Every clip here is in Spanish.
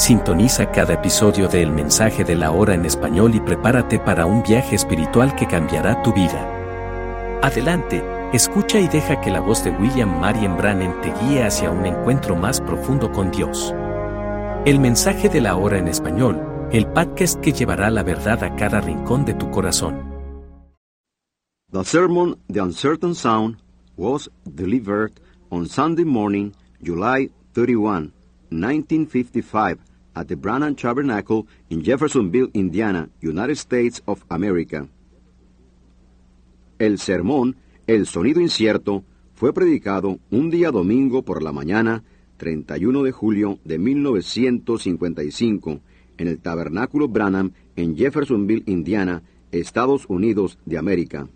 Sintoniza cada episodio de El Mensaje de la Hora en español y prepárate para un viaje espiritual que cambiará tu vida. Adelante, escucha y deja que la voz de William Marion Brannan te guíe hacia un encuentro más profundo con Dios. El Mensaje de la Hora en español, el podcast que llevará la verdad a cada rincón de tu corazón. The sermon, The Uncertain Sound, was delivered on Sunday morning, July 31, 1955, at the Branham Tabernacle in Jeffersonville, Indiana, United States of America. El sermón, El sonido incierto, fue predicado un día domingo por la mañana, 31 de julio de 1955, en el Tabernáculo Branham en Jeffersonville, Indiana, Estados Unidos de América.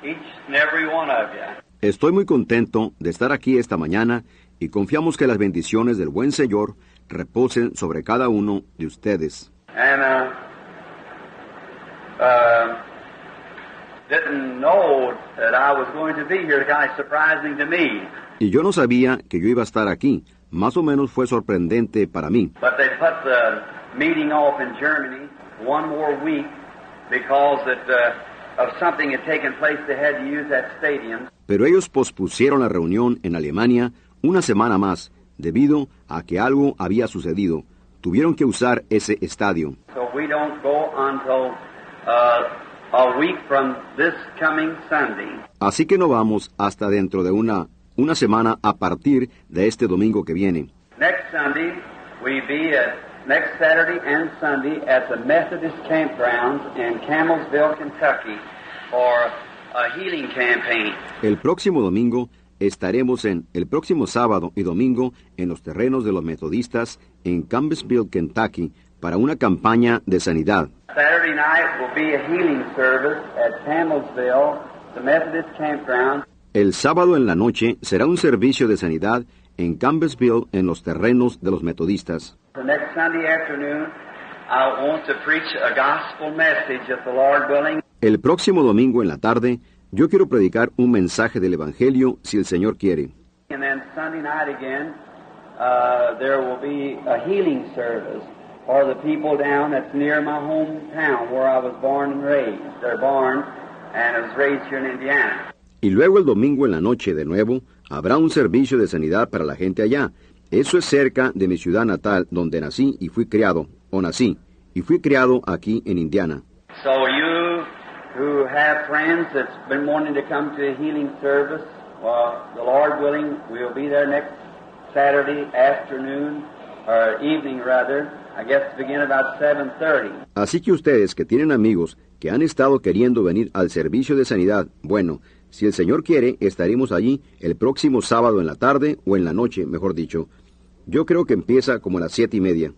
Each and every one of you. Estoy muy contento de estar aquí esta mañana y confiamos que las bendiciones del buen Señor reposen sobre cada uno de ustedes. And uh, uh, didn't know that I was going to be here. Kind of surprising to me. Y yo no sabía que yo iba a estar aquí. Más o menos fue sorprendente para mí. But they put the meeting off in Germany one more week because that, uh, of something had taken place. They had to use that stadium. Pero ellos pospusieron la reunión en Alemania una semana más debido a que algo había sucedido. Tuvieron que usar ese estadio. So we don't go until uh, a week from this coming Sunday. Así que no vamos hasta dentro de una, una semana a partir de este domingo que viene. Next Sunday, we be at next Saturday and Sunday at the Methodist campgrounds in Camelsville, Kentucky, for. El próximo domingo estaremos en el próximo sábado y domingo en los terrenos de los metodistas en Campbellsville, Kentucky, para una campaña de sanidad. El sábado en la noche será un servicio de sanidad en Campbellsville en los terrenos de los metodistas. El próximo domingo en la tarde yo quiero predicar un mensaje del Evangelio si el Señor quiere. Uh, there will be a healing service for the people down that's near my hometown where I was born and raised. They're born and I was raised here in Indiana. Y luego el domingo en la noche de nuevo habrá un servicio de sanidad para la gente allá. Eso es cerca de mi ciudad natal donde nací y fui criado, o nací, y fui criado aquí en Indiana. So you who have friends that's been wanting to come to a healing service, well, the Lord willing, we'll be there next Saturday afternoon, or evening rather, I guess begin about 7.30. Así que ustedes que tienen amigos que han estado queriendo venir al servicio de sanidad, bueno, si el Señor quiere, estaremos allí el próximo sábado en la tarde o en la noche, mejor dicho. Yo creo que empieza como a las siete y media.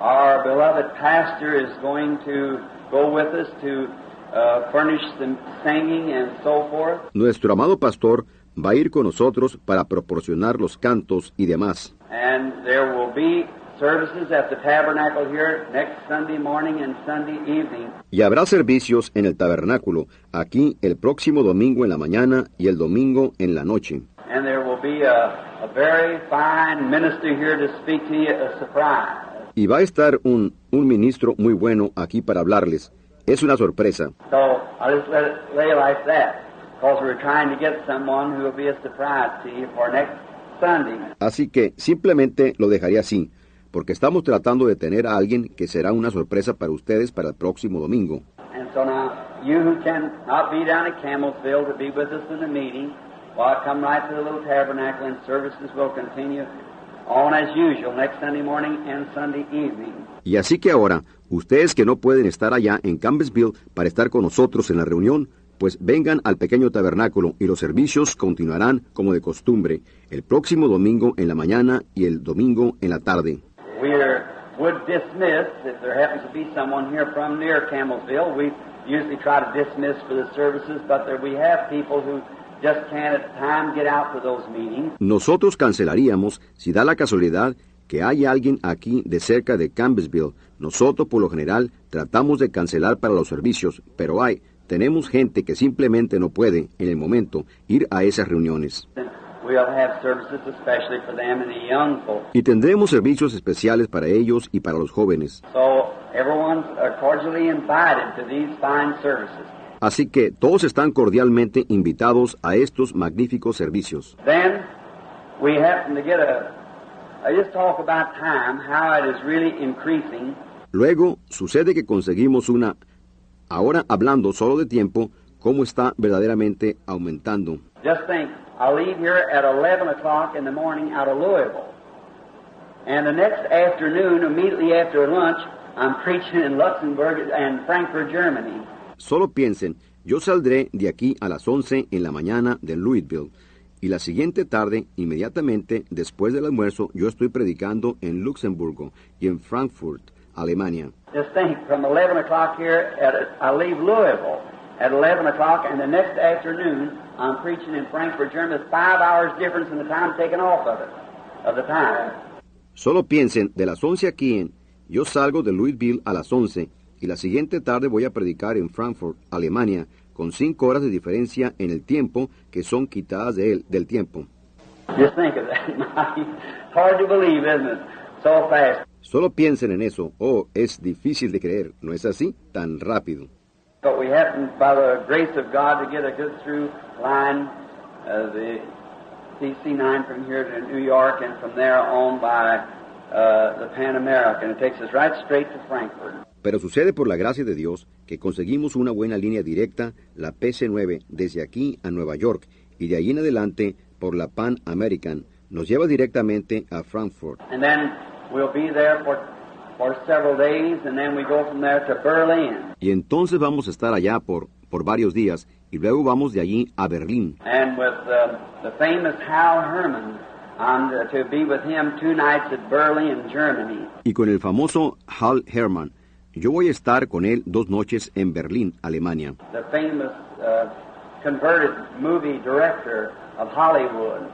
Our beloved pastor is going to go with us to uh. Nuestro amado pastor va a ir con nosotros para proporcionar los cantos y demás. And there will be services at the tabernacle here next Sunday morning and Sunday evening. Y habrá servicios en el tabernáculo, aquí el próximo domingo en la mañana y el domingo en la noche. And there will be a, a very fine minister here to speak to you, a surprise. Y va a estar un, un ministro muy bueno aquí para hablarles. Es una sorpresa. So I'll just let it lay like that, because we're trying to get someone who will be a surprise to you for next Sunday. Así que simplemente lo dejaré así, porque estamos tratando de tener a alguien que será una sorpresa para ustedes para el próximo domingo. And so now, you who can not be down at Campbellsville to be with us in the meeting, well, come right to the little tabernacle and services will continue on as usual next Sunday morning and Sunday evening. Y así que ahora, ustedes que no pueden estar allá en Campbellsville para estar con nosotros en la reunión, pues vengan al pequeño tabernáculo y los servicios continuarán como de costumbre el próximo domingo en la mañana y el domingo en la tarde. We are, would dismiss, if there happens to be someone here from near Campbellsville, we usually try to dismiss for the services, but there we have people who just can't at the time get out for those meetings. Nosotros cancelaríamos si da la casualidad que hay alguien aquí de cerca de Campbellsville. Nosotros por lo general tratamos de cancelar para los servicios, pero hay, tenemos gente que simplemente no puede, en el momento, ir a esas reuniones. And we'll have services especially for them and the young folks. Y tendremos servicios especiales para ellos y para los jóvenes. So everyone's cordially invited to these fine services. Así que todos están cordialmente invitados a estos magníficos servicios. Then Luego sucede que conseguimos una, ahora hablando solo de tiempo, cómo está verdaderamente aumentando. Just think, I leave here at 11 o'clock in the morning out of Louisville. And the next afternoon, immediately after lunch, I'm preaching in Luxembourg and Frankfurt, Germany. Solo piensen, yo saldré de aquí a las 11 en la mañana de Louisville y la siguiente tarde, inmediatamente después del almuerzo, yo estoy predicando en Luxemburgo y en Frankfurt, Alemania. Just think, from 11 o'clock here, at, I leave Louisville at 11 o'clock, and the next afternoon, I'm preaching in Frankfurt, Germany. It's five hours difference in the time taken off of it, of the time. Solo piensen, de las 11 aquí en, yo salgo de Louisville a las 11 y la siguiente tarde voy a predicar en Frankfurt, Alemania, con cinco horas de diferencia en el tiempo que son quitadas de él, del tiempo. Just think of that. Hard to believe, isn't it? So fast. Solo piensen en eso. Oh, es difícil de creer, ¿no es así? Tan rápido. But we happened, by the grace of God, to get a good through line, uh, the DC-9 from here to New York, and from there on by uh, the Pan American. It takes us right straight to Frankfurt. Pero sucede por la gracia de Dios que conseguimos una buena línea directa, la PC9, desde aquí a Nueva York y de ahí en adelante por la Pan American. Nos lleva directamente a Frankfurt. And then we'll be there for, for several days, and then we go from there to Berlin. Y entonces vamos a estar allá por, por varios días y luego vamos de allí a Berlín. And with uh, the famous Hal Herman, I'm to be with him two nights at Berlin, Germany. Y con el famoso Hal Herman, yo voy a estar con él dos noches en Berlín, Alemania. the famous uh, converted movie director of Hollywood,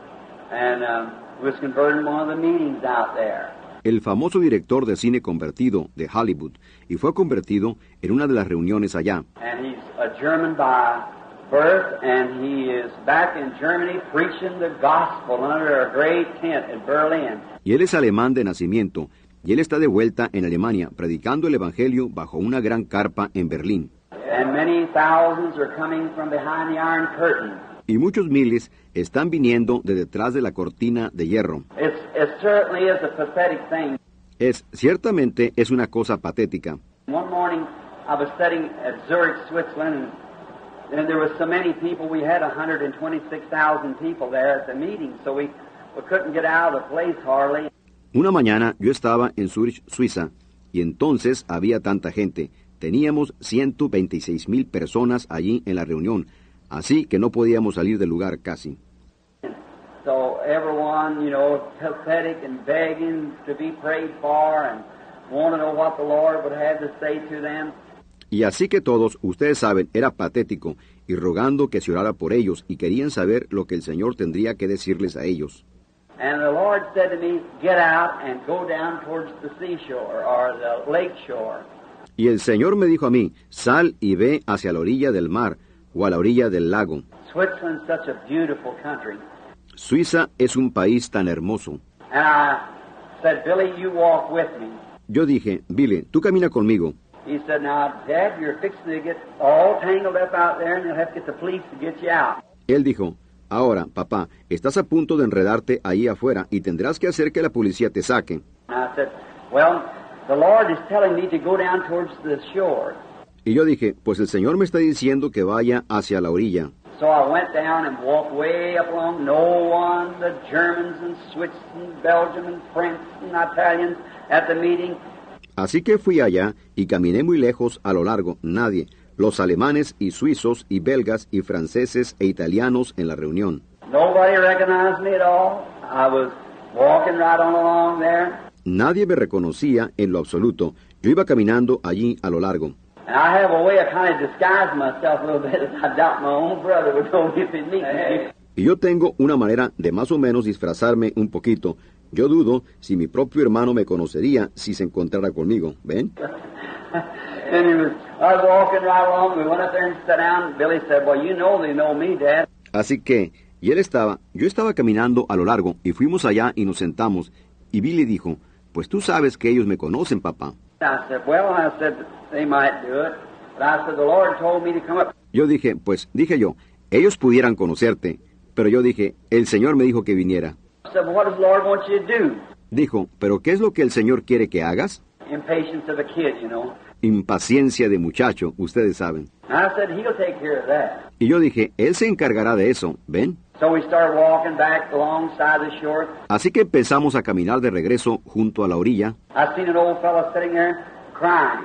and um, was converting one of the meetings out there. El famoso director de cine convertido de Hollywood y fue convertido en una de las reuniones allá. And he's a German by birth, and he is back in Germany preaching the gospel under a great tent in Berlin. Y él es alemán de nacimiento y él está de vuelta en Alemania predicando el Evangelio bajo una gran carpa en Berlín. And many thousands are coming from behind the Iron Curtain. Y muchos miles están viniendo de detrás de la cortina de hierro. Es ciertamente es una cosa patética. One morning, I was studying at Zurich, Switzerland, and, and there was so many people. We had 126,000 people there at the meeting, so we, we couldn't get out of the place hardly. Una mañana yo estaba en Zurich, Suiza, y entonces había tanta gente. Teníamos 126 mil personas allí en la reunión, así que no podíamos salir del lugar casi. So everyone, you know, pathetic and begging to be prayed for and want to know what the Lord would have to say to them. Y así que todos, ustedes saben, era patético, y rogando que se orara por ellos, y querían saber lo que el Señor tendría que decirles a ellos. And the Lord said to me, Get out and go down towards the seashore or the lake shore. Y el Señor me dijo a mí, sal y ve hacia la orilla del mar, o a la orilla del lago. Suiza es un país tan hermoso. And I said, Billy, you walk with me. Yo dije, Billy, tú camina conmigo. Él dijo, Ahora, papá, estás a punto de enredarte ahí afuera y tendrás que hacer que la policía te saque. Y yo dije, pues el Señor me está diciendo que vaya hacia la orilla. So I went down and walked way up along. No one, the Germans and Swiss and Belgium and French and Italians at the meeting. Así que fui allá y caminé muy lejos a lo largo, nadie, los alemanes y suizos y belgas y franceses e italianos en la reunión. Nobody recognized me at all. I was walking right on along there. Nadie me reconocía en lo absoluto. Yo iba caminando allí a lo largo. And I have a way of kind of disguising myself a little bit. I doubt my own brother would know me if he'd meet me. Y yo tengo una manera de más o menos disfrazarme un poquito. Yo dudo si mi propio hermano me conocería si se encontrara conmigo. ¿Ven? and he was, I was walking right along. We went up there and sat down. Billy said, Well, you know they know me, Dad. Así que, y él estaba, yo estaba caminando a lo largo y fuimos allá y nos sentamos. Y Billy dijo, pues tú sabes que ellos me conocen, papá. I said, Well, I said, they might do it. But I said, The Lord told me to come up. Yo dije, pues dije yo, ellos pudieran conocerte. Pero yo dije, el Señor me dijo que viniera. I said, Well, what does the Lord want you to do? Dijo, pero ¿qué es lo que el Señor quiere que hagas? Impatience of a kid, you know. Impaciencia de muchacho, ustedes saben. And I said, He'll take care of that. Y yo dije, Él se encargará de eso, ¿ven? So we started walking back alongside the shore. Así que empezamos a caminar de regreso junto a la orilla. I seen an old fellow sitting there crying,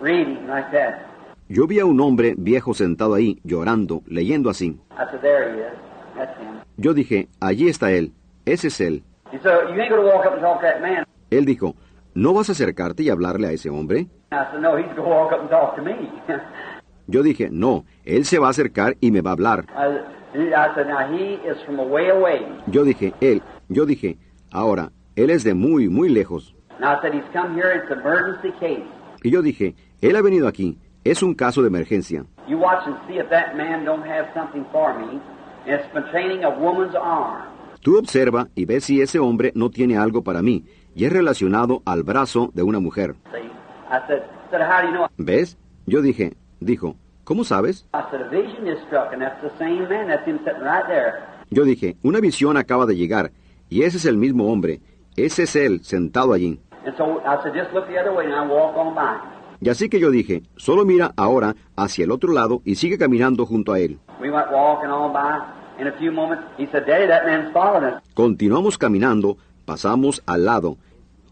reading like that. Yo vi a un hombre viejo sentado ahí, llorando, leyendo así. I said, There he is. That's him. Yo dije, allí está él, ese es él. He said, You ain't going to walk up and talk to that man. Él dijo, ¿no vas a acercarte y hablarle a ese hombre? I said, No, he's going to walk up and talk to me. Yo dije, no, él se va a acercar y me va a hablar. I, I said, Now he is from away away. Yo dije, él, yo dije, ahora, él es de muy, muy lejos. And I said, He's come here, it's an emergency case. Y yo dije, él ha venido aquí, es un caso de emergencia. You watch and see if that man don't have something for me. And it's containing a woman's arm. Tú observa y ve si ese hombre no tiene algo para mí, y es relacionado al brazo de una mujer. ¿Ves? Yo dije, dijo, ¿cómo sabes? Yo dije, una visión acaba de llegar, y ese es el mismo hombre, ese es él sentado allí. Y así que yo dije, solo mira ahora hacia el otro lado y sigue caminando junto a él. Continuamos caminando, pasamos al lado.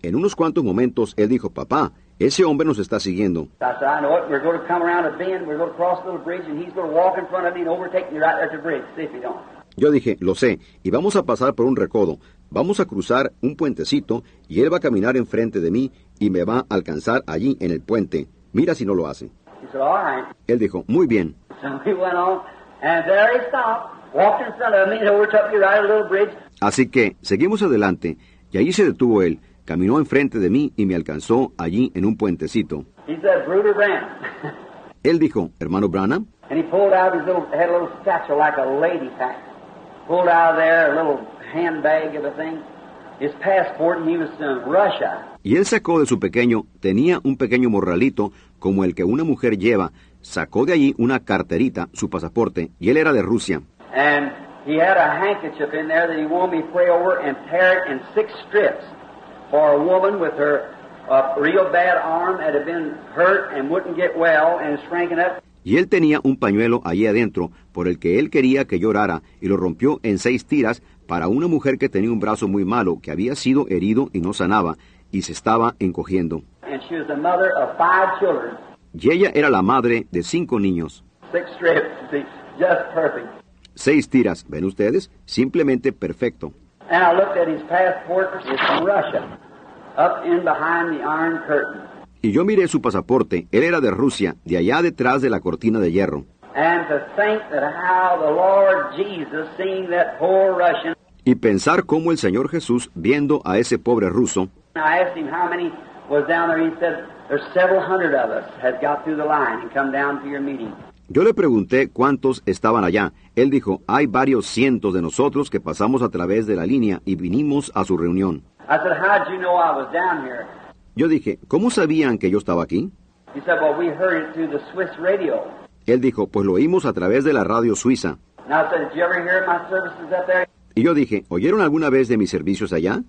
En unos cuantos momentos él dijo, papá, ese hombre nos está siguiendo. Yo dije, lo sé, y vamos a pasar por un recodo, vamos a cruzar un puentecito y él va a caminar enfrente de mí y me va a alcanzar allí en el puente. Mira si no lo hace. He said, All right. Él dijo, muy bien. Así que seguimos adelante, y allí se detuvo él, caminó enfrente de mí y me alcanzó allí en un puentecito. Él dijo, hermano Branham, and he pulled out his little, had a little satchel like a lady pack. Pulled out of there a little handbag of a thing, his passport, and he was to Russia. y él sacó de su pequeño, tenía un pequeño morralito como el que una mujer lleva, sacó de allí una carterita, su pasaporte, y él era de Rusia. And he had a handkerchief in there that he wanted me pray over and tear it in six strips for a woman with her uh, real bad arm that had been hurt and wouldn't get well and shrinking up. Y él tenía un pañuelo allí adentro por el que él quería que llorara y lo rompió en seis tiras para una mujer que tenía un brazo muy malo, que había sido herido y no sanaba, y se estaba encogiendo. And she was the mother of five children. Y ella era la madre de cinco niños. Six strips, just perfect. Seis tiras, ¿ven ustedes? Simplemente perfecto. And I looked at his passport. It's from Russia, up in behind the Iron Curtain. Y yo miré su pasaporte, él era de Rusia, de allá detrás de la cortina de hierro. And to think that how the Lord Jesus, seeing that poor Russian, Y pensar cómo el Señor Jesús, viendo a ese pobre ruso, I asked him how many was down there. He said, There's several hundred of us has got through the line and come down to your meeting. yo le pregunté cuántos estaban allá. Él dijo, hay varios cientos de nosotros que pasamos a través de la línea y vinimos a su reunión. I said, How'd you know I was down here? Yo dije, ¿cómo sabían que yo estaba aquí? He said, Well, we heard it through the Swiss radio. Él dijo, pues lo oímos a través de la radio suiza. Y yo dije, ¿oyeron alguna vez de mis servicios allá?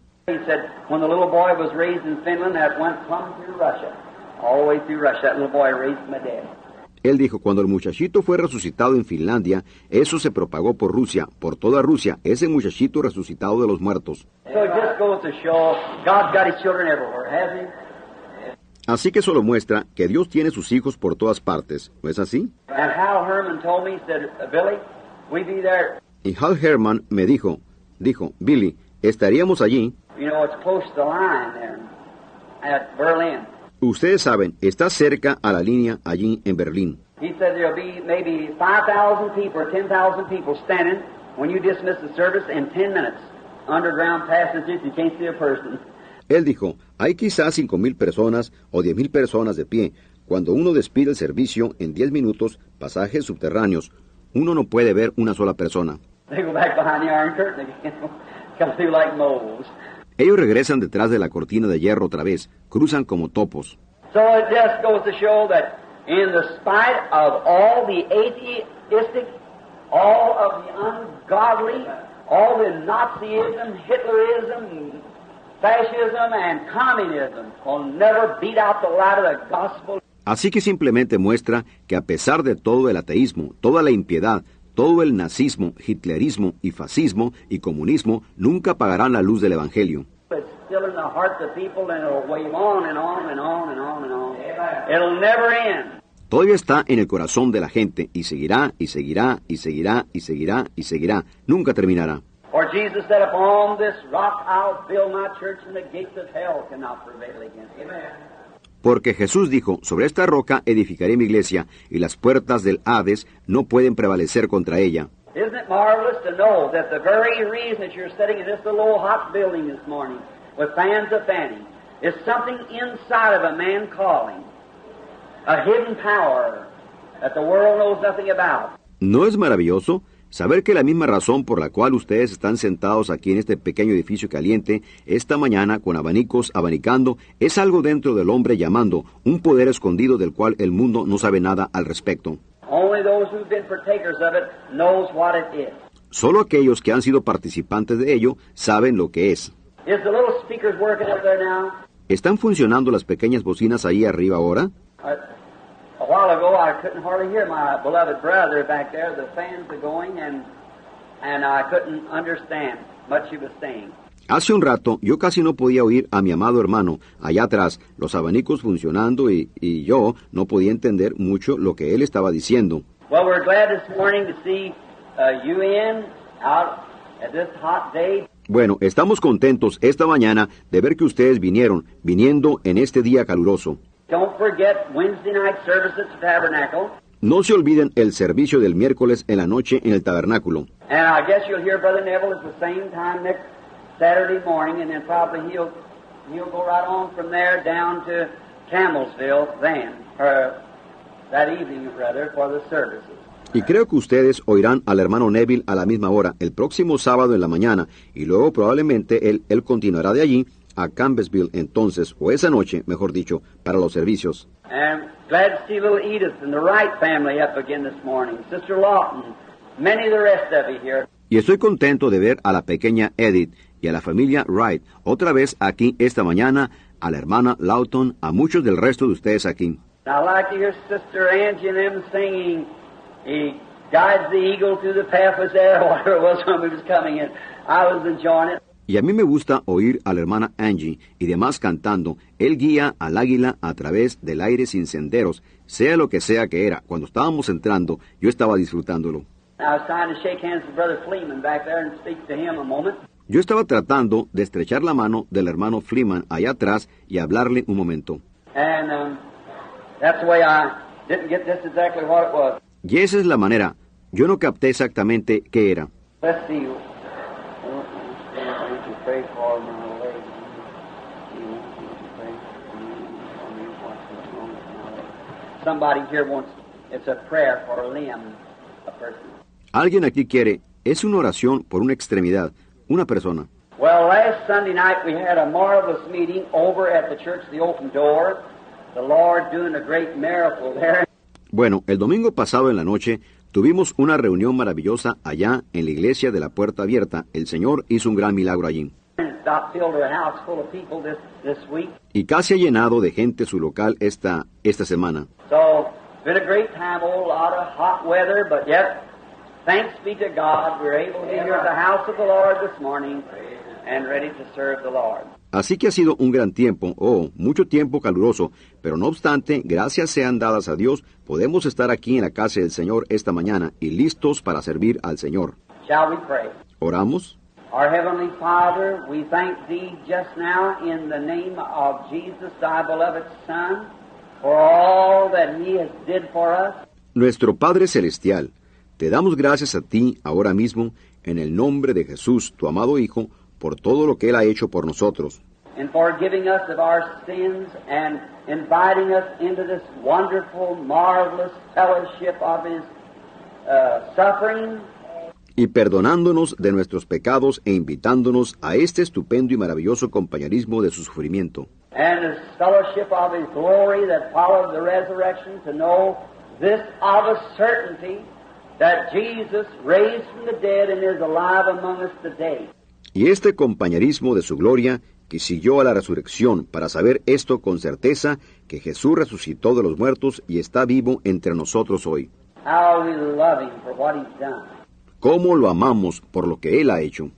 Él dijo, cuando el muchachito fue resucitado en Finlandia, eso se propagó por Rusia, por toda Rusia, ese muchachito resucitado de los muertos. Así que eso lo muestra que Dios tiene sus hijos por todas partes, ¿no es así? There. Y Hal Herman me dijo, dijo, Billy, estaríamos allí. You know, it's close to the line there at Berlin. Ustedes saben, está cerca a la línea allí en Berlín. He said there'll be maybe 5,000 people or 10,000 people standing when you dismiss the service in 10 minutes. Underground passages, you can't see a person. Él dijo, hay quizás cinco mil personas o diez mil personas de pie. Cuando uno despide el servicio en diez minutos, pasajes subterráneos, uno no puede ver una sola persona. They go back behind the iron curtain again, come through like moles. Ellos regresan detrás de la cortina de hierro otra vez, cruzan como topos. So it just goes to show that in the spite of all the atheistic, all of the ungodly, all the Nazism, Hitlerism, fascism, and communism will never beat out the light of the gospel. Así que simplemente muestra que a pesar de todo el ateísmo, toda la impiedad, todo el nazismo, hitlerismo y fascismo y comunismo nunca apagarán la luz del Evangelio. It's still in the hearts of people and it'll wave on and on and on and on and on. It'll never end. Todavía está en el corazón de la gente y seguirá y seguirá y seguirá y seguirá y seguirá. Nunca terminará. Porque Jesús dijo, sobre esta roca edificaré mi iglesia y las puertas del Hades no pueden prevalecer contra ella. Isn't it marvelous to know that the very reason that you're sitting in this little old hot building this morning with fans of fanning is something inside of a man calling, a hidden power that the world knows nothing about. ¿No es maravilloso saber que la misma razón por la cual ustedes están sentados aquí en este pequeño edificio caliente esta mañana con abanicos abanicando es algo dentro del hombre llamando un poder escondido del cual el mundo no sabe nada al respecto? Solo aquellos que han sido participantes de ello saben lo que es. Is the little speakers working up there now? ¿Están funcionando las pequeñas bocinas ahí arriba ahora? A while ago, I couldn't hardly hear my beloved brother back there. The fans are going, and and I couldn't understand much he was saying. Hace un rato yo casi no podía oír a mi amado hermano allá atrás, los abanicos funcionando y, y yo no podía entender mucho lo que él estaba diciendo. Well, we're glad this morning to see uh, you in out at this hot day. Bueno, estamos contentos esta mañana de ver que ustedes vinieron, viniendo en este día caluroso. Don't forget Wednesday night service at the tabernacle. No se olviden el servicio del miércoles en la noche en el tabernáculo. And I guess you'll hear Brother Neville at the same time next Saturday morning, and then probably he'll he'll go right on from there down to Camelsville then, or that evening, rather, for the services. Y creo que ustedes oirán al hermano Neville a la misma hora, el próximo sábado en la mañana, y luego probablemente él, él continuará de allí a Campbellsville entonces, o esa noche, mejor dicho, para los servicios. And glad to see little Edith and the Wright family up again this morning. Sister Lawton, many of the rest of you here. Y estoy contento de ver a la pequeña Edith y a la familia Wright otra vez aquí esta mañana, a la hermana Lawton, a muchos del resto de ustedes aquí. I like to hear Sister Angie and them singing, He guides the eagle through the path was there, whatever it was when we was coming in. I was enjoying it. Y a mí me gusta oír a la hermana Angie y demás cantando, Él guía al águila a través del aire sin senderos, sea lo que sea que era. Cuando estábamos entrando, yo estaba disfrutándolo. I was trying to shake hands with Brother Fleeman back there and speak to him a moment. Yo estaba tratando de estrechar la mano del hermano Freeman allá atrás y hablarle un momento. And um, that's the way I didn't get this exactly what it was. Y esa es la manera. Yo no capté exactamente qué era. Let's see. Pray for my leg. Somebody here wants, it's a prayer for a limb, a person. Alguien aquí quiere, es una oración por una extremidad, una persona. Well, last Sunday night we had a marvelous meeting over at the Church the Open Door. The Lord doing a great miracle there. Bueno, el domingo pasado en la noche Tuvimos una reunión maravillosa allá en la iglesia de la Puerta Abierta. El Señor hizo un gran milagro allí. Y casi ha llenado de gente su local esta, esta semana. So, been a great time, a lot of hot weather, but yet, thanks be to God, we're able to be here at the house of the Lord this morning and ready to serve the Lord. Así que ha sido un gran tiempo, oh, mucho tiempo caluroso, pero no obstante, gracias sean dadas a Dios, podemos estar aquí en la casa del Señor esta mañana y listos para servir al Señor. Shall we pray? ¿Oramos? Our Heavenly Father, we thank Thee just now in the name of Jesus, Thy beloved Son, for all that He has did for us. Nuestro Padre Celestial, te damos gracias a ti ahora mismo en el nombre de Jesús, tu amado Hijo, por todo lo que Él ha hecho por nosotros, and for giving us of our sins and inviting us into this wonderful, marvelous fellowship of His uh, suffering y perdonándonos de nuestros pecados e invitándonos a este estupendo y maravilloso compañerismo de su sufrimiento, and His fellowship of His glory that followed the resurrection to know this of a certainty that Jesus raised from the dead and is alive among us today. y este compañerismo de su gloria que siguió a la resurrección para saber esto con certeza que Jesús resucitó de los muertos y está vivo entre nosotros hoy. How we love Him for what He's done. Cómo lo amamos por lo que Él ha hecho.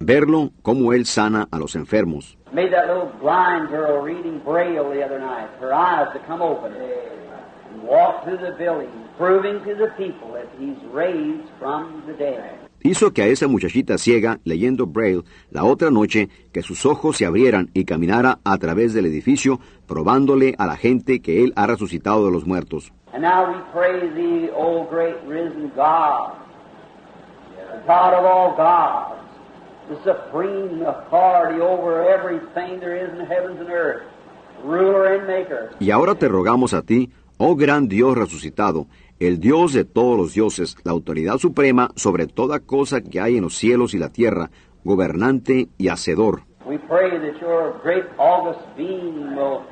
Verlo cómo Él sana a los enfermos. Made that little blind girl reading Braille the other night, her eyes to come open, and walk through the building, proving to the people that He's raised from the dead. Hizo que a esa muchachita ciega, leyendo Braille, la otra noche, que sus ojos se abrieran y caminara a través del edificio, probándole a la gente que Él ha resucitado de los muertos. And now we praise Thee, O great risen God, the God of all gods, the supreme authority over everything there is in heavens and earth, ruler and maker. Y ahora te rogamos a ti, oh gran Dios resucitado, el Dios de todos los dioses, la autoridad suprema sobre toda cosa que hay en los cielos y la tierra, gobernante y hacedor. We pray that your great august being will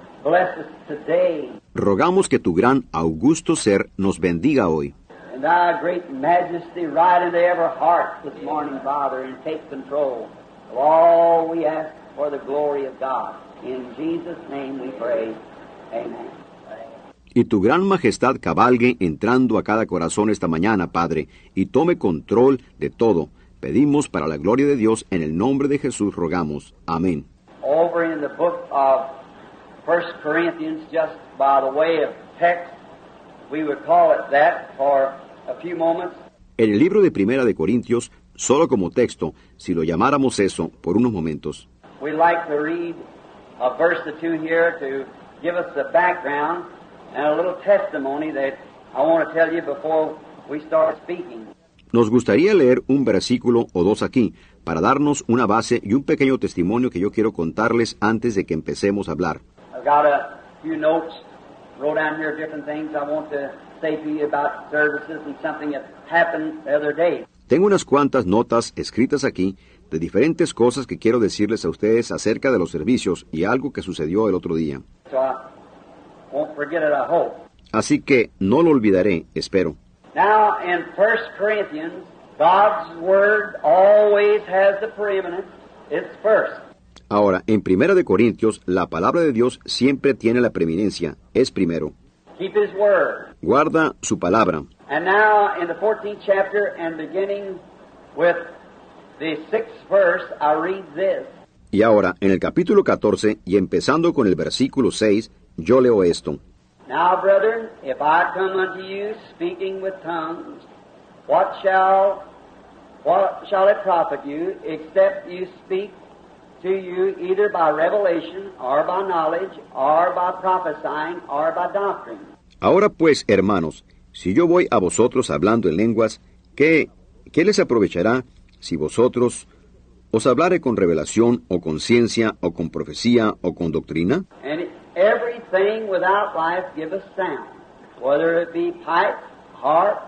Rogamos que tu gran augusto ser nos bendiga hoy, and thy great majesty ride into every heart this morning, Father, and take control of all we ask for the glory of God. In Jesus' name we pray. Amen. y tu gran majestad cabalgue entrando a cada corazón esta mañana, Padre, y tome control de todo. Pedimos para la gloria de Dios, en el nombre de Jesús rogamos. Amén. Over in the book of First Corinthians, just by the way of text, we would call it that for a few moments. En el libro de Primera de Corintios, solo como texto, si lo llamáramos eso por unos momentos, like to read a verse or two here to give us the background and a little testimony that I want to tell you before we start speaking. nos gustaría leer un versículo o dos aquí, para darnos una base y un pequeño testimonio que yo quiero contarles antes de que empecemos a hablar. Got a few notes, wrote down here different things I want to say to you about services and something that happened the other day. Tengo unas cuantas notas escritas aquí de diferentes cosas que quiero decirles a ustedes acerca de los servicios y algo que sucedió el otro día. So I won't forget it, I hope. Así que no lo olvidaré, espero. Now, in First Corinthians, God's Word always has the preeminence. It's first. Ahora, en Primera de Corintios, la palabra de Dios siempre tiene la preeminencia, es primero. Keep His Word. Guarda su palabra. And now, in the 14th chapter, and beginning with the sixth verse, I read this. Y ahora, en el capítulo 14 y empezando con el versículo 6, yo leo esto. Now, brethren, if I come unto you speaking with tongues, what shall what shall it profit you, except you speak to you either by revelation, or by knowledge, or by prophesying, or by doctrine? Ahora pues, hermanos, si yo voy a vosotros hablando en lenguas, ¿qué, qué les aprovechará si vosotros os hablare con revelación o con ciencia o con profecía o con doctrina? And everything without life giveth sound, whether it be pipe, harp,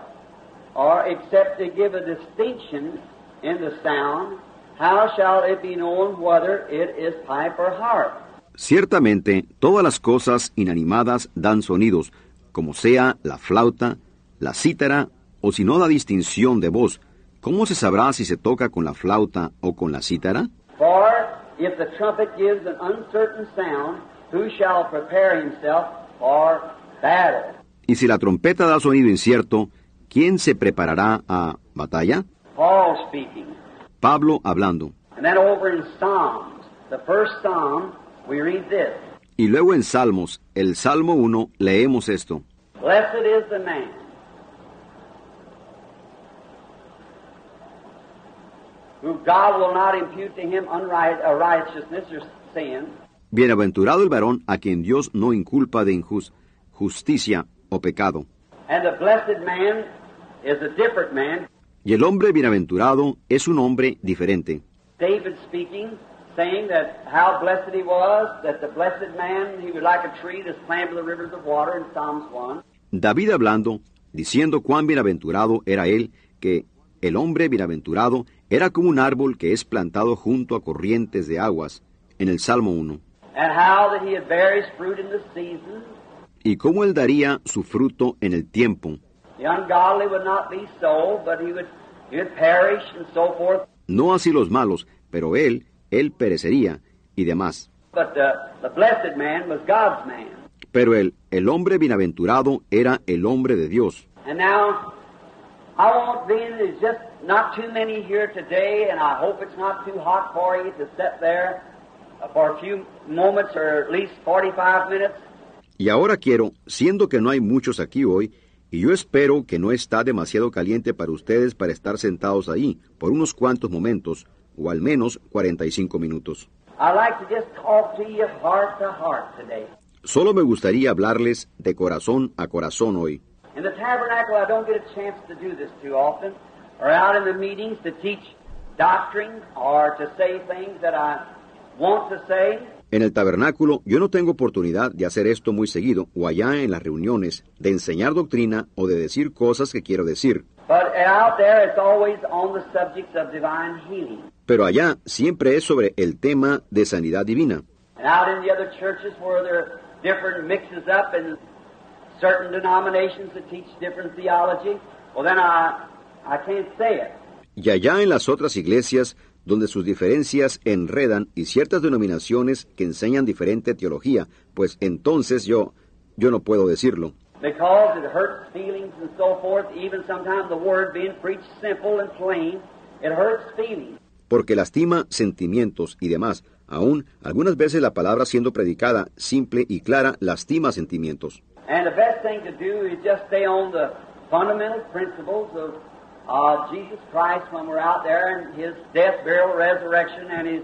or except to give a distinction in the sound, how shall it be known whether it is pipe or harp? Ciertamente, todas las cosas inanimadas dan sonidos, como sea la flauta, la cítara, o si no da distinción de voz, ¿cómo se sabrá si se toca con la flauta o con la cítara? For if the trumpet gives an uncertain sound, who shall prepare himself for battle? Y si la trompeta da sonido incierto, ¿quién se preparará a batalla? Paul speaking. Pablo hablando. And then over in Psalms, the first Psalm, we read this. Y luego en Salmos, el Salmo 1, leemos esto. Blessed is the man who God will not impute to him unright, righteousness or sin, Bienaventurado el varón a quien Dios no inculpa de injus- justicia o pecado. and the blessed man is a different man. Y el hombre bienaventurado es un hombre diferente. David speaking, saying that how blessed he was, that the blessed man, he was like a tree that's planted by the rivers of water in Psalms 1. David hablando, diciendo cuán bienaventurado era él, que el hombre bienaventurado era como un árbol que es plantado junto a corrientes de aguas, en el Salmo 1. And how that he bear his fruit in the season. Y cómo él daría su fruto en el tiempo. The ungodly would not be so, but he would, he would perish and so forth. No así los malos, pero él, él perecería, y demás. But the, the blessed man was God's man. Pero el, el hombre bienaventurado era el hombre de Dios. And now, I won't be in, there's just not too many here today, and I hope it's not too hot for you to sit there for a few moments or at least 45 minutes. Y ahora quiero, siendo que no hay muchos aquí hoy, y yo espero que no está demasiado caliente para ustedes para estar sentados ahí por unos cuantos momentos, o al menos 45 minutos. Solo me gustaría hablarles de corazón a corazón hoy. In the tabernacle, I don't get a chance to do this too often, or out in the meetings to teach doctrine or to say things that I want to say. En el tabernáculo yo no tengo oportunidad de hacer esto muy seguido, o allá en las reuniones, de enseñar doctrina o de decir cosas que quiero decir. Pero allá siempre es sobre el tema de sanidad divina. And out in the other churches where there are different mixes up and certain denominations that teach different theology, well, then I, I can't say it. Y allá en las otras iglesias, donde sus diferencias enredan y ciertas denominaciones que enseñan diferente teología, pues entonces yo, yo no puedo decirlo. Because it hurts feelings and so forth, even sometimes the word being preached simple and plain, it hurts feelings. Porque lastima sentimientos y demás. Aún, algunas veces la palabra siendo predicada simple y clara lastima sentimientos. And the best thing to do is just stay on the fundamental principles of uh, Jesus Christ when we're out there and His death, burial, resurrection, and His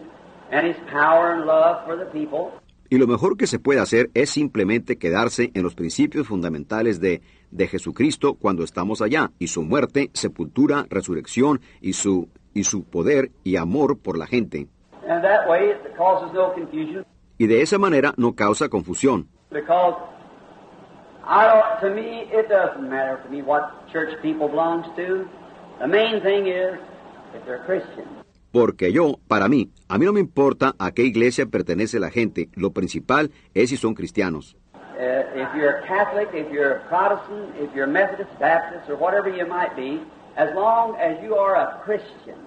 and His power and love for the people. Y lo mejor que se puede hacer es simplemente quedarse en los principios fundamentales de, de Jesucristo cuando estamos allá, y su muerte, sepultura, resurrección, y su, y su poder y amor por la gente. And that way it causes no confusion Y de esa manera no causa confusión, because I don't, to me it doesn't matter to me what church people belongs to. The main thing is if they're Christian. porque yo, para mí, a mí no me importa a qué iglesia pertenece la gente, lo principal es si son cristianos. If you're a Catholic, if you're a Protestant, if you're Methodist, Baptist, or whatever you might be, as long as you are a Christian,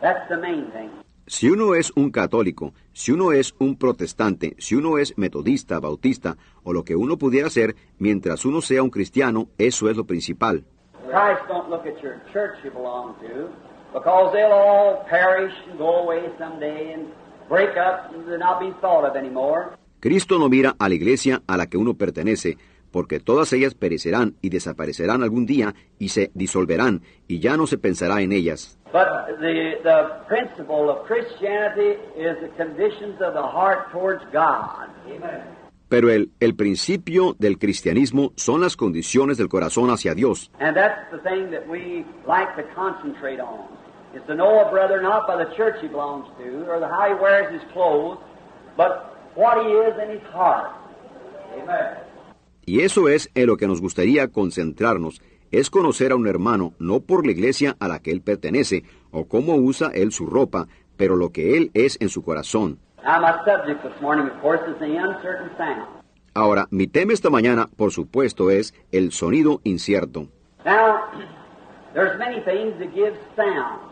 that's the main thing. Si uno es un católico, si uno es un protestante, si uno es metodista, bautista o lo que uno pudiera ser, mientras uno sea un cristiano, eso es lo principal. Christ don't look at your church you belong to, because they'll all perish and go away someday and break up and not be thought of anymore. Cristo no mira a la iglesia a la que uno pertenece, porque todas ellas perecerán y desaparecerán algún día y se disolverán, y ya no se pensará en ellas. But the, the principle of Christianity is the conditions of the heart towards God. Amen. Pero el, el principio del cristianismo son las condiciones del corazón hacia Dios. And that's the thing that we like to concentrate on. Is to know a brother not by the church he belongs to or the how he wears his clothes, but what he is in his heart. Amen. Y eso es en lo que nos gustaría concentrarnos, es conocer a un hermano no por la iglesia a la que él pertenece o cómo usa él su ropa, pero lo que él es en su corazón. Now my subject this morning, of course, is the uncertain sound. Ahora, mi tema esta mañana, por supuesto, es el sonido incierto. Now, there's many things that give sounds,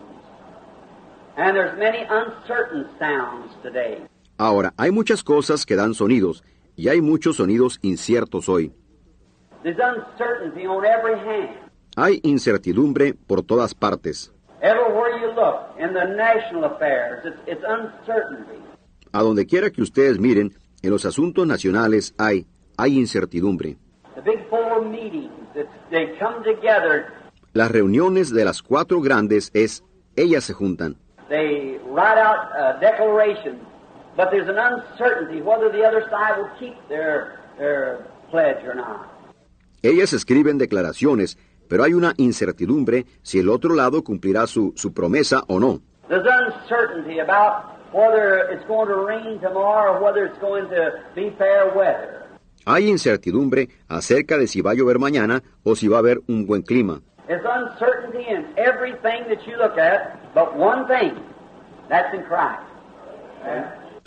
and there's many uncertain sounds today. Ahora, hay muchas cosas que dan sonidos, y hay muchos sonidos inciertos hoy. There's uncertainty on every hand. Hay incertidumbre por todas partes. Everywhere you look, in the national affairs, it's, it's uncertainty. A donde quiera que ustedes miren, en los asuntos nacionales hay, hay incertidumbre. The big four meetings, it's, they come together, Las reuniones de las cuatro grandes es, ellas se juntan. they write out uh, declarations, but there's an uncertainty whether the other side will keep their, their pledge or not. Ellas escriben declaraciones, pero hay una incertidumbre si el otro lado cumplirá su, su promesa o no. There's uncertainty about whether it's going to rain tomorrow or whether it's going to be fair weather. Hay incertidumbre acerca de si va a llover mañana o si va a haber un buen clima. There's uncertainty in everything that you look at, but one thing, that's in Christ.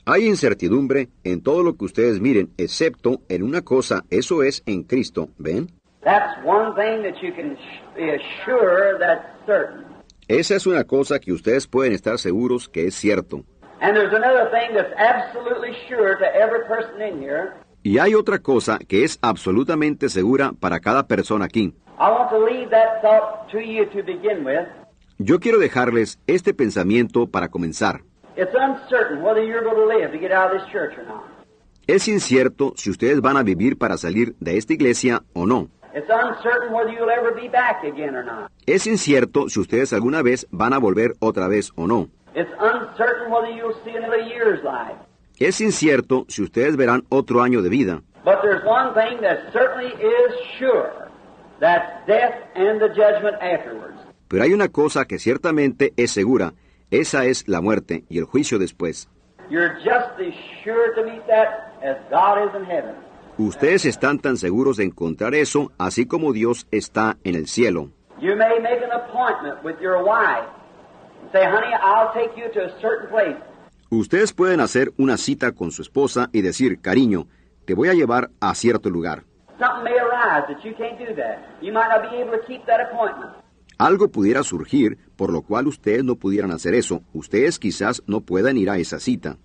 Hay incertidumbre en todo lo que ustedes miren, excepto en una cosa, eso es en Cristo, ¿ven? That's one thing that you can sh- be assured that's certain. Esa es una cosa que ustedes pueden estar seguros que es cierto. And there's another thing that's absolutely sure to every person in here. Y hay otra cosa que es absolutamente segura para cada persona aquí. I want to leave that thought to you to begin with. Yo quiero dejarles este pensamiento para comenzar. It's uncertain whether you're going to live to get out of this church or not. Es incierto si ustedes van a vivir para salir de esta iglesia o no. It's uncertain whether you'll ever be back again or not. Es incierto si ustedes alguna vez van a volver otra vez o no. It's uncertain whether you'll see another year's life. Es incierto si ustedes verán otro año de vida. But there's one thing that certainly is sure. That's death and the judgment afterwards. Pero hay una cosa que ciertamente es segura. Esa es la muerte y el juicio después. You're just as sure to meet that as God is in heaven. Ustedes están tan seguros de encontrar eso, así como Dios está en el cielo. You may make an appointment with your wife Ustedes pueden hacer una cita con su esposa y decir, cariño, te voy a llevar a cierto lugar. Something may arise that you can't do that. You might not be able to keep that appointment. Algo pudiera surgir por lo cual ustedes no pudieran hacer eso. Ustedes quizás no puedan ir a esa cita.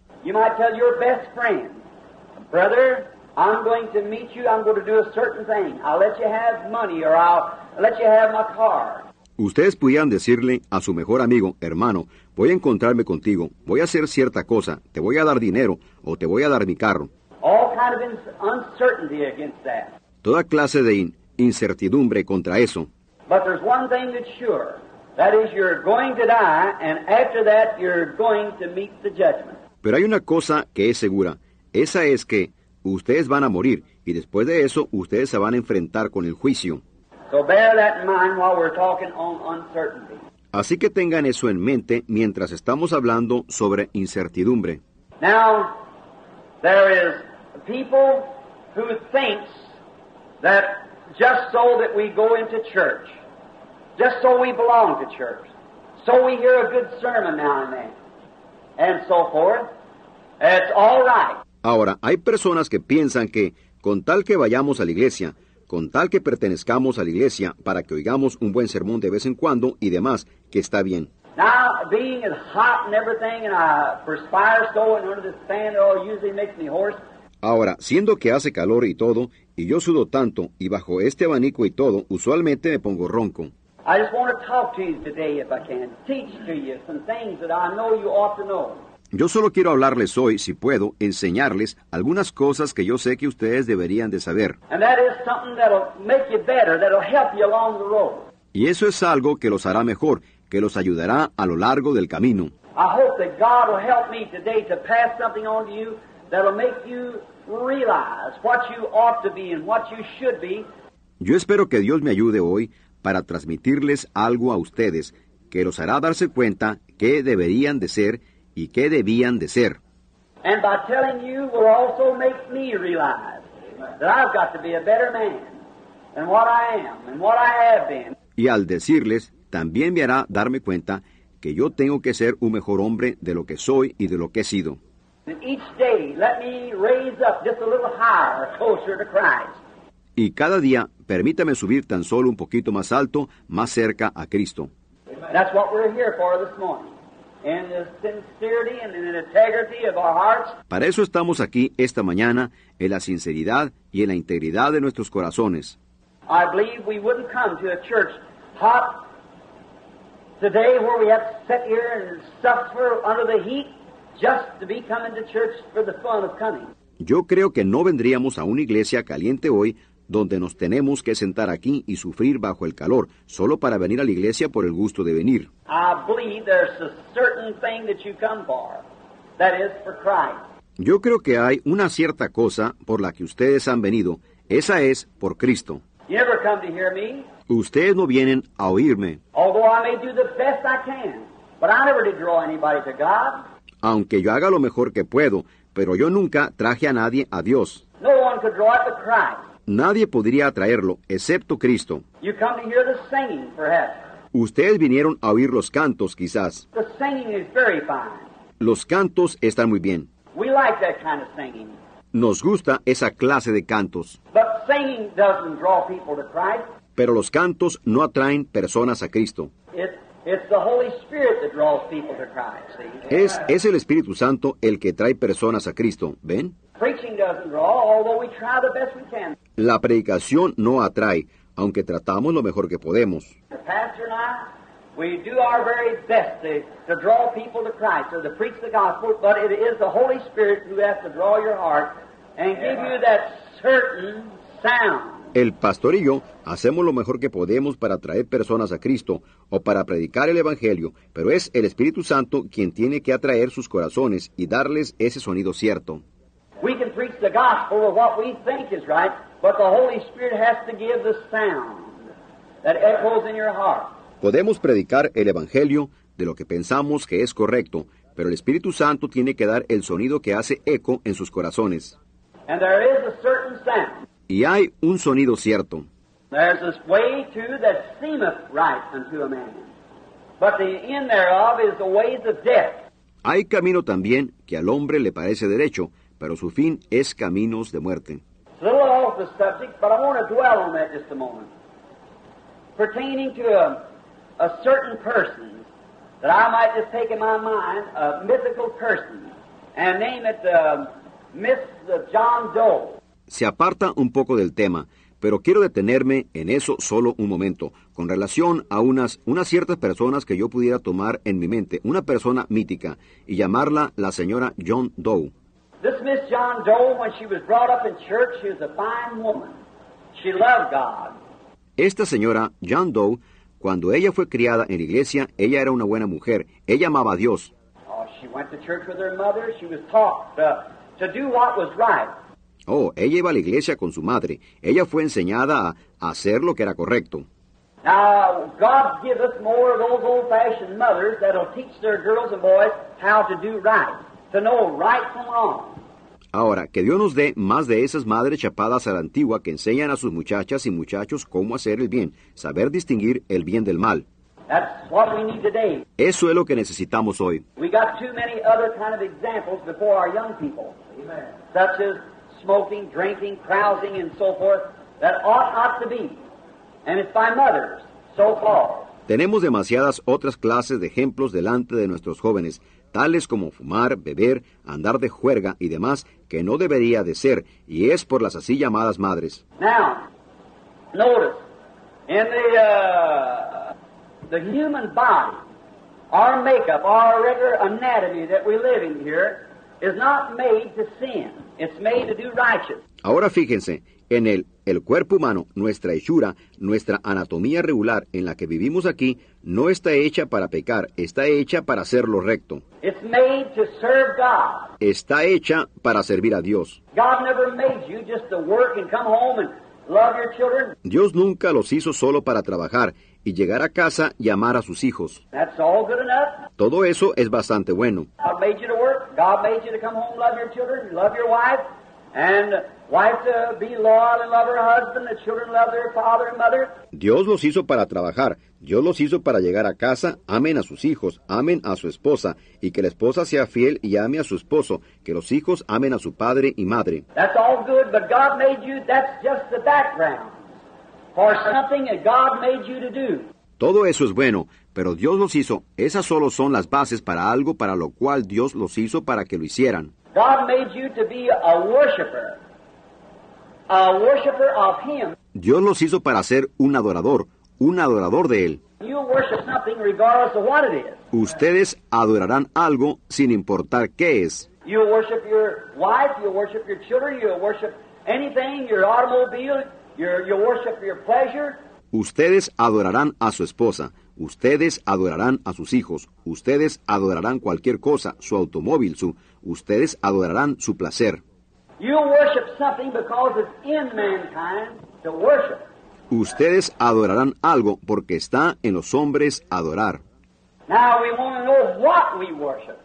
I'm Ustedes pudieran decirle a su mejor amigo, hermano, voy a encontrarme contigo, voy a hacer cierta cosa, te voy a dar dinero o te voy a dar mi carro. All kind of ins- uncertainty against that. Toda clase de in- incertidumbre contra eso. But there's one thing that's sure. That is, you're going to die, and after that, you're going to meet the judgment. Pero hay una cosa que es segura. Esa es que ustedes van a morir y después de eso ustedes se van a enfrentar con el juicio. So bear that in mind while we're talking on uncertainty. Así que tengan eso en mente mientras estamos hablando sobre incertidumbre. Now, there is people who thinks that just so that we go into church, just so we belong to church, so we hear a good sermon now and then, and so forth, it's all right. Ahora, hay personas que piensan que con tal que vayamos a la iglesia, con tal que pertenezcamos a la iglesia para que oigamos un buen sermón de vez en cuando y demás, que está bien. Now, being as hot and everything, and I perspire so, and under this fan, it all usually makes me hoarse. Ahora, siendo que hace calor y todo, y yo sudo tanto, y bajo este abanico y todo, usualmente me pongo ronco. I just want to talk to you today, if I can, teach to you some things that I know you ought to know. Yo solo quiero hablarles hoy, si puedo, enseñarles algunas cosas que yo sé que ustedes deberían de saber. Y eso es algo que los hará mejor, que los ayudará a lo largo del camino. I hope that God will help me today to pass something on to you that'll make you realize what you ought to be and what you should be, Yo espero que Dios me ayude hoy para transmitirles algo a ustedes que los hará darse cuenta qué deberían de ser y qué debían de ser. and by telling you will also make me realize that I've got to be a better man than what I am and what I have been. Y al decirles, también me hará darme cuenta que yo tengo que ser un mejor hombre de lo que soy y de lo que he sido. And each day, let me raise up just a little higher, closer to Christ. Y cada día, permítame subir tan solo un poquito más alto, más cerca a Cristo. That's what we're here for this morning. In the sincerity and in the integrity of our hearts, Para eso estamos aquí esta mañana, en la sinceridad y en la integridad de nuestros corazones. I believe we wouldn't come to a church hot today where we have to sit here and suffer under the heat just to be coming to church for the fun of coming. Yo creo que no vendríamos a una iglesia caliente hoy donde nos tenemos que sentar aquí y sufrir bajo el calor, solo para venir a la iglesia por el gusto de venir. I believe there's a certain thing that you come for. That is for Christ. Yo creo que hay una cierta cosa por la que ustedes han venido, esa es por Cristo. You never come to hear me, Ustedes no vienen a oírme, aunque yo haga lo mejor que puedo, pero yo nunca traje a nadie a Dios. No one could draw it Christ. Nadie podría atraerlo, excepto Cristo. You come to hear the singing, perhaps. Ustedes vinieron a oír los cantos, quizás. The singing is very fine. Los cantos están muy bien. We like that kind of singing. Nos gusta esa clase de cantos. But singing doesn't draw people to Christ. Pero los cantos no atraen personas a Cristo. It, it's the Holy Spirit that draws people to Christ. See? Es, es el Espíritu Santo el que trae personas a Cristo, ¿ven? Preaching doesn't draw, although we try the best we can. La predicación no atrae, aunque tratamos lo mejor que podemos. The pastor and I, we do our very best to, to draw people to Christ or to preach the gospel, but it is the Holy Spirit who has to draw your heart and give you that certain sound. El pastor y yo hacemos lo mejor que podemos para traer personas a Cristo o para predicar el Evangelio, pero es el Espíritu Santo quien tiene que atraer sus corazones y darles ese sonido cierto. We can preach the gospel of what we think is right, but the Holy Spirit has to give the sound that echoes in your heart. Podemos predicar el Evangelio de lo que pensamos que es correcto, pero el Espíritu Santo tiene que dar el sonido que hace eco en sus corazones. And there is a certain sound. Y hay un sonido cierto. There's this way too that seemeth right unto a man, but the end thereof is the ways of death. Hay camino también que al hombre le parece derecho, pero su fin es caminos de muerte. It's a little off the subject, but I want to dwell on that just a moment. Pertaining to a, a certain person that I might just take in my mind, a mythical person, and name it uh, Miss John Doe. Se aparta un poco del tema, pero quiero detenerme en eso solo un momento, con relación a unas, unas ciertas personas que yo pudiera tomar en mi mente, una persona mítica, y llamarla la señora John Doe. This Miss John Doe, when she was brought up in church, she was a fine woman. She loved God. Esta señora John Doe, cuando ella fue criada en la iglesia, ella era una buena mujer, ella amaba a Dios. Oh, she went to church with her mother. She was taught uh, to do what was right. Oh, ella iba a la iglesia con su madre, ella fue enseñada a, a hacer lo que era correcto. Now, God give us more of those old-fashioned mothers that'll teach their girls and boys how to do right, to know right from wrong. Ahora, que Dios nos dé más de esas madres chapadas a la antigua que enseñan a sus muchachas y muchachos cómo hacer el bien, saber distinguir el bien del mal. That's what we need today. Eso es lo que necesitamos hoy. We got too many other kind of examples before our young people, such as smoking, drinking, carousing, and so forth, that ought not to be. And it's by mothers, so called. Tenemos demasiadas otras clases de ejemplos delante de nuestros jóvenes, tales como fumar, beber, andar de juerga y demás, que no debería de ser, y es por las así llamadas madres. Now, notice, in the, uh, the human body, our makeup, our regular anatomy that we live in here, is not made to sin. It's made to do righteous. Ahora fíjense, en el, el cuerpo humano, nuestra hechura, nuestra anatomía regular en la que vivimos aquí, no está hecha para pecar, está hecha para hacer lo recto. It's made to serve God. Está hecha para servir a Dios. Dios nunca los hizo solo para trabajar y llegar a casa y amar a sus hijos. That's all good enough. Todo eso es bastante bueno. God made you to work. God made you to come home, love your children, love your wife, and Wife to be loyal and love her husband, the children love their father and mother. Dios los hizo para trabajar, Dios los hizo para llegar a casa, amen a sus hijos, amen a su esposa, y que la esposa sea fiel y ame a su esposo, que los hijos amen a su padre y madre. That's all good, but God made you, that's just the background for something that God made you to do. Todo eso es bueno, pero Dios los hizo, esas solo son las bases para algo para lo cual Dios los hizo para que lo hicieran. God made you to be a worshiper, a worshiper of Him. Dios los hizo para ser un adorador, un adorador de Él. You worship something regardless of what it is. Ustedes adorarán algo sin importar qué es. You worship your wife, you worship your children, you worship anything, your automobile, your, you worship your pleasure. Ustedes adorarán a su esposa, ustedes adorarán a sus hijos, ustedes adorarán cualquier cosa, su automóvil, su, ustedes adorarán su placer. Ustedes adorarán algo porque está en los hombres adorar. Now we want to know what we worship.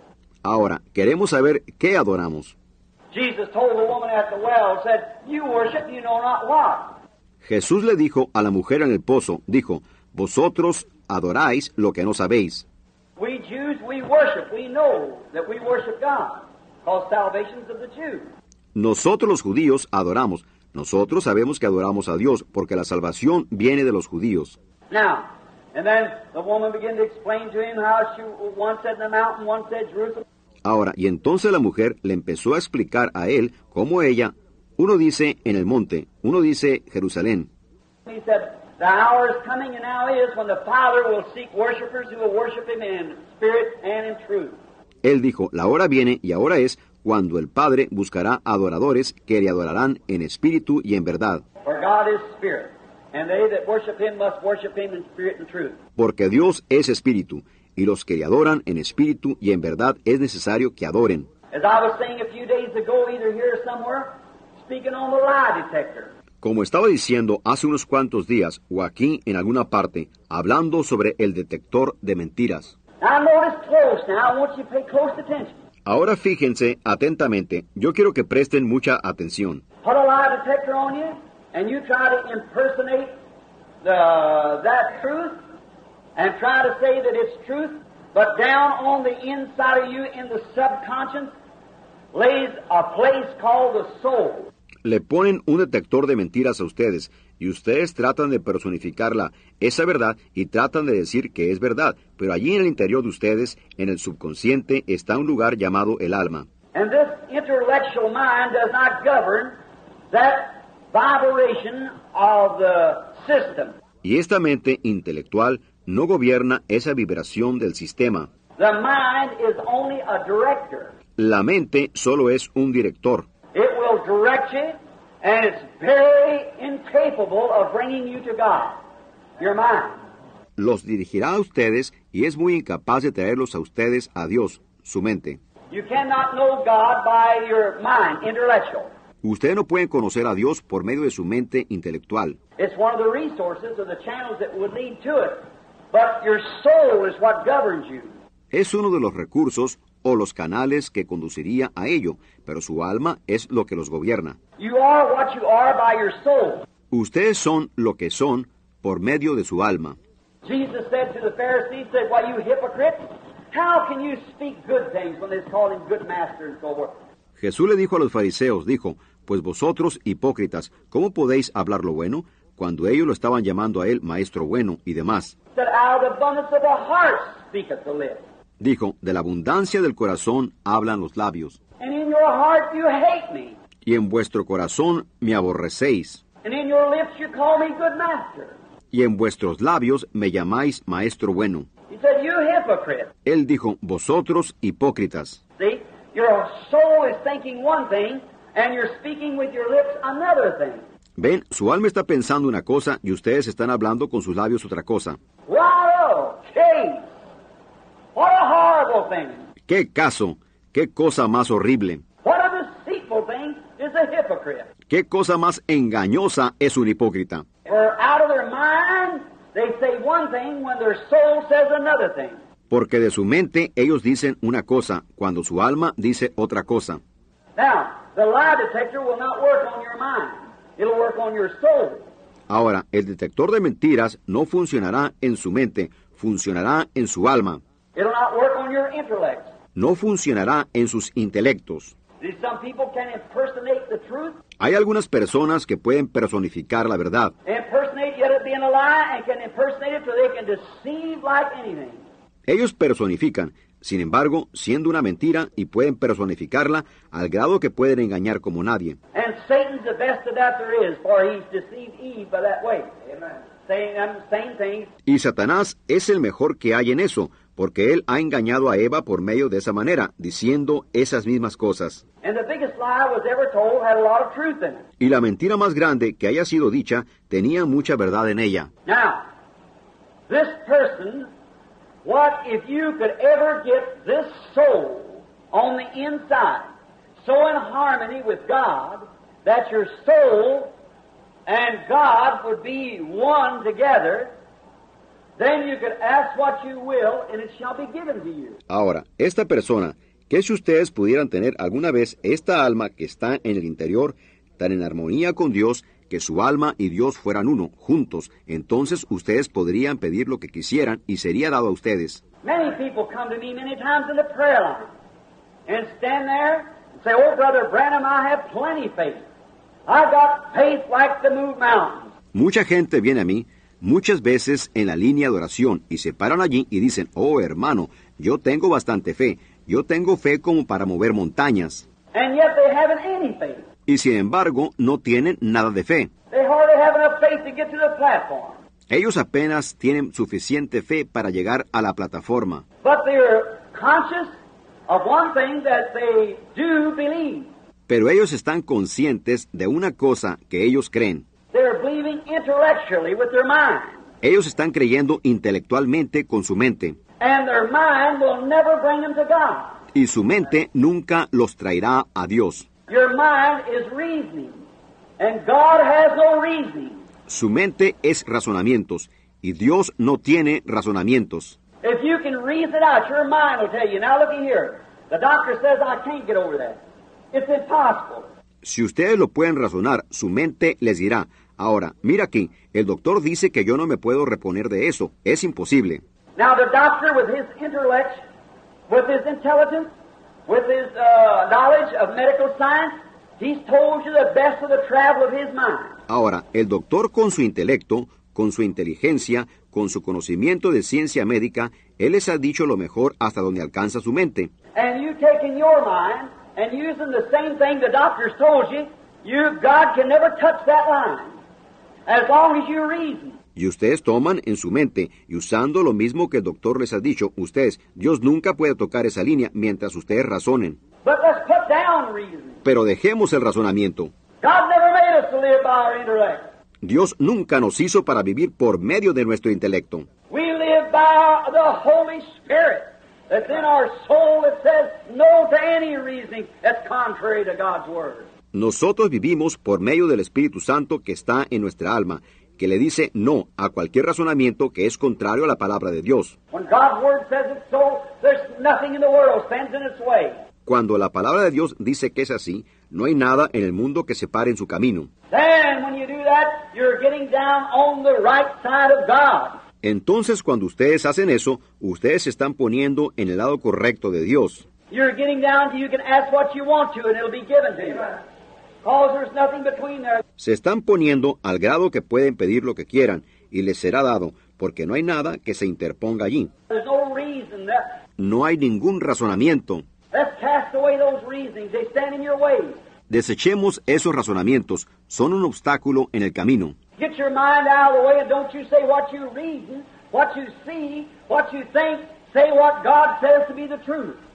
Ahora, queremos saber qué adoramos. Jesus told the woman at the well, said, You worship, you know not what. Jesús le dijo a la mujer en el pozo, dijo, Vosotros adoráis lo que no sabéis. Nosotros los judíos adoramos. Nosotros sabemos que adoramos a Dios porque la salvación viene de los judíos. Now, and then the woman began to explain to him how she one said the mountain, one said Jerusalem. Ahora, y entonces la mujer le empezó a explicar a él cómo ella, uno dice en el monte, uno dice Jerusalén. He said, The hour is coming and now is when the Father will seek worshipers who will worship him in spirit and in truth. Él dijo, la hora viene y ahora es cuando el Padre buscará adoradores que le adorarán en espíritu y en verdad. For God is spirit, and they that worship him must worship him in spirit and truth. Porque Dios es espíritu, y los que le adoran en espíritu y en verdad es necesario que adoren. As I was saying a few days ago, either here or somewhere, speaking on the lie detector. Como estaba diciendo hace unos cuantos días, o aquí en alguna parte, hablando sobre el detector de mentiras. Ahora fíjense atentamente, yo quiero que presten mucha atención. Put a lie detector on you, and you try to impersonate the, that truth, and try to say that it's truth, but down on the inside of you, in the subconscious, lays a place called the soul. Le ponen un detector de mentiras a ustedes y ustedes tratan de personificarla, esa verdad, y tratan de decir que es verdad, pero allí en el interior de ustedes, en el subconsciente, está un lugar llamado el alma. And this intellectual mind does not govern that vibration of the system. Y esta mente intelectual no gobierna esa vibración del sistema. The mind is only a director. La mente solo es un director. It will direct you, and it's very incapable of bringing you to God. Your mind. Los dirigirá a ustedes y es muy incapaz de traerlos a ustedes a Dios, su mente. You cannot know God by your mind, intellectual. Ustedes no pueden conocer a Dios por medio de su mente intelectual. It's one of the resources or the channels that would lead to it. But your soul is what governs you. Es uno de los recursos o los canales que conduciría a ello, pero su alma es lo que los gobierna. You are what you are by your soul. Ustedes son lo que son por medio de su alma. Jesus said to the Pharisees, said, Why, you hypocrites, how can you speak good things when they call him good master and so forth? Jesús le dijo a los fariseos, dijo, pues vosotros, hipócritas, ¿cómo podéis hablar lo bueno? Cuando ellos lo estaban llamando a él maestro bueno y demás. Dijo, de la abundancia del corazón hablan los labios. And in your heart you hate me. Y en vuestro corazón me aborrecéis. And in your lips you call me good master. Y en vuestros labios me llamáis maestro bueno. He said, You hypocrite. Él dijo, vosotros hipócritas. Ven, su alma está pensando una cosa y ustedes están hablando con sus labios otra cosa. What a horrible thing! ¿Qué caso? ¿Qué cosa más horrible? What a deceitful thing is a hypocrite. ¿Qué cosa más engañosa es un hipócrita? For out of their mind, they say one thing when their soul says another thing. Porque de su mente ellos dicen una cosa cuando su alma dice otra cosa. Now, the lie detector will not work on your mind. It'll work on your soul. Ahora, el detector de mentiras no funcionará en su mente, funcionará en su alma. It'll not work on your intellect. No funcionará en sus intelectos. See, some people can impersonate the truth, Hay algunas personas que pueden personificar la verdad, impersonate yet it being a lie, and can impersonate it so they can deceive like anything. Ellos personifican, sin embargo, siendo una mentira y pueden personificarla al grado que pueden engañar como nadie. And Satan's the best of that there is, for he's deceived Eve by that way. Saying them same things. Y Satanás es el mejor que hay en eso, porque él ha engañado a Eva por medio de esa manera, diciendo esas mismas cosas. And the biggest lie was ever told had a lot of truth in it. Y la mentira más grande que haya sido dicha tenía mucha verdad en ella. Now, this person, what if you could ever get this soul on the inside so in harmony with God that your soul and God would be one together, Ahora, esta persona, que si ustedes pudieran tener alguna vez esta alma que está en el interior, tan en armonía con Dios, que su alma y Dios fueran uno, juntos, entonces ustedes podrían pedir lo que quisieran y sería dado a ustedes. Many people come to me many times in the prayer line and stand there and say, Oh, Brother Branham, I have plenty faith. I've got faith like the move mountains. Mucha gente viene a mí muchas veces en la línea de oración y se paran allí y dicen, oh hermano, yo tengo bastante fe, yo tengo fe como para mover montañas. And yet they haven't any faith. Y sin embargo no tienen nada de fe. They hardly have enough faith to get to the platform. Ellos apenas tienen suficiente fe para llegar a la plataforma, But they're conscious of one thing that they do believe. pero ellos están conscientes de una cosa que ellos creen. They're believing intellectually with their mind. Ellos están creyendo intelectualmente con su mente, And their mind will never bring them to God. y su mente nunca los traerá a Dios. Your mind is reasoning. And God has no reasoning. Su mente es razonamientos, y Dios no tiene razonamientos. If you can reason it out, your mind will tell you, now looky here. The doctor says I can't get over that. It's impossible. Si ustedes lo pueden razonar, su mente les dirá, ahora, mira aquí, el doctor dice que yo no me puedo reponer de eso, es imposible. Now the doctor with his intellect, with his intelligence, with his uh, knowledge of medical science, he's told you the best of the travel of his mind. Ahora, el doctor con su intelecto, con su inteligencia, con su conocimiento de ciencia médica, él les ha dicho lo mejor hasta donde alcanza su mente. And you taking your mind and using the same thing the doctor's told you, you God can never touch that line. As long as you reason. Y ustedes toman en su mente, y usando lo mismo que el doctor les ha dicho, ustedes, Dios nunca puede tocar esa línea mientras ustedes razonen. But let's put down. Pero dejemos el razonamiento. God never made us to live by our intellect. Dios nunca nos hizo para vivir por medio de nuestro intelecto. We live by the Holy Spirit that's in our soul that says no to any reasoning that's contrary to God's Word. Nosotros vivimos por medio del Espíritu Santo que está en nuestra alma, que le dice no a cualquier razonamiento que es contrario a la palabra de Dios. When God's Word says it's so, there's nothing in the world stands in its way. Cuando la palabra de Dios dice que es así, no hay nada en el mundo que se pare en su camino. Then when you do that, you're getting down on the right side of God. Entonces, cuando ustedes hacen eso, ustedes se están poniendo en el lado correcto de Dios. You're getting down to you can ask what you want to and it'll be given to you. Se están poniendo al grado que pueden pedir lo que quieran y les será dado, porque no hay nada que se interponga allí. No hay ningún razonamiento. Desechemos esos razonamientos, son un obstáculo en el camino.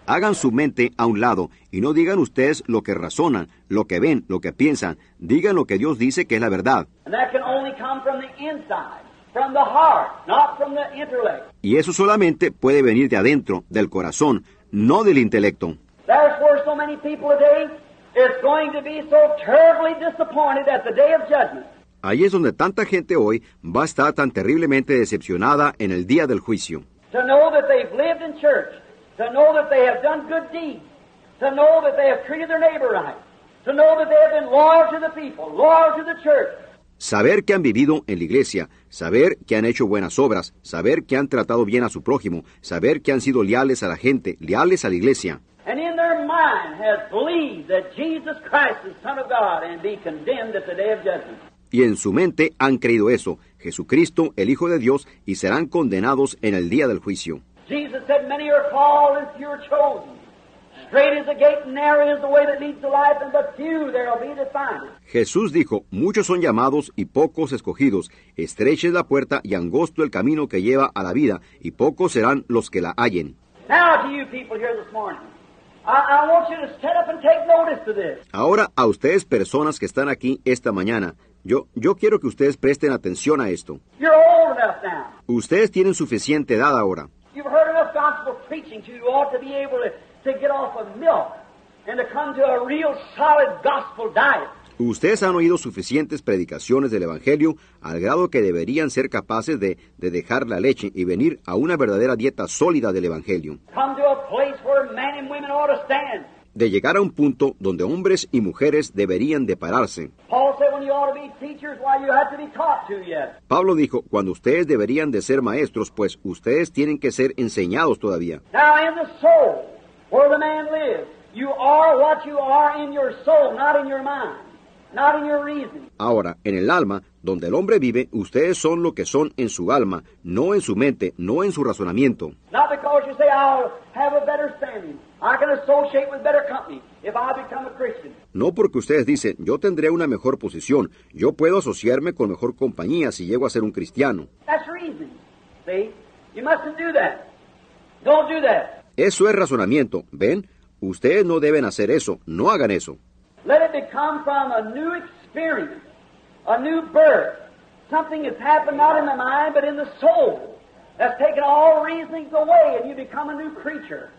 Hagan su mente a un lado y no digan ustedes lo que razonan, lo que ven, lo que piensan. Digan lo que Dios dice que es la verdad. Y eso solamente puede venir de adentro, del corazón, no del intelecto. Ahí es donde tanta gente hoy va a estar tan terriblemente decepcionada en el día del juicio. To know that they've lived in church, to know that they have done good deeds, to know that they have treated their neighbor right, to know that they have been loyal to the people, loyal to the church, Saber que han vivido en la iglesia, saber que han hecho buenas obras, saber que han tratado bien a su prójimo, saber que han sido leales a la gente, leales a la iglesia. and in their mind has believed that Jesus Christ is Son of God and be condemned at the day of judgment. Y en su mente han creído eso, Jesucristo, el Hijo de Dios, y serán condenados en el día del juicio. Jesus said, Many are called and few are chosen. Straight is the gate and narrow is the way that leads to life, and but few there will be that find it. Jesús dijo, muchos son llamados y pocos escogidos, estrecha es la puerta y angosto el camino que lleva a la vida, y pocos serán los que la hallen. Now to you people here this morning, I, I want you to stand up and take notice to this. Ahora a ustedes personas que están aquí esta mañana, yo, yo quiero que ustedes presten atención a esto. You're old enough now. Ustedes tienen suficiente edad ahora. You've heard enough gospel preaching to you ought to be able to, to get off of milk and to come to a real solid gospel diet. Ustedes han oído suficientes predicaciones del Evangelio al grado que deberían ser capaces de, de dejar la leche y venir a una verdadera dieta sólida del Evangelio, Come to a place where men and women ought to stand. De llegar a un punto donde hombres y mujeres deberían de pararse. Paul said when you ought to be teachers, why you have to be taught to yet. Pablo dijo, cuando ustedes deberían de ser maestros, pues ustedes tienen que ser enseñados todavía. Ahora, en el alma, donde el hombre vive, ustedes son lo que son en su alma, no en su mente, no en su razonamiento. Not because you say, I'll have a better standing. I can associate with better company if I become a Christian. No porque ustedes dicen, yo tendré una mejor posición, yo puedo asociarme con mejor compañía si llego a ser un cristiano. That's reasoning. See? You mustn't do that. Don't do that. Eso es razonamiento, ¿ven? Ustedes no deben hacer eso, no hagan eso. Let it become from a new experience, a new birth. Something has happened not in the mind, but in the soul. That's taken all reasonings away, and you become a new creature.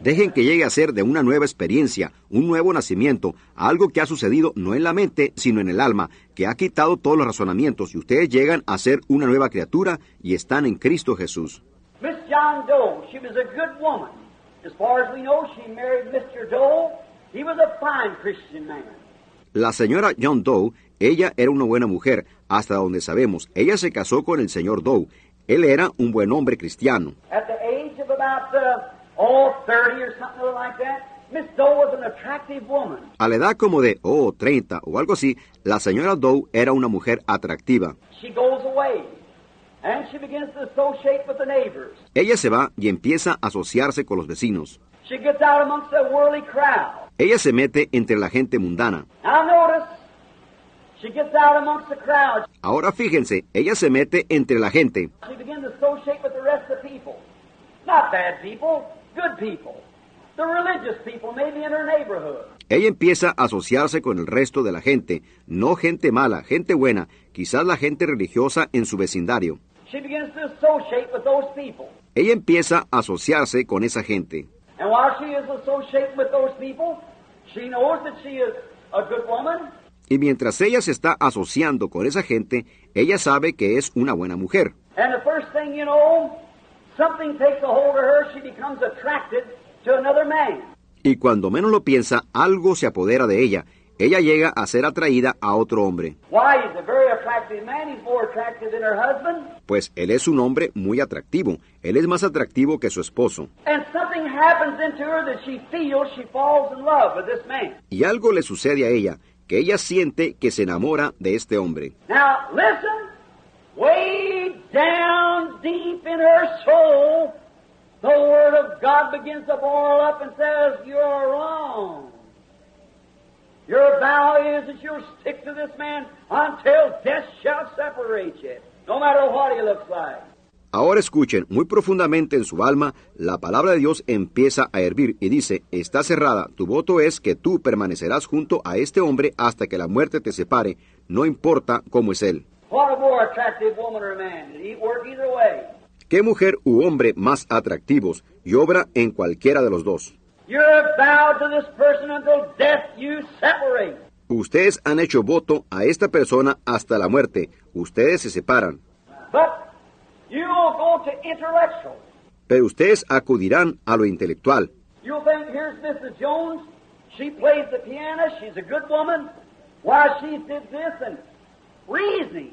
Dejen que llegue a ser de una nueva experiencia, un nuevo nacimiento, algo que ha sucedido no en la mente, sino en el alma, que ha quitado todos los razonamientos y ustedes llegan a ser una nueva criatura y están en Cristo Jesús. Miss John Doe, she was a good woman. As far as we know, she married Mr. Doe. He was a fine Christian man. La señora John Doe, ella era una buena mujer, hasta donde sabemos, ella se casó con el señor Doe. Él era un buen hombre cristiano. At the A la edad como de, oh, 30 o algo así, la señora Doe era una mujer atractiva. She goes away, and she begins to associate with the neighbors. Ella se va y empieza a asociarse con los vecinos. She gets out amongst the worldly crowd. Ella se mete entre la gente mundana. Now notice, she gets out amongst the crowd. Ahora fíjense, ella se mete entre la gente. Ella empieza a asociarse con el resto de la gente, no gente mala, gente buena, quizás la gente religiosa en su vecindario. She begins to associate with those people. Ella empieza a asociarse con esa gente. And while she is associating with those people, she knows that she is a good woman. Y mientras ella se está asociando con esa gente, ella sabe que es una buena mujer. And the first thing you know, something takes a hold of her. She becomes attracted to another man. Y cuando menos lo piensa, algo se apodera de ella. Ella llega a ser atraída a otro hombre. Why, he's a very attractive man. He's more attractive than her husband. Pues él es un hombre muy atractivo. Él es más atractivo que su esposo. And something happens into her that she feels she falls in love with this man. Y algo le sucede a ella, que ella siente que se enamora de este hombre. Now, listen. Way down deep in her soul, the Word of God begins to boil up and says, You're wrong. Your vow is that you'll stick to this man until death shall separate you, no matter what he looks like. Ahora escuchen, muy profundamente en su alma, la palabra de Dios empieza a hervir y dice, está cerrada, tu voto es que tú permanecerás junto a este hombre hasta que la muerte te separe, no importa cómo es él. What a more attractive woman or man. It work either way. ¿Qué mujer u hombre más atractivos y obra en cualquiera de los dos? You're vowed to this person until death you separate. Ustedes han hecho voto a esta persona hasta la muerte, ustedes se separan, But you will go to intellectual. pero ustedes acudirán a lo intelectual. You'll think, here's Mrs. Jones. She plays the piano. She's a good woman. Why she did this and reasoning.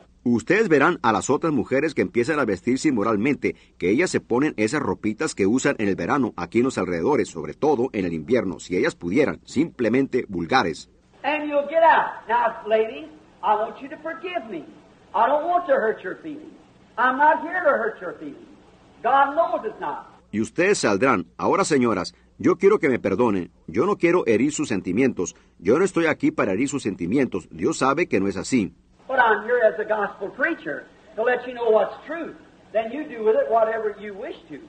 Ustedes verán a las otras mujeres que empiezan a vestirse inmoralmente, que ellas se ponen esas ropitas que usan en el verano aquí en los alrededores, sobre todo en el invierno, si ellas pudieran, simplemente vulgares. And you'll get out. Now, ladies, I want you to forgive me. I don't want to hurt your feelings. I'm not here to hurt your feelings. God knows it's not. Y ustedes saldrán. Ahora, señoras, yo quiero que me perdonen. Yo no quiero herir sus sentimientos. Yo no estoy aquí para herir sus sentimientos. Dios sabe que no es así. But I'm here as a gospel preacher to let you know what's truth. Then you do with it whatever you wish to.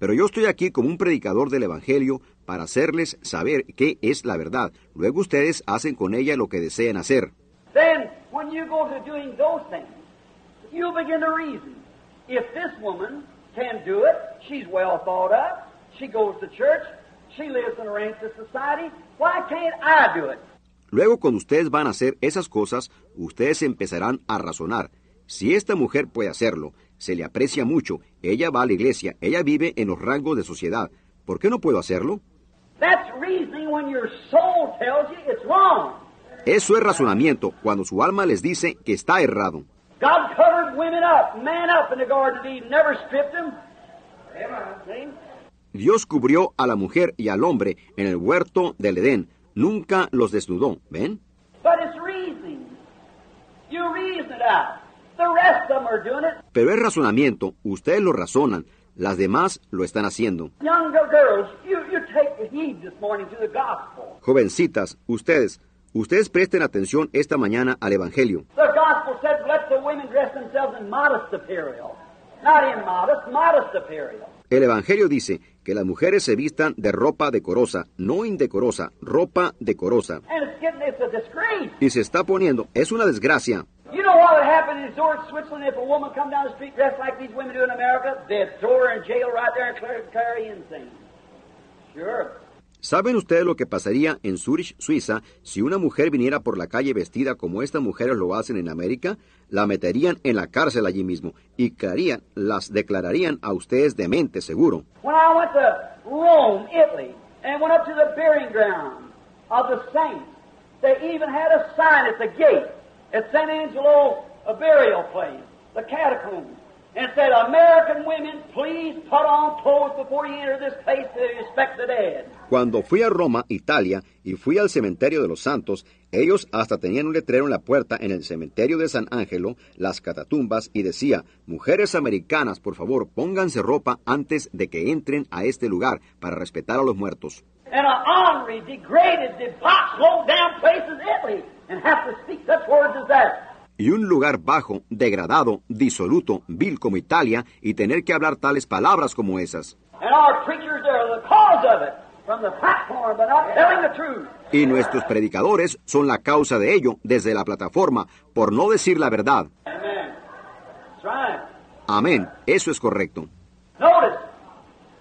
Pero yo estoy aquí como un predicador del Evangelio para hacerles saber qué es la verdad. Luego ustedes hacen con ella lo que deseen hacer. Then, when you go to doing those things, you begin to reason. If this woman can do it, she's well thought of, she goes to church, she lives in ranks of society, why can't I do it? Luego cuando ustedes van a hacer esas cosas, ustedes empezarán a razonar. Si esta mujer puede hacerlo, se le aprecia mucho, ella va a la iglesia, ella vive en los rangos de sociedad, ¿por qué no puedo hacerlo? Eso es razonamiento cuando su alma les dice que está errado. Dios cubrió a la mujer y al hombre en el huerto del Edén, nunca los desnudó, ¿ven? Pero es razonamiento, ustedes lo razonan, las demás lo están haciendo. Young girls, you, you take heed this morning to the gospel. Jovencitas, ustedes, ustedes presten atención esta mañana al Evangelio. The gospel said, let the women dress themselves in modest apparel. Not immodest, modest apparel. El Evangelio dice que las mujeres se vistan de ropa decorosa, no indecorosa, ropa decorosa. Y se está poniendo, es una desgracia. You know what would happen in Zurich, Switzerland, if a woman come down the street dressed like these women do in America? They'd throw her in jail right there and clear, carry insane. Sure. ¿Saben ustedes lo que pasaría en Zurich, Suiza, si una mujer viniera por la calle vestida como estas mujeres lo hacen en América? La meterían en la cárcel allí mismo y las declararían a ustedes demente, seguro. When I went to Rome, Italy, and went up to the burying ground of the saints, they even had a sign at the gate at St. Angelo, a burial place, the catacombs, and said, American women, please put on clothes before you enter this place to respect the dead. Cuando fui a Roma, Italia, y fui al cementerio de los santos, ellos hasta tenían un letrero en la puerta en el cementerio de San Ángelo, las catatumbas, y decía, mujeres americanas, por favor, pónganse ropa antes de que entren a este lugar para respetar a los muertos. Y un lugar bajo, degradado, disoluto, vil como Italia, y tener que hablar tales palabras como esas. And our preachers are the cause of it, from the platform, but not telling the truth. Y nuestros predicadores son la causa de ello desde la plataforma, por no decir la verdad. Amen. That's right. Amén, eso es correcto. Notice,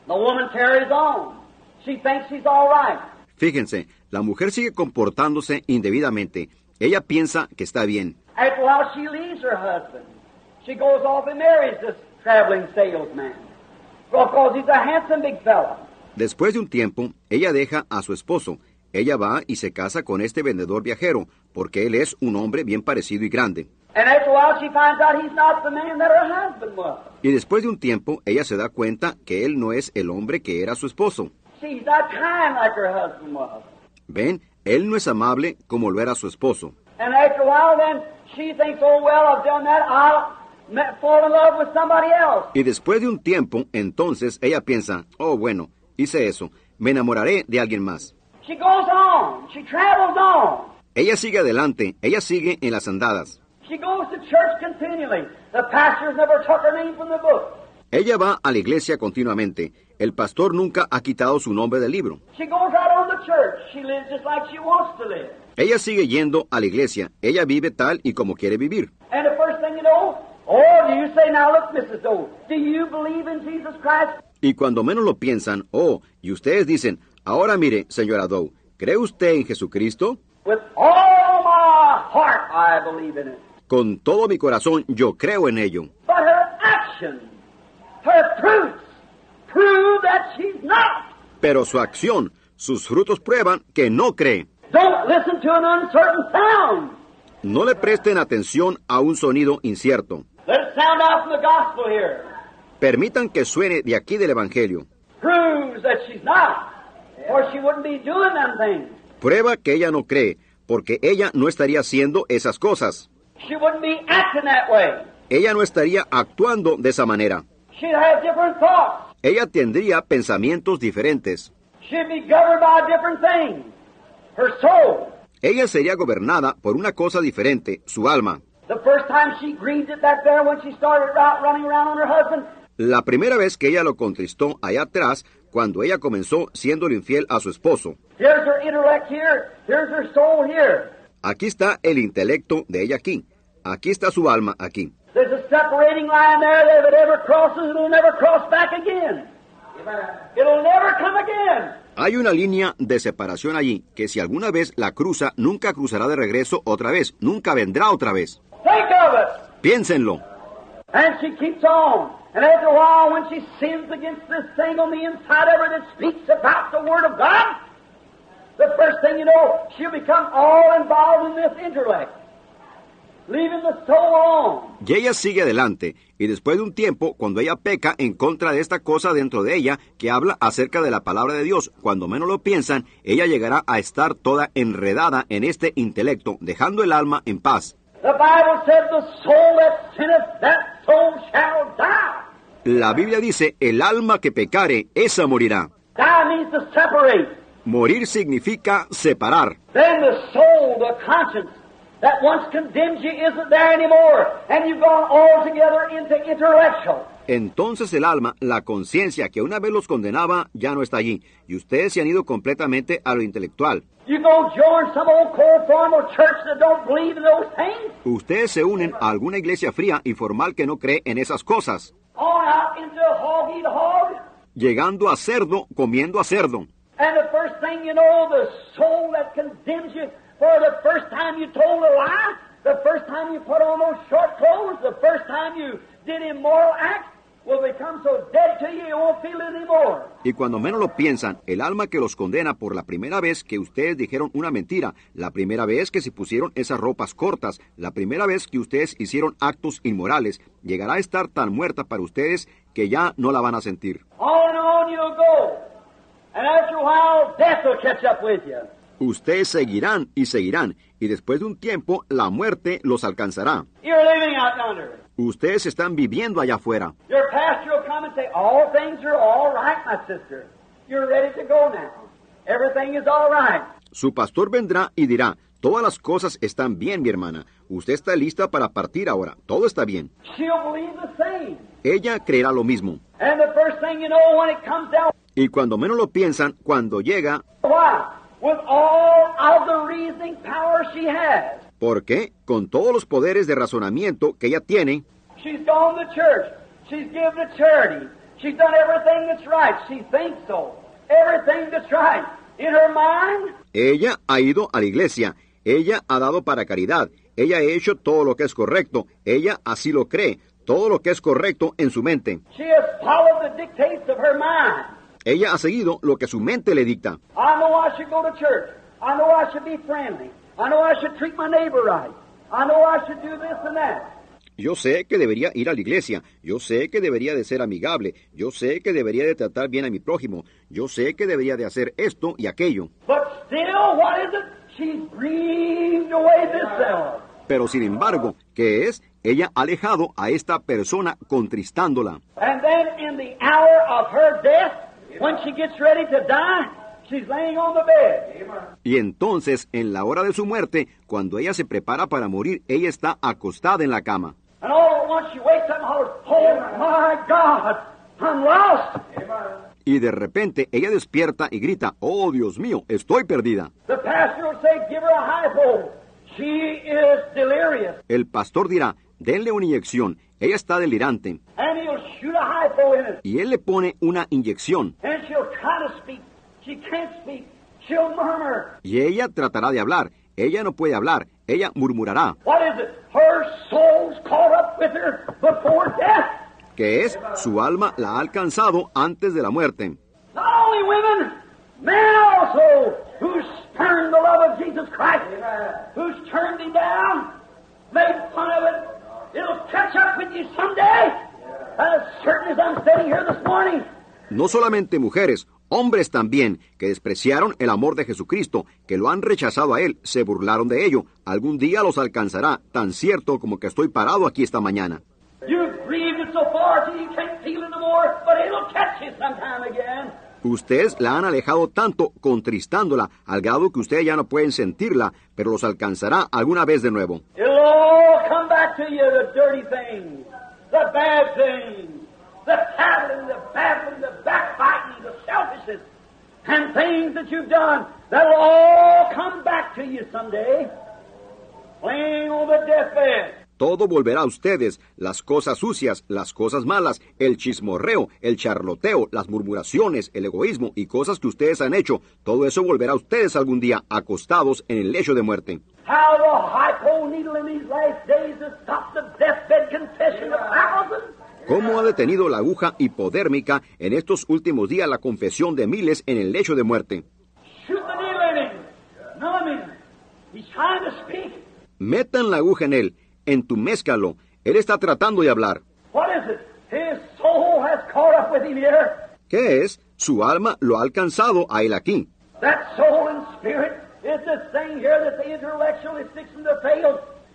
the woman carries on. She thinks she's all right. Fíjense, la mujer sigue comportándose indebidamente. Ella piensa que está bien. After a while, she leaves her husband. She goes off and marries this traveling salesman. Because he's a handsome big fellow. Después de un tiempo, ella deja a su esposo. Ella va y se casa con este vendedor viajero, porque él es un hombre bien parecido y grande. And after a while, she finds out he's not the man that her husband was. Y después de un tiempo, ella se da cuenta que él no es el hombre que era su esposo. Ven, él no es amable como lo era su esposo. And after a while, then she thinks, oh, well, I've done that. I'll ma- fall in love with somebody else. Y después de un tiempo, entonces ella piensa, oh bueno, hice eso, me enamoraré de alguien más. She goes on. She travels on. Ella sigue adelante, ella sigue en las andadas. She goes to church continually. The pastors never took her name from the book. Ella va a la iglesia continuamente. El pastor nunca ha quitado su nombre del libro. She goes right on to church. She lives just like she wants to live. Ella sigue yendo a la iglesia. Ella vive tal y como quiere vivir. And the first thing you know, Or do you say, now look, Mrs. Doe, do you believe in Jesus Christ? Y cuando menos lo piensan, oh, y ustedes dicen, ahora mire, señora Doe, ¿cree usted en Jesucristo? With all my heart, I believe in it. Con todo mi corazón yo creo en ello. But her actions, her fruits, prove that she's not. Pero su acción, sus frutos prueban que no cree. Don't listen to an uncertain sound. No le presten atención a un sonido incierto. Let it sound out from the gospel here. Permitan que suene de aquí del Evangelio. Prueba que ella no cree, porque ella no estaría haciendo esas cosas. She wouldn't be acting that way. Ella no estaría actuando de esa manera. She'd have different thoughts. Ella tendría pensamientos diferentes. She'd be governed by different things. Her soul. Ella sería gobernada por una cosa diferente, su alma. La primera vez que ella lo contristó allá atrás, cuando ella comenzó siendo infiel a su esposo. here's her intellect here, here's her soul here. Aquí está el intelecto de ella aquí. Aquí está su alma aquí. Hay una línea de separación allí que si alguna vez la cruza, nunca cruzará de regreso otra vez, nunca vendrá otra vez. Piénsenlo. And she keeps on. And after a while, when she sins against this thing on the inside of her that speaks about the Word of God, the first thing you know, she'll become all involved in this intellect, leaving the soul alone. Y ella sigue adelante, y después de un tiempo, cuando ella peca en contra de esta cosa dentro de ella, que habla acerca de la palabra de Dios, cuando menos lo piensan, ella llegará a estar toda enredada en este intelecto, dejando el alma en paz. The Bible said, The soul that sinneth, that soul shall die. La Biblia dice, el alma que pecare, esa morirá. Die means to separate. Morir significa separar. Then the soul, the conscience, that once condemned you isn't there anymore, and you've gone altogether into intellectual. Entonces el alma, la conciencia que una vez los condenaba, ya no está allí, y ustedes se han ido completamente a lo intelectual. You go join some old cold formal church that don't believe in those things, Ustedes se unen a alguna iglesia fría y formal que no cree en esas cosas, on out into a hog eat hog, llegando a cerdo, comiendo a cerdo. and the first thing you know, the soul that condemns you for the first time you told a lie, the first time you put on those short clothes, the first time you did immoral acts, will become so dead to you you won't feel it anymore. Y cuando menos lo piensan, el alma que los condena por la primera vez que ustedes dijeron una mentira, la primera vez que se pusieron esas ropas cortas, la primera vez que ustedes hicieron actos inmorales, llegará a estar tan muerta para ustedes que ya no la van a sentir. On and on you'll go. And after a while, death will catch up with you. Ustedes seguirán y seguirán, y después de un tiempo la muerte los alcanzará. You're. Ustedes están viviendo allá afuera. Your pastor will come and say, All things are all right, my sister. You're ready to go now. Everything is all right. Su pastor vendrá y dirá, todas las cosas están bien, mi hermana. Usted está lista para partir ahora. Todo está bien. She'll believe the same. Ella creerá lo mismo. And the first thing you know, when it comes down, Y cuando menos lo piensan, cuando llega, why? With all of the reasoning power she has. Porque con todos los poderes de razonamiento que ella tiene, She's gone to church. She's given to charity. She's done everything that's right. She thinks so. Everything that's right. In her mind, ella ha ido a la iglesia, ella ha dado para caridad, ella ha hecho todo lo que es correcto, ella así lo cree, todo lo que es correcto en su mente. she has followed the dictates of her mind. Ella ha seguido lo que su mente le dicta. I know I should go to church. I know I should be friendly. I know I should treat my neighbor right. I know I should do this and that. Yo sé que debería ir a la iglesia, yo sé que debería de ser amigable, yo sé que debería de tratar bien a mi prójimo, yo sé que debería de hacer esto y aquello. But still, what is it? She's grieved away this self. Pero sin embargo, ¿qué es? Ella ha alejado a esta persona contristándola. And then in the hour of her death, when she gets ready to die, she's laying on the bed. Y entonces, en la hora de su muerte, cuando ella se prepara para morir, ella está acostada en la cama. Oh my God, I'm lost. Y de repente ella despierta y grita, Oh Dios mío, estoy perdida. The pastor will say, Give her a high pole. She is delirious. El pastor dirá, denle una inyección. Ella está delirante. And he'll shoot a hypo in it. Y él le pone una inyección. She can't speak. She'll murmur. Y ella tratará de hablar. Ella no puede hablar. Ella murmurará. What is it? Her soul's caught up with her before death. Que es, su alma la ha alcanzado antes de la muerte. Not only women, men also, who's spurned the love of Jesus Christ, who's turned him down, made fun of it. It'll catch up with you someday. As certain as I'm sitting here this morning. No solamente mujeres, hombres también, que despreciaron el amor de Jesucristo, que lo han rechazado a Él, se burlaron de ello. Algún día los alcanzará, tan cierto como que estoy parado aquí esta mañana. Ustedes la han alejado tanto, contristándola, al grado que ustedes ya no pueden sentirla, pero los alcanzará alguna vez de nuevo. It'll all come back to you, the dirty things, the bad things, the tattling, the babbling, the backbiting, the selfishness, and things that you've done. That'll all come back to you someday. Laying on the deathbed. Todo volverá a ustedes, las cosas sucias, las cosas malas, el chismorreo, el charloteo, las murmuraciones, el egoísmo y cosas que ustedes han hecho, todo eso volverá a ustedes algún día acostados en el lecho de muerte. How the ¿Cómo ha detenido la aguja hipodérmica en estos últimos días la confesión de miles en el lecho de muerte? Metan la aguja en él, entuméscalo. Él está tratando de hablar. ¿Qué es? Su alma lo ha alcanzado a él aquí.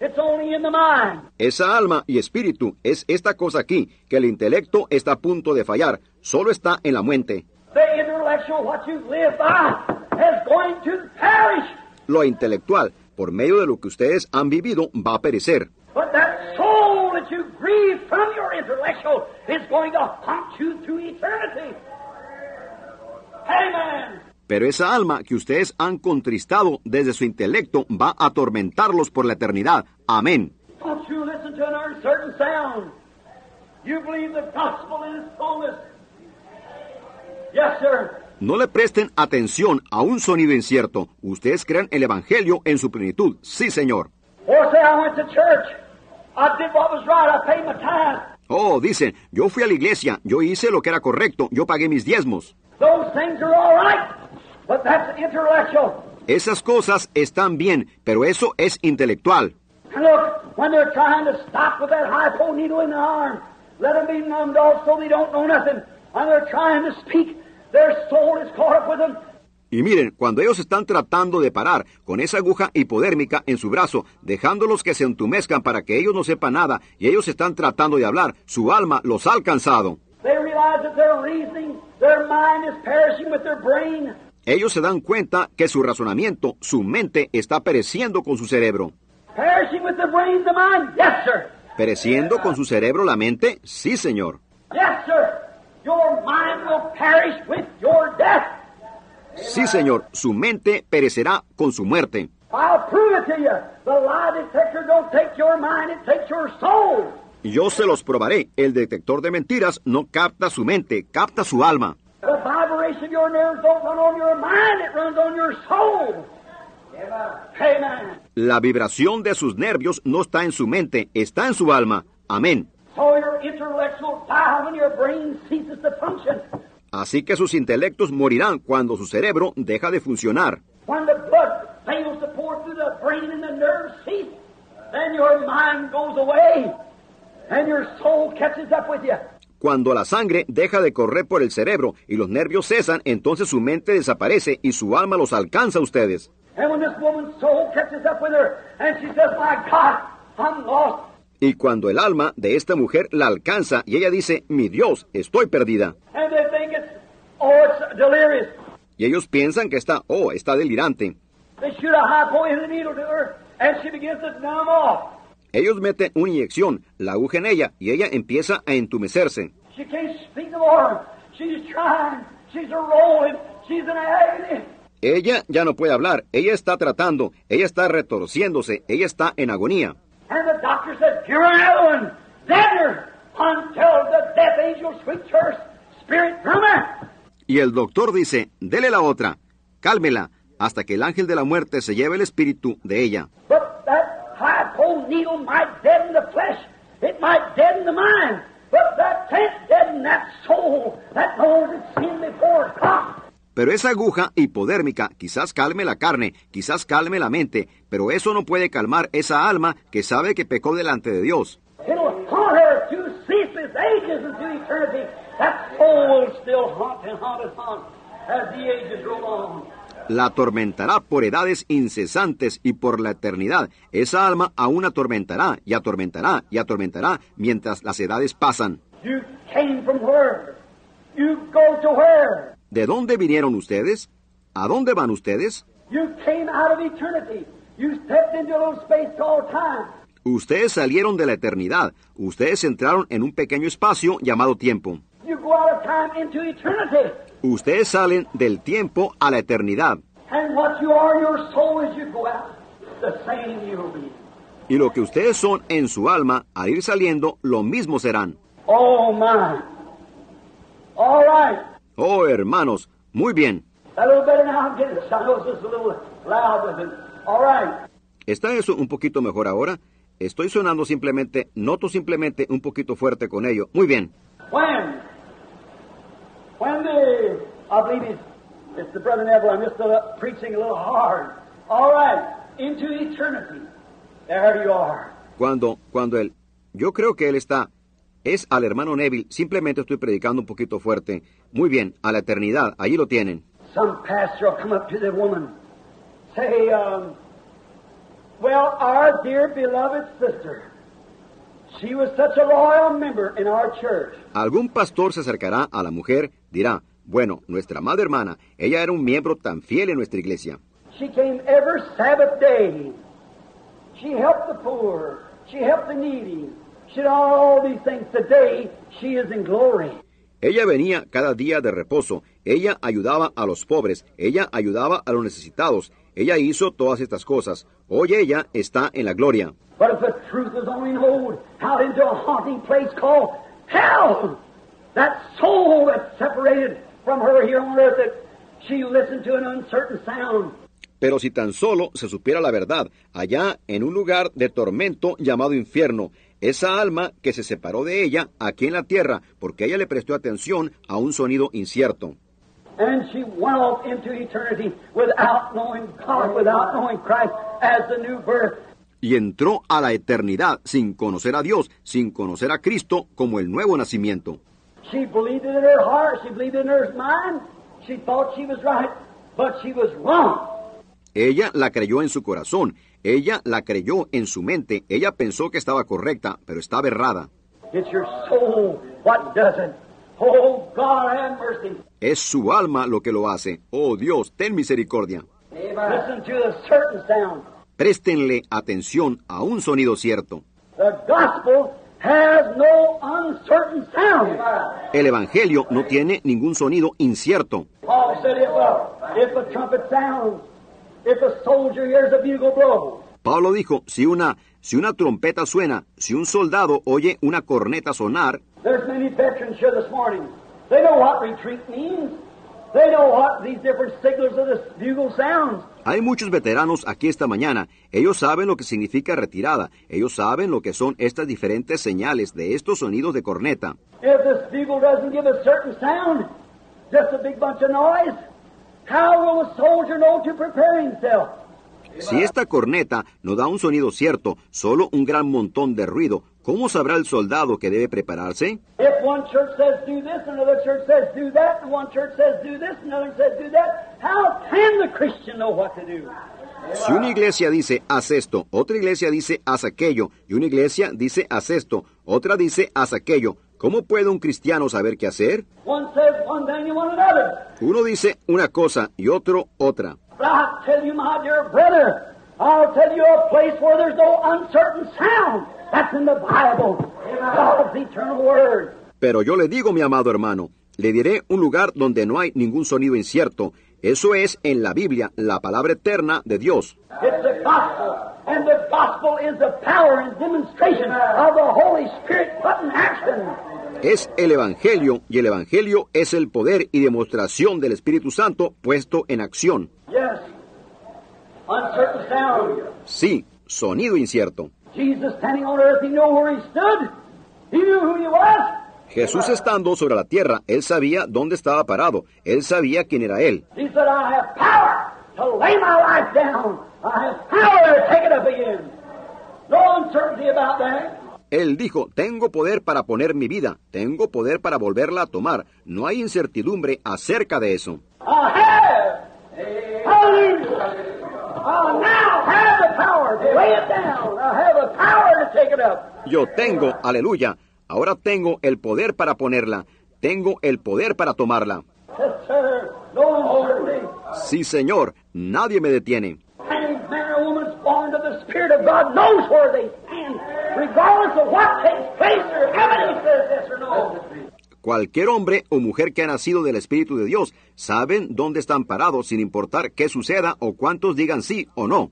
It's only in the mind. Esa alma y espíritu es esta cosa aquí, que el intelecto está a punto de fallar, solo está en la mente. The intellectual, what you live by, is going to perish. Lo intelectual, por medio de lo que ustedes han vivido, va a perecer. But that soul that you grieve from your intellectual is going to haunt you through eternity. Amen. Pero esa alma que ustedes han contristado desde su intelecto va a atormentarlos por la eternidad. Amén. No le presten atención a un sonido incierto. Ustedes crean el Evangelio en su plenitud. Sí, Señor. Oh, dicen, yo fui a la iglesia, yo hice lo que era correcto, yo pagué mis diezmos. But that's intellectual. Esas cosas están bien, pero eso es intelectual. And look, when they're trying to stop with that hypo needle in the arm, let them be numbed off so they don't know nothing. And they're trying to speak, their soul is caught up with them. Y miren, cuando ellos están tratando de parar con esa aguja hipodérmica en su brazo, dejándolos que se entumezcan para que ellos no sepan nada, y ellos están tratando de hablar, su alma los ha alcanzado. They realize that their reasoning, their mind is perishing with their brain. Ellos se dan cuenta que su razonamiento, su mente, está pereciendo con su cerebro. ¿Pereciendo con su cerebro la mente? Sí, Señor. Sí, Señor, su mente perecerá con su muerte. Yo se los probaré. El detector de mentiras no capta su mente, capta su alma. The vibration of your nerves don't run on your mind, it runs on your soul. Amen. La vibración de sus nervios no está en su mente, está en su alma. Amén. So your intellectual die when your brain ceases to function. Así que sus intelectos morirán cuando su cerebro deja de funcionar. When the blood fails to pour through the brain and the nerves cease, then your mind goes away and your soul catches up with you. Cuando la sangre deja de correr por el cerebro y los nervios cesan, entonces su mente desaparece y su alma los alcanza a ustedes. And when this woman's soul catches up with her and she says, My God, I'm lost. Y cuando el alma de esta mujer la alcanza y ella dice, mi Dios, estoy perdida. And they think it's, oh, it's delirious. Y ellos piensan que está, oh, está delirante. Ellos meten una inyección, la aguja en ella y ella empieza a entumecerse. Ella ya no puede hablar, ella está tratando, ella está retorciéndose, ella está en agonía. And the doctor says, Give her another one. Deader until the death angel sweeps her spirit from her. Y el doctor dice, dele la otra, cálmela, hasta que el ángel de la muerte se lleve el espíritu de ella. But needle might deaden the flesh. It might deaden the mind. But that can't deaden that soul that knows its sin before it comes. Pero esa aguja hipodérmica quizás calme la carne, quizás calme la mente, pero eso no puede calmar esa alma que sabe que pecó delante de Dios. Haunt. That soul will still haunt and haunt and haunt as the ages roll on. La atormentará por edades incesantes y por la eternidad. Esa alma aún atormentará y atormentará y atormentará mientras las edades pasan. You came from where? You go to where? ¿De dónde vinieron ustedes? ¿A dónde van ustedes? You came out of eternity. You stepped into a little space called time. Ustedes salieron de la eternidad. Ustedes entraron en un pequeño espacio llamado tiempo. You go out of time into eternity. Ustedes salen del tiempo a la eternidad. And what you are, your soul, as you go out, the same you'll be. Y lo que ustedes son en su alma, al ir saliendo, lo mismo serán. Oh, my. All right. Oh, hermanos, muy bien. ¿Está eso un poquito mejor ahora? Estoy sonando simplemente, noto simplemente un poquito fuerte con ello. Muy bien. When? When the, I believe it's, it's the Brother Neville, I'm just uh, preaching a little hard. All right. Into eternity. There you are. Cuando, cuando él, yo creo que él está, es al hermano Neville, simplemente estoy predicando un poquito fuerte. Muy bien, a la eternidad, allí lo tienen. Some pastor will come up to the woman, say, um, Well, our dear beloved sister, she was such a loyal member in our church. Algún pastor se acercará a la mujer, dirá, bueno, nuestra madre hermana, ella era un miembro tan fiel en nuestra iglesia. She came every Sabbath day. She helped the poor. She helped the needy. She did all these things. Today, she is in glory. Ella venía cada día de reposo, ella ayudaba a los pobres, ella ayudaba a los necesitados, ella hizo todas estas cosas. Hoy ella está en la gloria. But if the truth is only known out into a haunting place called hell, that soul that's separated from her here on earth, that she listened to an uncertain sound. Pero si tan solo se supiera la verdad, allá en un lugar de tormento llamado infierno, esa alma que se separó de ella aquí en la tierra, porque ella le prestó atención a un sonido incierto. And she went off into eternity without knowing God, without knowing Christ as the new birth. Y entró a la eternidad sin conocer a Dios, sin conocer a Cristo como el nuevo nacimiento. She believed it in her heart, she believed it in her mind, she thought she was right, but she was wrong. Ella la creyó en su corazón, ella la creyó en su mente, ella pensó que estaba correcta, pero estaba errada. It's your soul what does it. Oh, God, have mercy. Es su alma lo que lo hace. Oh Dios, ten misericordia. Listen to the certain sound. Préstenle atención a un sonido cierto. The gospel has no uncertain sound. El Evangelio no tiene ningún sonido incierto. Paul said if a, if a trumpet sounds, if a soldier hears a bugle blow, Pablo dijo, si una, si una trompeta suena, si un soldado oye una corneta sonar, there's many veterans here this morning. They know what retreat means. They know what these different signals of the bugle sounds. Hay muchos veteranos aquí esta mañana. Ellos saben lo que significa retirada. Ellos saben lo que son estas diferentes señales de estos sonidos de corneta. Si esta corneta no da un sonido cierto, solo un gran montón de ruido, ¿cómo sabrá el soldado que debe prepararse? Si una iglesia dice haz esto, otra iglesia dice haz aquello, y una iglesia dice haz esto, otra dice haz aquello, ¿cómo puede un cristiano saber qué hacer? Uno dice una cosa y otro otra. I'll tell you, I'll tell a place where there's no uncertain sound. That's in the Bible, God's eternal word. Pero yo le digo, mi amado hermano, le diré un lugar donde no hay ningún sonido incierto. Eso es en la Biblia, la palabra eterna de Dios. It's the gospel, and the gospel is the power and demonstration of the Holy Spirit put in action. Es el Evangelio y el Evangelio es el poder y demostración del Espíritu Santo puesto en acción. Sí, sonido incierto. Jesus standing on earth, he knew where he stood. He knew who he was. Jesús estando sobre la tierra, él sabía dónde estaba parado, él sabía quién era él. Él dijo, tengo poder para poner mi vida, tengo poder para volverla a tomar. No hay incertidumbre acerca de eso. Yo tengo, aleluya, ahora tengo el poder para ponerla, tengo el poder para tomarla. Yes, sir. No uncertainty. Sí, Señor, nadie me detiene. Cualquier hombre o mujer que ha nacido del Espíritu de Dios saben dónde están parados sin importar qué suceda o cuántos digan sí o no.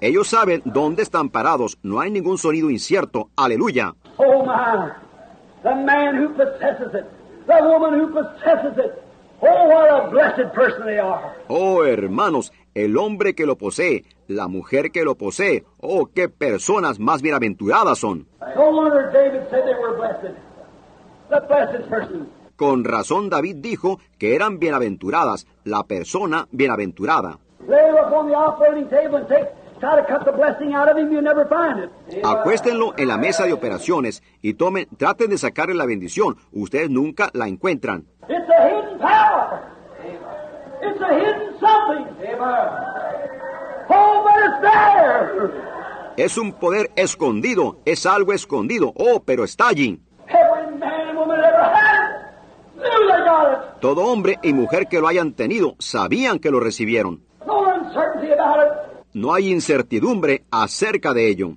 Ellos saben dónde están parados, no hay ningún sonido incierto. Aleluya. Oh my, the man who possesses it, the woman who possesses it. Oh, what a blessed person they are. Oh, hermanos, el hombre que lo posee, la mujer que lo posee, oh, qué personas más bienaventuradas son. Con razón David dijo que eran bienaventuradas, la persona bienaventurada. Acuéstenlo en la mesa de operaciones y tomen, traten de sacarle la bendición. Ustedes nunca la encuentran. It's a hidden something. Oh, but it's there. Es un poder escondido, es algo escondido. Oh, pero está allí. Todo hombre y mujer que lo hayan tenido sabían que lo recibieron. No hay incertidumbre acerca de ello.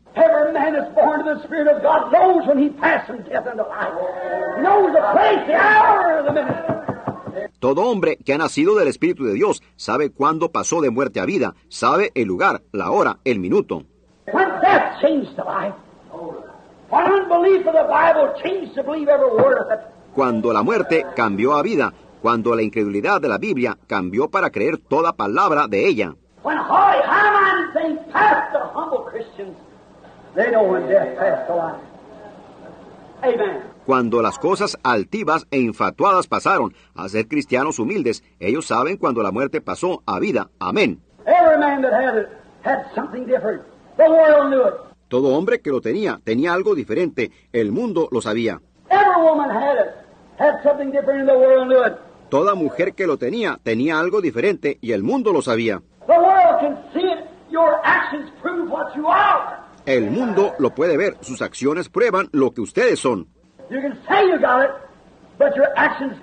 Todo hombre que ha nacido del Espíritu de Dios sabe cuándo pasó de muerte a vida, sabe el lugar, la hora, el minuto. Cuando la muerte cambió a vida, cuando la incredulidad de la Biblia cambió para creer toda palabra de ella. Amen. Cuando las cosas altivas e infatuadas pasaron a ser cristianos humildes, ellos saben cuando la muerte pasó a vida. Amén. Every man that had it had something different. The world knew it. Todo hombre que lo tenía tenía algo diferente. El mundo lo sabía. Every woman had it. Had something different and the world knew it. Toda mujer que lo tenía tenía algo diferente y el mundo lo sabía. The world can see it. Your actions prove what you are. El mundo lo puede ver. Sus acciones prueban lo que ustedes son. You can say you got it, but your actions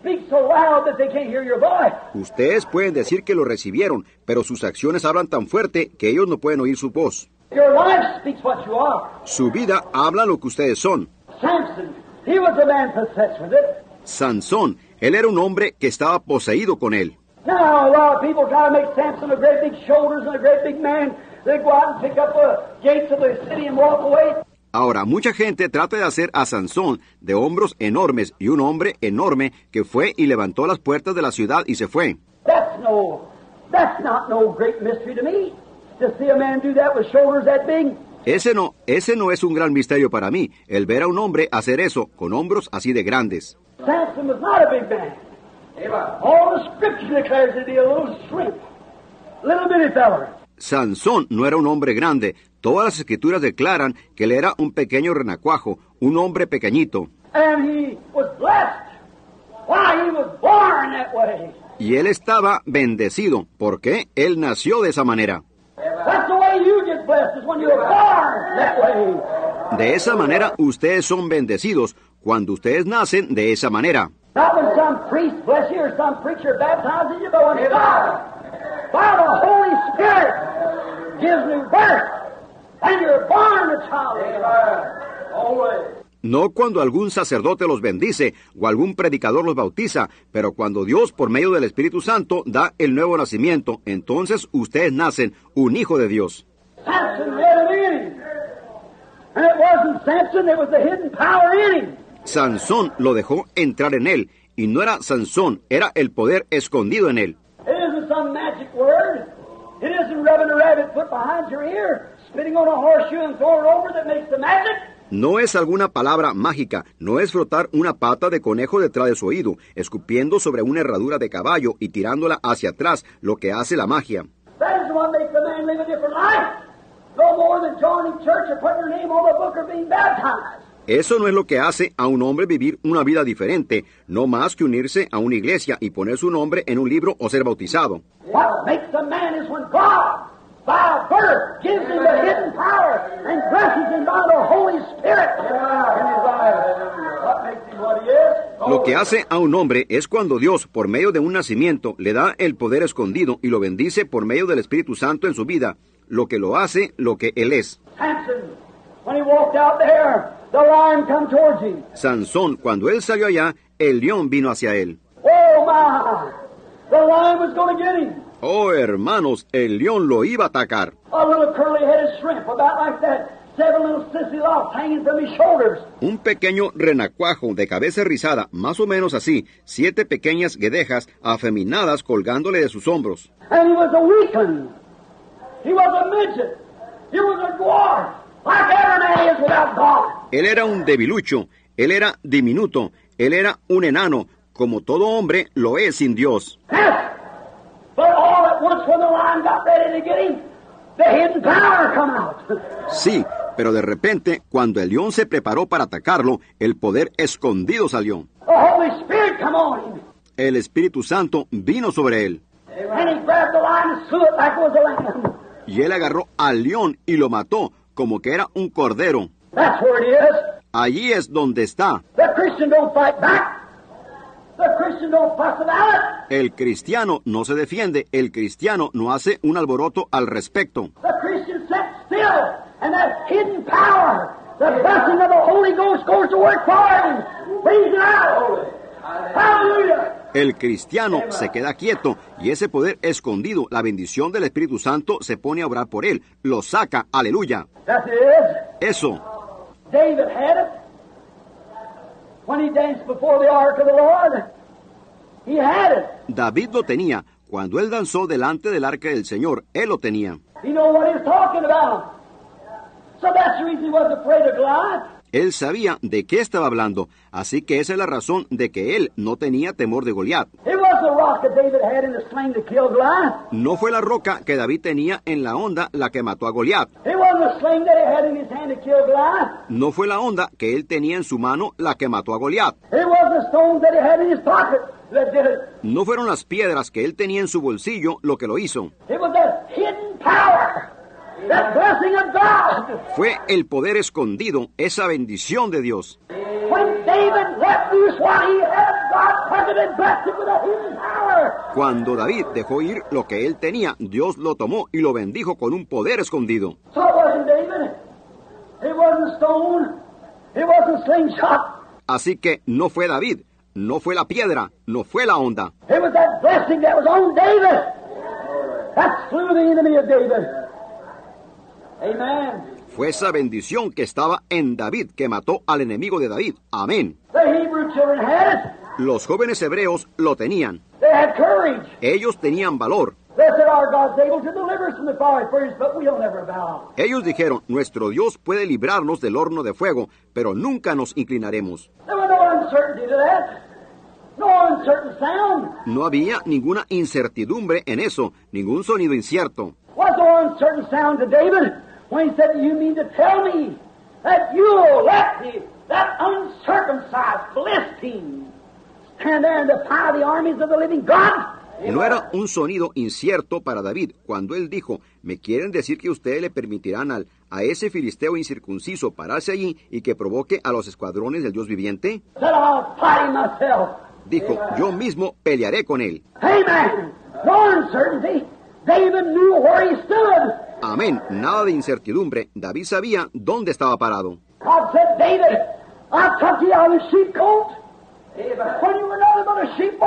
speak so loud that they can't hear your voice. Ustedes pueden decir que lo recibieron, pero sus acciones hablan tan fuerte que ellos no pueden oír su voz. Your life speaks what you are. Su vida habla lo que ustedes son. Samson, he was a man possessed with it. Sansón, él era un hombre que estaba poseído con él. Now, a lot of people try to make Samson a great big shoulders and a great big man. They go out and pick up the gates of the city and walk away. Ahora, mucha gente trata de hacer a Sansón de hombros enormes y un hombre enorme que fue y levantó las puertas de la ciudad y se fue. That's no, that's not no great mystery to me. To see a man do that with shoulders that big. Ese no, ese no es un gran misterio para mí, el ver a un hombre hacer eso con hombros así de grandes. Samson was not a big man. All the scripture declares to be a little shrimp, little bitty feller. Sansón no era un hombre grande. Todas las escrituras declaran que él era un pequeño renacuajo, un hombre pequeñito. Y él estaba bendecido, porque él nació de esa manera. De esa manera ustedes son bendecidos, cuando ustedes nacen de esa manera. No cuando algún sacerdote los bendice o algún predicador los bautiza, pero cuando Dios por medio del Espíritu Santo da el nuevo nacimiento, entonces ustedes nacen un hijo de Dios. Samson had it in him. And it wasn't Samson, it was the hidden power in him. Sansón lo dejó entrar en él, y no era Sansón, era el poder escondido en él. No es alguna palabra mágica, no es frotar una pata de conejo detrás de su oído, escupiendo sobre una herradura de caballo y tirándola hacia atrás, lo que hace la magia. Eso no es lo que hace a un hombre vivir una vida diferente, no más que unirse a una iglesia y poner su nombre en un libro o ser bautizado. What makes a man is when God, by birth, gives him the hidden power and blesses him by the Holy Spirit? Lo que hace a un hombre es cuando Dios, por medio de un nacimiento, le da el poder escondido y lo bendice por medio del Espíritu Santo en su vida, lo que lo hace lo que él es. Samson, when he walked out there, the lion come towards him. Sansón, cuando él salió allá, el león vino hacia él. Oh my! The lion was going to get him. Oh, hermanos, el león lo iba a atacar. A little curly-headed shrimp, about like that. Seven little sissy locks hanging from his shoulders. Un pequeño renacuajo de cabeza rizada, más o menos así, siete pequeñas guedejas afeminadas colgándole de sus hombros. And he was a weakling. He was a midget. He was a dwarf. Like every man is without God. Él era un debilucho, él era diminuto, él era un enano, como todo hombre lo es sin Dios. Sí, pero de repente, cuando el león se preparó para atacarlo, el poder escondido salió. the Holy Spirit come on him. El Espíritu Santo vino sobre él, And he grabbed the lion and slew it like it was a lamb. y él agarró al león y lo mató como que era un cordero. That's where it is. Allí es donde está. El cristiano no se defiende, el cristiano no hace un alboroto al respecto. El cristiano se queda quieto y ese poder escondido, la bendición del Espíritu Santo, se pone a obrar por él, lo saca, aleluya. Eso, David had it when he danced before the ark of the Lord. He had it. David lo tenía. Cuando él danzó delante del arca del Señor, él lo tenía. He Él sabía de qué estaba hablando, así que esa es la razón de que él no tenía temor de Goliat. No fue la roca que David tenía en la onda la que mató a Goliat. No fue la onda que él tenía en su mano la que mató a Goliat. No fueron las piedras que él tenía en su bolsillo lo que lo hizo. Fue el poder escondido, esa bendición de Dios. Cuando David dejó ir lo que él tenía, Dios lo tomó y lo bendijo con un poder escondido. So it wasn't David. It wasn't stone. It wasn't slingshot. Así que no fue David, no fue la piedra, no fue la onda. Fue esa bendición que estaba en David que mató al enemigo de David. Amén. The Hebrew children had it. Los jóvenes hebreos lo tenían. They had courage. Ellos tenían valor. Ellos dijeron, nuestro Dios puede librarnos del horno de fuego, pero nunca nos inclinaremos. No había ninguna incertidumbre en eso, ningún sonido incierto. When he said, You mean to tell me that you'll let me, that uncircumcised Philistine, stand there and defy the armies of the living God? No era un sonido incierto para David cuando él dijo, ¿me quieren decir que ustedes le permitirán al, a ese filisteo incircunciso pararse allí y que provoque a los escuadrones del Dios viviente? Dijo, yo mismo pelearé con él. Amen. No uncertainty. David knew where he stood. Amén, nada de incertidumbre, David sabía dónde estaba parado. God said, David, I took you out of the sheepcote when you were nothing but a sheep boy.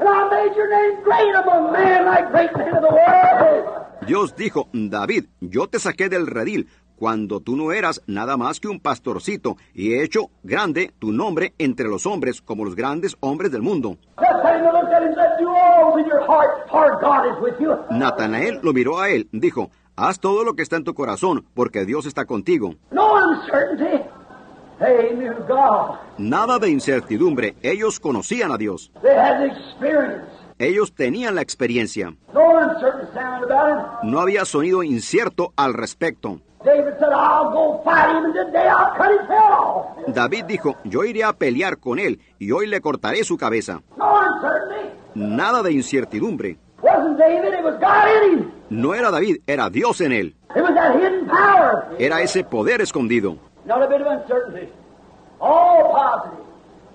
And I made your name great among men like great men of the world. Dios dijo, David, yo te saqué del redil cuando tú no eras nada más que un pastorcito y he hecho grande tu nombre entre los hombres como los grandes hombres del mundo. Natanael lo miró a él, dijo, haz todo lo que está en tu corazón, porque Dios está contigo. Nada de incertidumbre, ellos conocían a Dios. They had the experience. Ellos tenían la experiencia. No había sonido incierto al respecto. David said, I'll go fight him, and today I'll cut his head off. David dijo, yo iré a pelear con él y hoy le cortaré su cabeza. Nada de incertidumbre. Wasn't David, it was God in him. No era David, era Dios en él. It was that hidden power. Era ese poder escondido. Not a bit of uncertainty. All positive.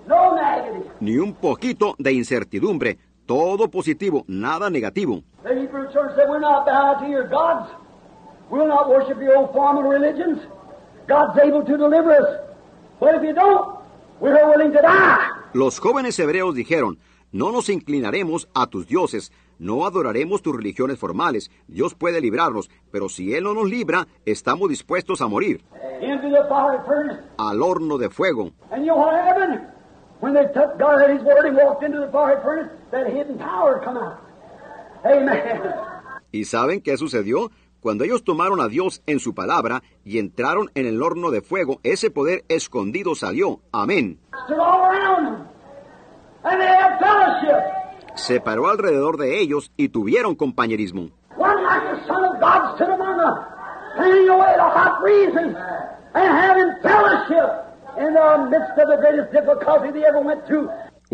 No negative. Ni un poquito de incertidumbre. Todo positivo, nada negativo. We'll not worship your old formal religions. God's able to deliver us. But if you don't, we're willing to die. Los jóvenes hebreos dijeron, no nos inclinaremos a tus dioses, no adoraremos tus religiones formales, Dios puede librarnos, pero si Él no nos libra, estamos dispuestos a morir, Into the fiery furnace. al horno de fuego. And you know what happened? When they took God at His word and walked into the fiery furnace, that hidden power come out. Amen. ¿Y saben qué sucedió? Cuando ellos tomaron a Dios en su palabra y entraron en el horno de fuego, ese poder escondido salió. Amén. Se paró alrededor de ellos y tuvieron compañerismo.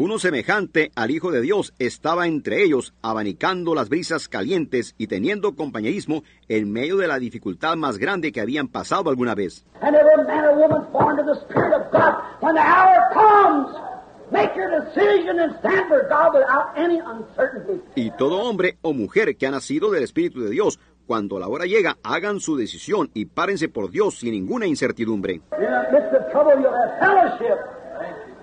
Uno semejante al Hijo de Dios estaba entre ellos, abanicando las brisas calientes y teniendo compañerismo en medio de la dificultad más grande que habían pasado alguna vez. Y todo hombre o mujer que ha nacido del Espíritu de Dios, cuando la hora llega, hagan su decisión y párense por Dios sin ninguna incertidumbre. In the midst of trouble, you'll have fellowship. No uncertainty.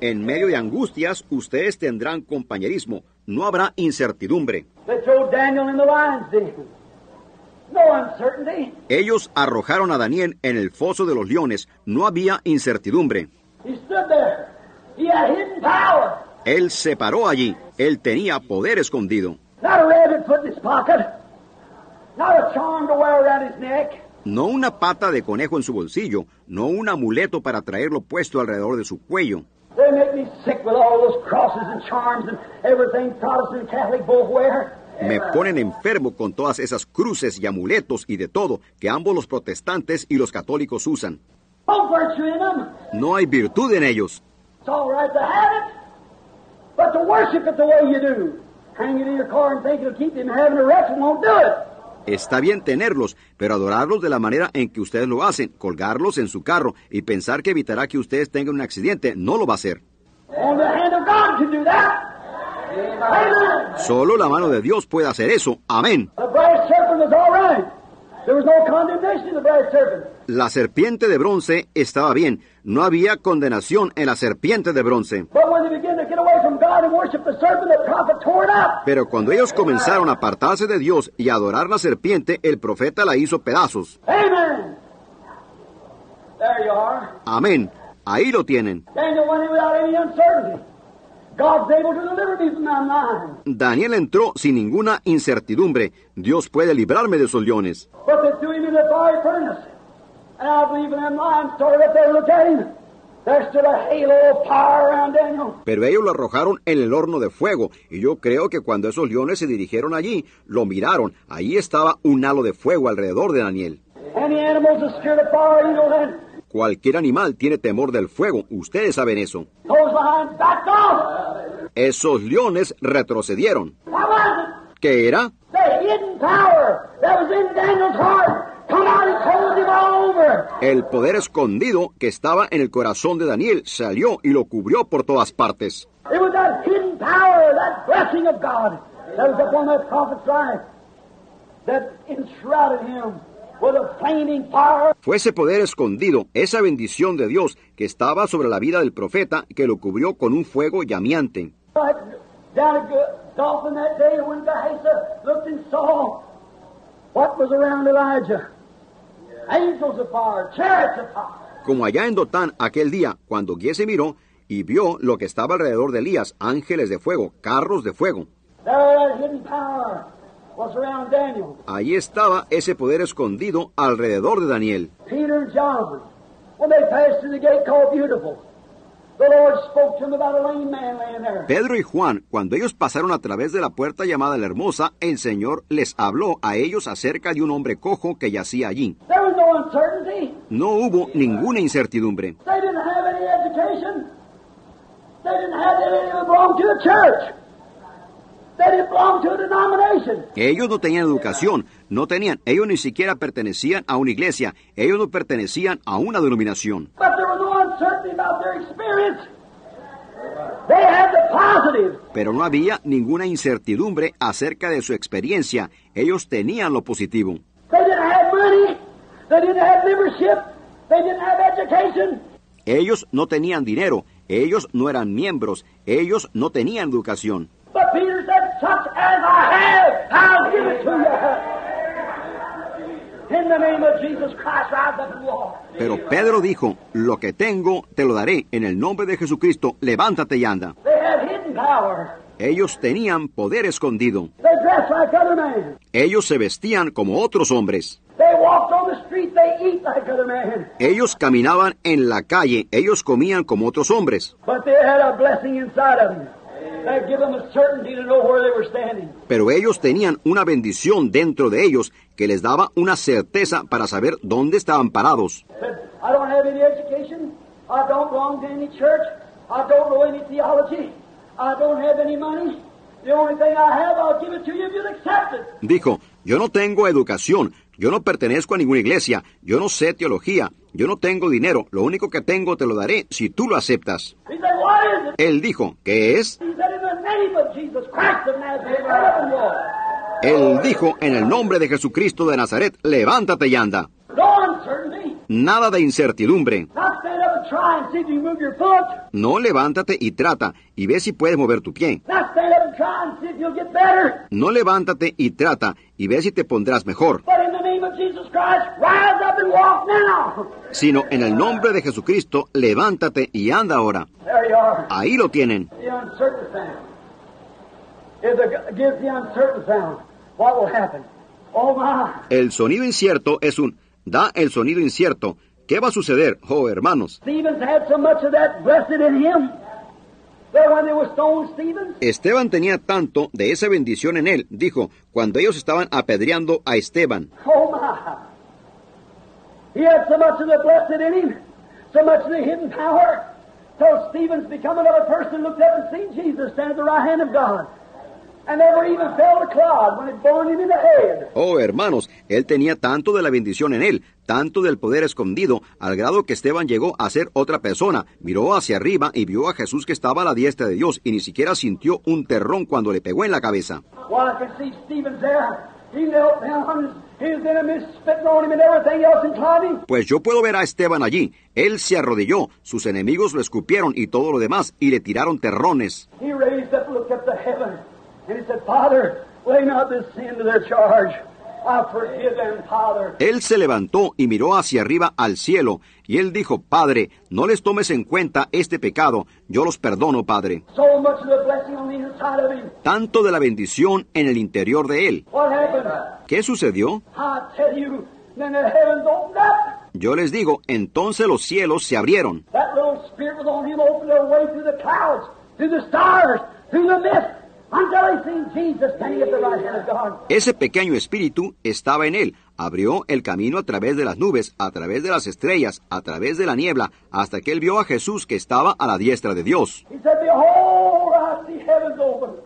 En medio de angustias, ustedes tendrán compañerismo, no habrá incertidumbre. They throw Daniel in the lion's den. No uncertainty. Ellos arrojaron a Daniel en el foso de los leones, no había incertidumbre. He stood there. He had hidden power. Él se paró allí, él tenía poder escondido. No una pata de conejo en su bolsillo, no un amuleto para traerlo puesto alrededor de su cuello. They make me sick with all those crosses and charms and everything Protestant and Catholic both wear. Me ponen enfermo con todas esas cruces y amuletos y de todo que ambos los protestantes y los católicos usan. No hay virtud en ellos. It's all right to have it, but to worship it the way you do, hang it in your car and think it'll keep you from having a wreck won't do it. Está bien tenerlos, pero adorarlos de la manera en que ustedes lo hacen, colgarlos en su carro y pensar que evitará que ustedes tengan un accidente, no lo va a hacer. Solo la mano de Dios puede hacer eso. Amén. La serpiente de bronce estaba bien. No había condenación en la serpiente de bronce. Pero cuando ellos comenzaron a apartarse de Dios y a adorar la serpiente, el profeta la hizo pedazos. Amén. Ahí lo tienen. Daniel entró sin ninguna incertidumbre. Dios puede librarme de esos leones. Pero ellos lo arrojaron en el horno de fuego, y yo creo que cuando esos leones se dirigieron allí, lo miraron. Allí estaba un halo de fuego alrededor de Daniel. Cualquier animal tiene temor del fuego, ustedes saben eso. Esos leones retrocedieron. ¿Qué era? El poder escondido que estaba en el corazón de Daniel salió y lo cubrió por todas partes. That enshrouded him Fue ese poder escondido, esa bendición de Dios que estaba sobre la vida del profeta que lo cubrió con un fuego llameante. Como allá en Dotán aquel día, cuando Giese miró y vio lo que estaba alrededor de Elías, ángeles de fuego, carros de fuego. Allí estaba ese poder escondido alrededor de Daniel. Pedro y Juan, cuando ellos pasaron a través de la puerta llamada la Hermosa, el Señor les habló a ellos acerca de un hombre cojo que yacía allí. No hubo ninguna incertidumbre. Denomination. Ellos no tenían educación, no tenían, ellos ni siquiera pertenecían a una iglesia, ellos no pertenecían a una denominación. Pero no había ninguna incertidumbre acerca de su experiencia, ellos tenían lo positivo. They didn't have money. They didn't have membership. They didn't have education. Ellos no tenían dinero, ellos no eran miembros, ellos no tenían educación. But Peter said, such as I have, I'll give it to you. In the name of Jesus Christ, rise up and walk. Pero Pedro dijo, lo que tengo te lo daré, en el nombre de Jesucristo, levántate y anda. They had hidden power. Ellos tenían poder escondido, They dressed like other men. ellos se vestían como otros hombres, They walked on the street. They eat like other men. ellos caminaban en la calle, ellos comían como otros hombres, But they had a blessing inside of them. That give them a certainty to know where they were standing. pero ellos tenían una bendición dentro de ellos que les daba una certeza para saber dónde estaban parados. Said, I don't have any education. I don't belong to any church. I don't know any theology. I don't have any money. The only thing I have, I'll give it to you if you'll accept it. Dijo, yo no tengo educación, yo no pertenezco a ninguna iglesia, yo no sé teología, yo no tengo dinero, lo único que tengo te lo daré si tú lo aceptas. Él dijo, ¿qué es? Él dijo, en el nombre de Jesucristo de Nazaret, levántate y anda. Nada de incertidumbre. No levántate y trata y ve si puedes mover tu pie. No levántate y trata y ve si te pondrás mejor, sino en el nombre de Jesucristo, levántate y anda ahora. Ahí lo tienen. El sonido incierto es un da el sonido incierto. ¿Qué va a suceder, oh hermanos? Stevens had so much of that blessed in him that when they were stoned Stevens, Esteban tenía tanto de esa bendición en él, dijo, cuando ellos estaban apedreando a Esteban. Oh. Oh hermanos, él tenía tanto de la bendición en él, tanto del poder escondido, al grado que Esteban llegó a ser otra persona, miró hacia arriba y vio a Jesús que estaba a la diestra de Dios y ni siquiera sintió un terrón cuando le pegó en la cabeza. Pues yo puedo ver a Esteban allí. Él se arrodilló, sus enemigos lo escupieron y todo lo demás, y le tiraron terrones. He raised up, looked up to heaven, and he said, Father, lay not this sin to their charge. I forgive them, Father. Él se levantó y miró hacia arriba al cielo, y él dijo, Padre, no les tomes en cuenta este pecado, yo los perdono, Padre. So much of the blessing on the inside of him. Tanto de la bendición en el interior de él. What happened? ¿Qué sucedió? Yo les digo, entonces los cielos se abrieron. Ese pequeño espíritu estaba en él, abrió el camino a través de las nubes, a través de las estrellas, a través de la niebla, hasta que él vio a Jesús que estaba a la diestra de Dios.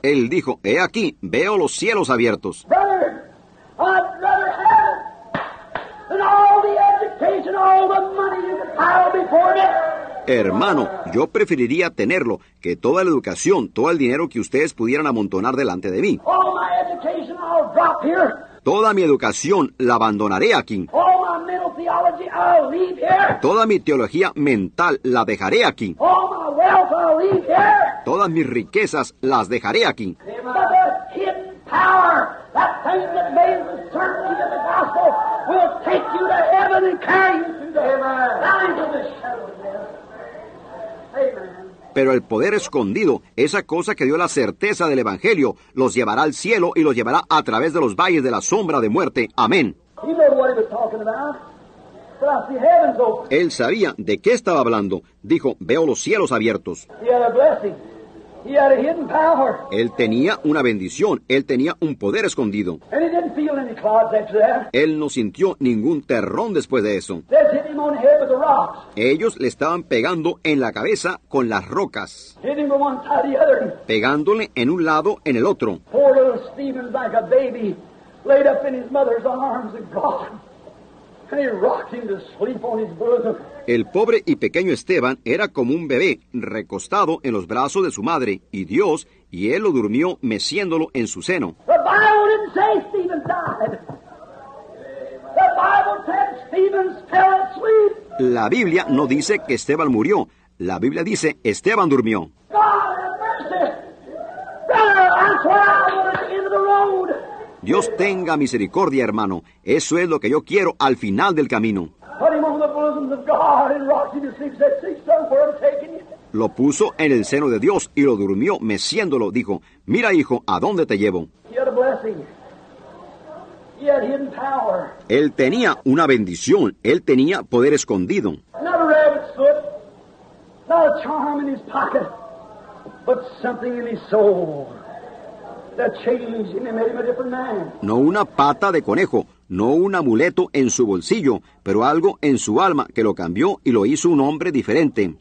Él dijo, He aquí, veo los cielos abiertos. Hermano, yo preferiría tenerlo que toda la educación, todo el dinero que ustedes pudieran amontonar delante de mí. All my education I'll drop here. Toda mi educación la abandonaré aquí. All my mental theology I'll leave here. Toda mi teología mental la dejaré aquí. All my wealth I'll leave here. Todas mis riquezas las dejaré aquí. But the hidden power, that thing that made the certainty of the gospel, will take you to heaven and carry you through the valleys of the shadow of death. Amen. Pero el poder escondido, esa cosa que dio la certeza del Evangelio, los llevará al cielo y los llevará a través de los valles de la sombra de muerte. Amén. Él sabía de qué estaba hablando. Dijo, veo los cielos abiertos. Él tenía una bendición, él tenía un poder escondido. And he didn't feel any clouds after that. Él no sintió ningún terrón después de eso. Ellos le estaban pegando en la cabeza con las rocas, pegándole en un lado, en el otro. El pobre y pequeño Esteban era como un bebé recostado en los brazos de su madre y Dios, y él lo durmió meciéndolo en su seno. La Biblia no dice que Esteban murió, la Biblia dice Esteban durmió. Dios tenga misericordia, hermano. Eso es lo que yo quiero al final del camino. Lo puso en el seno de Dios y lo durmió meciéndolo. Dijo, mira hijo, ¿a dónde te llevo? Él tenía una bendición, él tenía poder escondido. No una pata de conejo, no un amuleto en su bolsillo, pero algo en su alma que lo cambió y lo hizo un hombre diferente.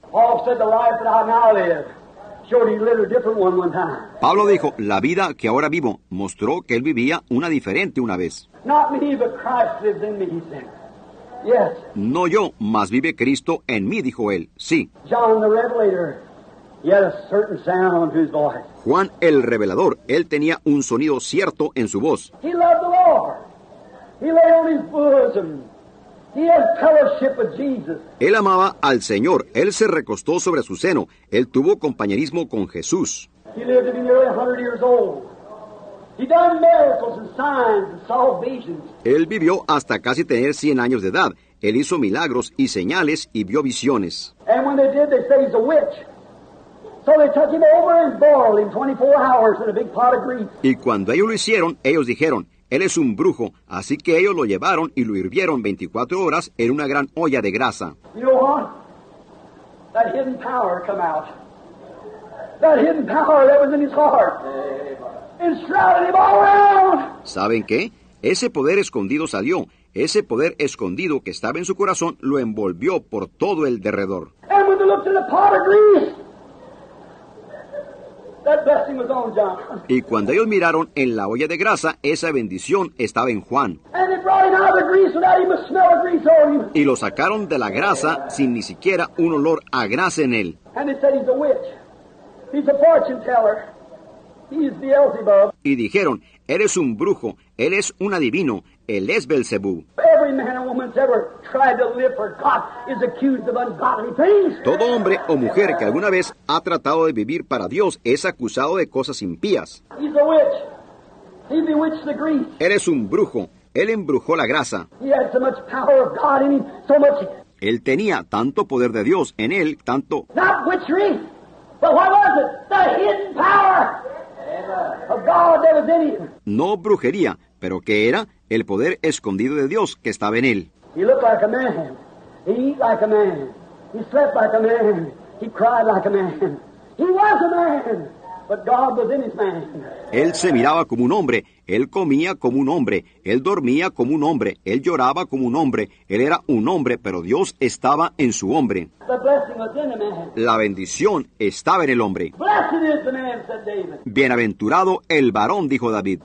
Pablo dijo, la vida que ahora vivo mostró que él vivía una diferente una vez. No yo, mas vive Cristo en mí, dijo él. Sí. Juan el revelador, él tenía un sonido cierto en su voz. He lay on his bosom. He had fellowship with Jesus. Él amaba al Señor, él se recostó sobre su seno, él tuvo compañerismo con Jesús. He lived to be nearly 100 years old. He done miracles and signs and saw visions. Él vivió hasta casi tener 100 años de edad. Él hizo milagros y señales y vio visiones. And when they did, they said he's a witch. So they took him over and boiled him 24 hours in a big pot of grease. Y cuando ellos lo hicieron, ellos dijeron, Él es un brujo, así que ellos lo llevaron y lo hirvieron 24 horas en una gran olla de grasa. ¿Saben qué? Ese poder escondido salió, ese poder escondido que estaba en su corazón lo envolvió por todo el derredor. And when they looked at the pot of grease, that blessing was on John. Y cuando ellos miraron en la olla de grasa, esa bendición estaba en Juan. Y lo sacaron de la grasa sin ni siquiera un olor a grasa en él. And they said he's a witch. He's a fortune teller. He's Beelzebub. Y dijeron, eres un brujo, él es un adivino, él es Belcebú. Every man or woman that's ever tried to live for God is accused of ungodly things. Todo hombre o mujer que alguna vez ha tratado de vivir para Dios es acusado de cosas impías. He's a witch. He bewitched the grease. Eres un brujo, él embrujó la grasa. Él tenía tanto poder de Dios en él, tanto not witchery, but what was it? The hidden power of God that was in him. no brujería, pero que era el poder escondido de Dios que estaba en él. Él se miraba como un hombre, él comía como un hombre, él dormía como un hombre, él lloraba como un hombre, él era un hombre, pero Dios estaba en su hombre. La bendición estaba en el hombre. Bienaventurado el varón, dijo David.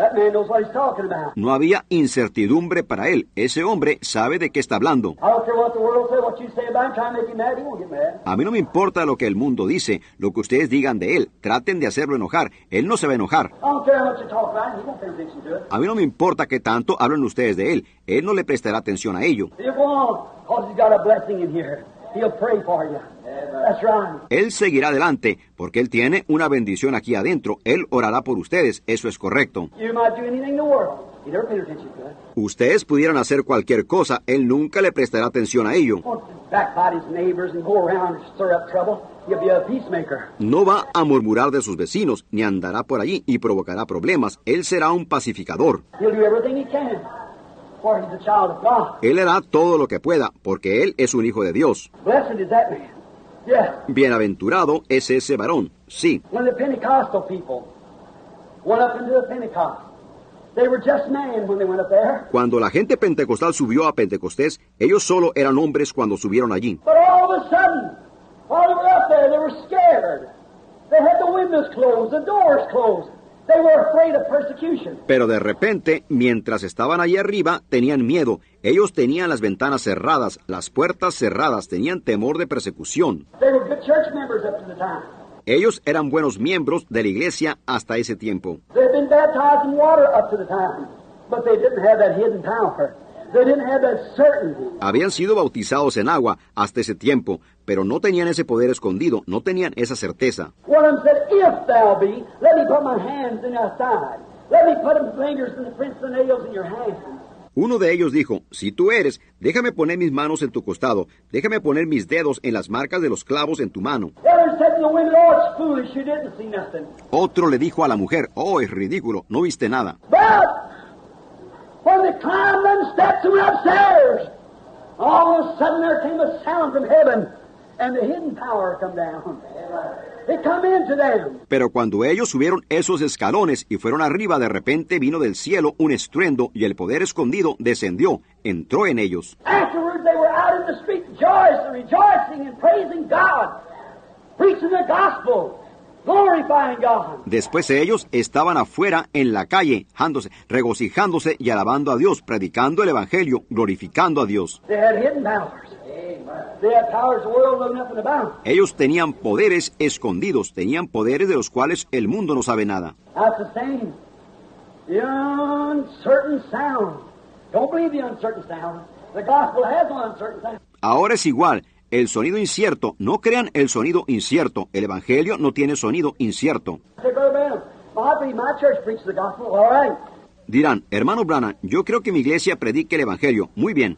No uncertainty to him. That man knows what he's talking about. No había incertidumbre para él. Ese hombre sabe de qué está hablando. A mí no me importa lo que el mundo dice, lo que ustedes digan de él. Traten de hacerlo enojar. Él no se va a enojar. A mí no me importa qué tanto hablen ustedes de él. Él no le prestará atención a ello. He'll pray for you. That's right. Él seguirá adelante porque él tiene una bendición aquí adentro. Él orará por ustedes. Eso es correcto. You might do anything in the world. He never paid attention to it. Ustedes pudieran hacer cualquier cosa. Él nunca le prestará atención a ello. Won't backbite his neighbors and go around and stir up trouble. He'll be a peacemaker. No va a murmurar de sus vecinos, ni andará por allí y provocará problemas. Él será un pacificador. Él hará todo lo que pueda, porque él es un hijo de Dios. Blessed is that man. Yes. Bienaventurado es ese varón. Sí. When the Pentecostal people went up into the Pentecost, they were just men when they went up there. Cuando la gente pentecostal subió a Pentecostés, ellos solo eran hombres cuando subieron allí. But all of a sudden, while they were up there, they were scared. They had the windows closed, the doors closed. Pero de repente, mientras estaban allí arriba, tenían miedo. Ellos tenían las ventanas cerradas, las puertas cerradas, tenían temor de persecución. Ellos eran buenos miembros de la iglesia hasta ese tiempo. Habían sido bautizados en agua hasta ese tiempo, pero no tenían ese poder escondido, no tenían esa certeza. One of them said, If thou be, let me put my hands in thy side. Let me put them fingers and the prints of the nails in your hands. Uno de ellos dijo, si tú eres, déjame poner mis manos en tu costado, déjame poner mis dedos en las marcas de los clavos en tu mano. Oh. Otro le dijo a la mujer, oh, es ridículo, no viste nada. But when they climbed them steps and went upstairs, all of a sudden there came a sound from heaven, and the hidden power come down. It come into them. Pero cuando ellos subieron esos escalones y fueron arriba, de repente vino del cielo un estruendo y el poder escondido descendió, entró en ellos. Street rejoicing, rejoicing and praising God, preaching the gospel. Después ellos estaban afuera en la calle, jándose, regocijándose y alabando a Dios, predicando el Evangelio, glorificando a Dios. Ellos tenían poderes escondidos, tenían poderes de los cuales el mundo no sabe nada. Ahora es igual, el sonido incierto, no crean el sonido incierto, el Evangelio no tiene sonido incierto. Dirán, hermano Branham, yo creo que mi iglesia predique el Evangelio. Muy bien.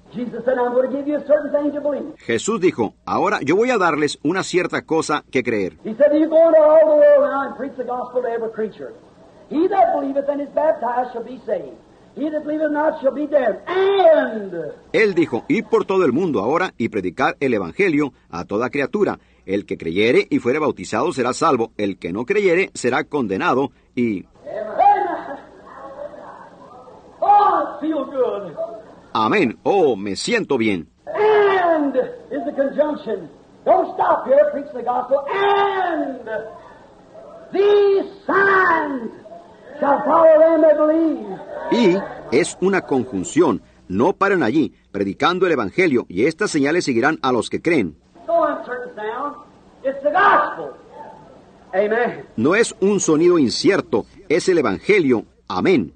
Jesús dijo, ahora yo voy a darles una cierta cosa que creer. Él dijo, id por todo el mundo ahora y predicar el Evangelio a toda criatura. El que creyere y fuere bautizado será salvo, el que no creyere será condenado y... Amen. Oh. Amén. Oh, me siento bien. And is the conjunction. Don't stop here, preach the gospel. And these signs shall follow them that believe. Y es una conjunción. No paren allí, predicando el Evangelio, y estas señales seguirán a los que creen. No es un sonido incierto, es el Evangelio. Amén.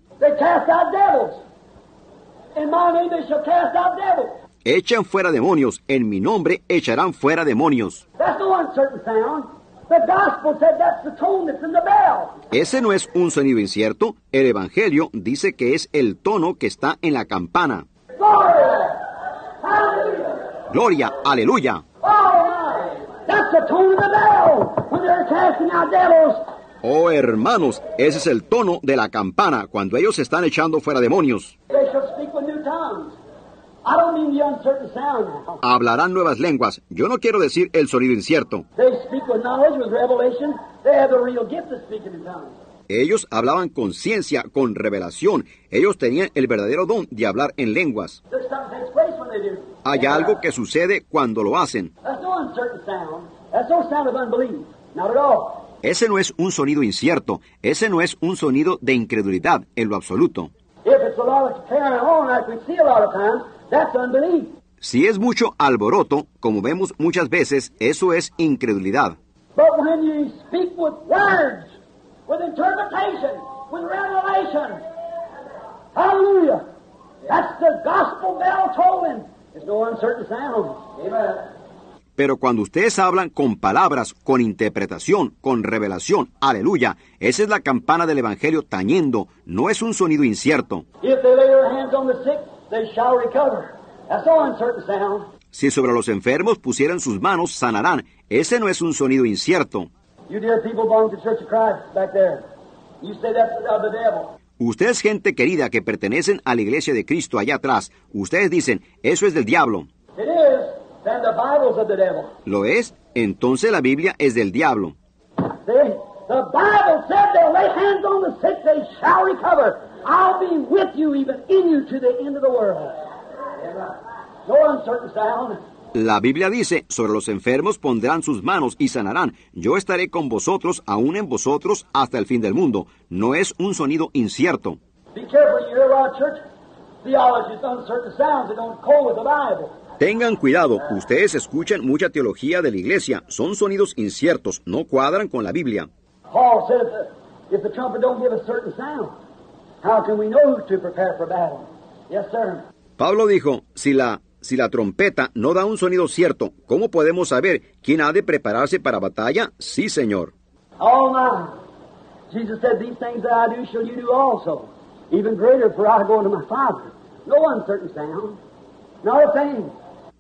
Echan fuera demonios, en mi nombre echarán fuera demonios. That's no uncertain sound. The gospel said that's the tone that's in the bell. Ese no es un sonido incierto, el Evangelio dice que es el tono que está en la campana. Gloria, aleluya. Oh. Oh hermanos, ese es el tono de la campana cuando ellos están echando fuera demonios. Hablarán nuevas lenguas. Yo no quiero decir el sonido incierto. Ellos hablaban con ciencia, con revelación. Ellos tenían el verdadero don de hablar en lenguas. Hay algo que sucede cuando lo hacen. Ese no es un sonido incierto, ese no es un sonido de incredulidad en lo absoluto. That's unbelief. Si es mucho alboroto, como vemos muchas veces, eso es incredulidad. But when you speak with words, with interpretation, with revelation, hallelujah, that's the gospel bell tolling. There's no uncertain sound. Amen. Pero cuando ustedes hablan con palabras, con interpretación, con revelación, aleluya, esa es la campana del Evangelio tañendo, no es un sonido incierto. If they lay their hands on the sick, they shall recover. That's no uncertain sound. Si sobre los enfermos pusieran sus manos, sanarán. Ese no es un sonido incierto. You dear people belong to the Church of Christ back there. You say that's of the devil. Ustedes, gente querida que pertenecen a la iglesia de Cristo allá atrás, ustedes dicen, eso es del diablo. It is, then the Bible's of the devil. ¿Lo es? Entonces la Biblia es del diablo. See? The Bible said they'll lay hands on the sick, they shall recover. I'll be with you, even in you, to the end of the world. No uncertain sound. La Biblia dice, sobre los enfermos pondrán sus manos y sanarán. Yo estaré con vosotros, aún en vosotros, hasta el fin del mundo. No es un sonido incierto. Be careful, you hear around church theology is uncertain sounds that don't go with the Bible. Tengan cuidado, ustedes escuchan mucha teología de la iglesia, son sonidos inciertos, no cuadran con la Biblia. Paul said if the trumpet don't give a certain sound, Pablo dijo, si la, si la trompeta no da un sonido cierto, ¿cómo podemos saber quién ha de prepararse para batalla? Sí, Señor. Oh my. Jesus said, These things that I do shall you do also. Even greater, for I go unto my Father. No uncertain sound. Not a thing.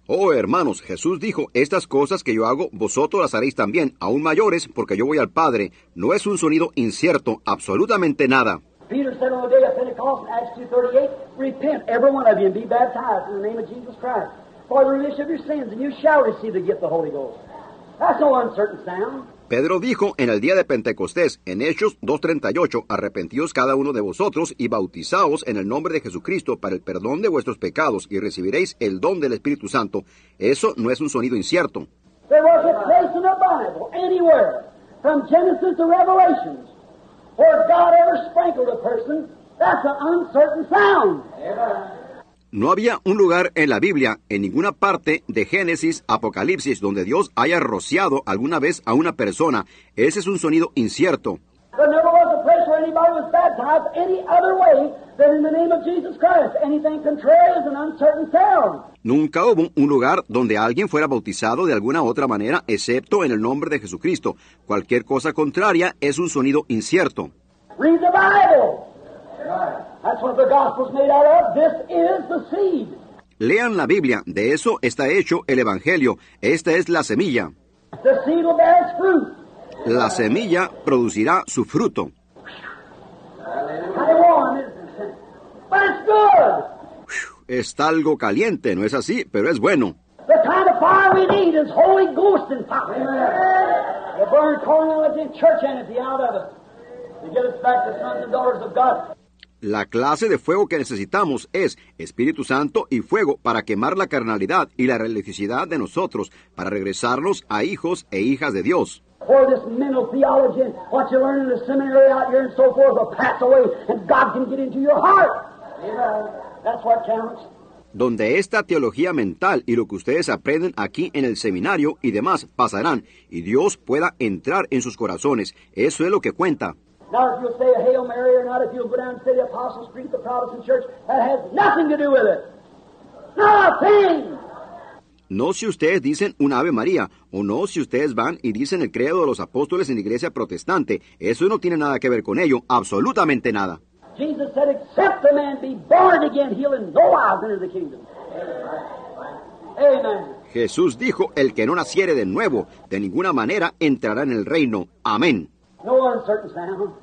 Oh, hermanos, Jesús dijo, estas cosas que yo hago, vosotros las haréis también, aún mayores, porque yo voy al Padre. No es un sonido incierto, absolutamente nada. Peter said on the day of Pentecost in Acts 2.38, Repent, every one of you, and be baptized in the name of Jesus Christ for the remission of your sins, and you shall receive the gift of the Holy Ghost. That's no uncertain sound. Pedro dijo en el día de Pentecostés, en Hechos 2.38, arrepentíos cada uno de vosotros y bautizaos en el nombre de Jesucristo para el perdón de vuestros pecados y recibiréis el don del Espíritu Santo. Eso no es un sonido incierto. There was a place in the Bible, anywhere, from Genesis to Revelations, No había un lugar en la Biblia, en ninguna parte de Génesis, Apocalipsis, donde Dios haya rociado alguna vez a una persona. Ese es un sonido incierto. Anybody was baptized any other way than in the name of Jesus Christ. Anything contrary is an uncertain sound. Nunca hubo un lugar donde alguien fuera bautizado de alguna otra manera, excepto en el nombre de Jesucristo. Cualquier cosa contraria es un sonido incierto. Read the Bible. That's what the gospel's made out of. This is the seed. Lean la Biblia, de eso está hecho el Evangelio. Esta es la semilla. The seed will bear its fruit. La semilla producirá su fruto. Kind of warm, isn't it? But it's good. Está algo caliente, ¿no es así? Pero es bueno. The kind of fire we need is Holy Ghost and fire. The burn carnality and church energy out of it. To get us back to sons and daughters of God. La clase de fuego que necesitamos es Espíritu Santo y fuego para quemar la carnalidad y la religiosidad de nosotros, para regresarnos a hijos e hijas de Dios. For this mental theology and what you learn in the seminary out here and so forth will pass away and God can get into your heart. That's what counts. donde esta teología mental y lo que ustedes aprenden aquí en el seminario y demás pasarán y Dios pueda entrar en sus corazones. Eso es lo que cuenta. Now, if you'll say a Hail Mary or not, if you'll go down and say the Apostles' Creed, the Protestant Church, that has nothing to do with it. Nothing! No si ustedes dicen un Ave María, o no si ustedes van y dicen el credo de los apóstoles en la iglesia protestante. Eso no tiene nada que ver con ello, absolutamente nada. Jesus said, except a man be born again, he'll in no wise enter the kingdom. Amen. Jesús dijo, el que no naciere de nuevo, de ninguna manera entrará en el reino. Amén. No uncertain sound.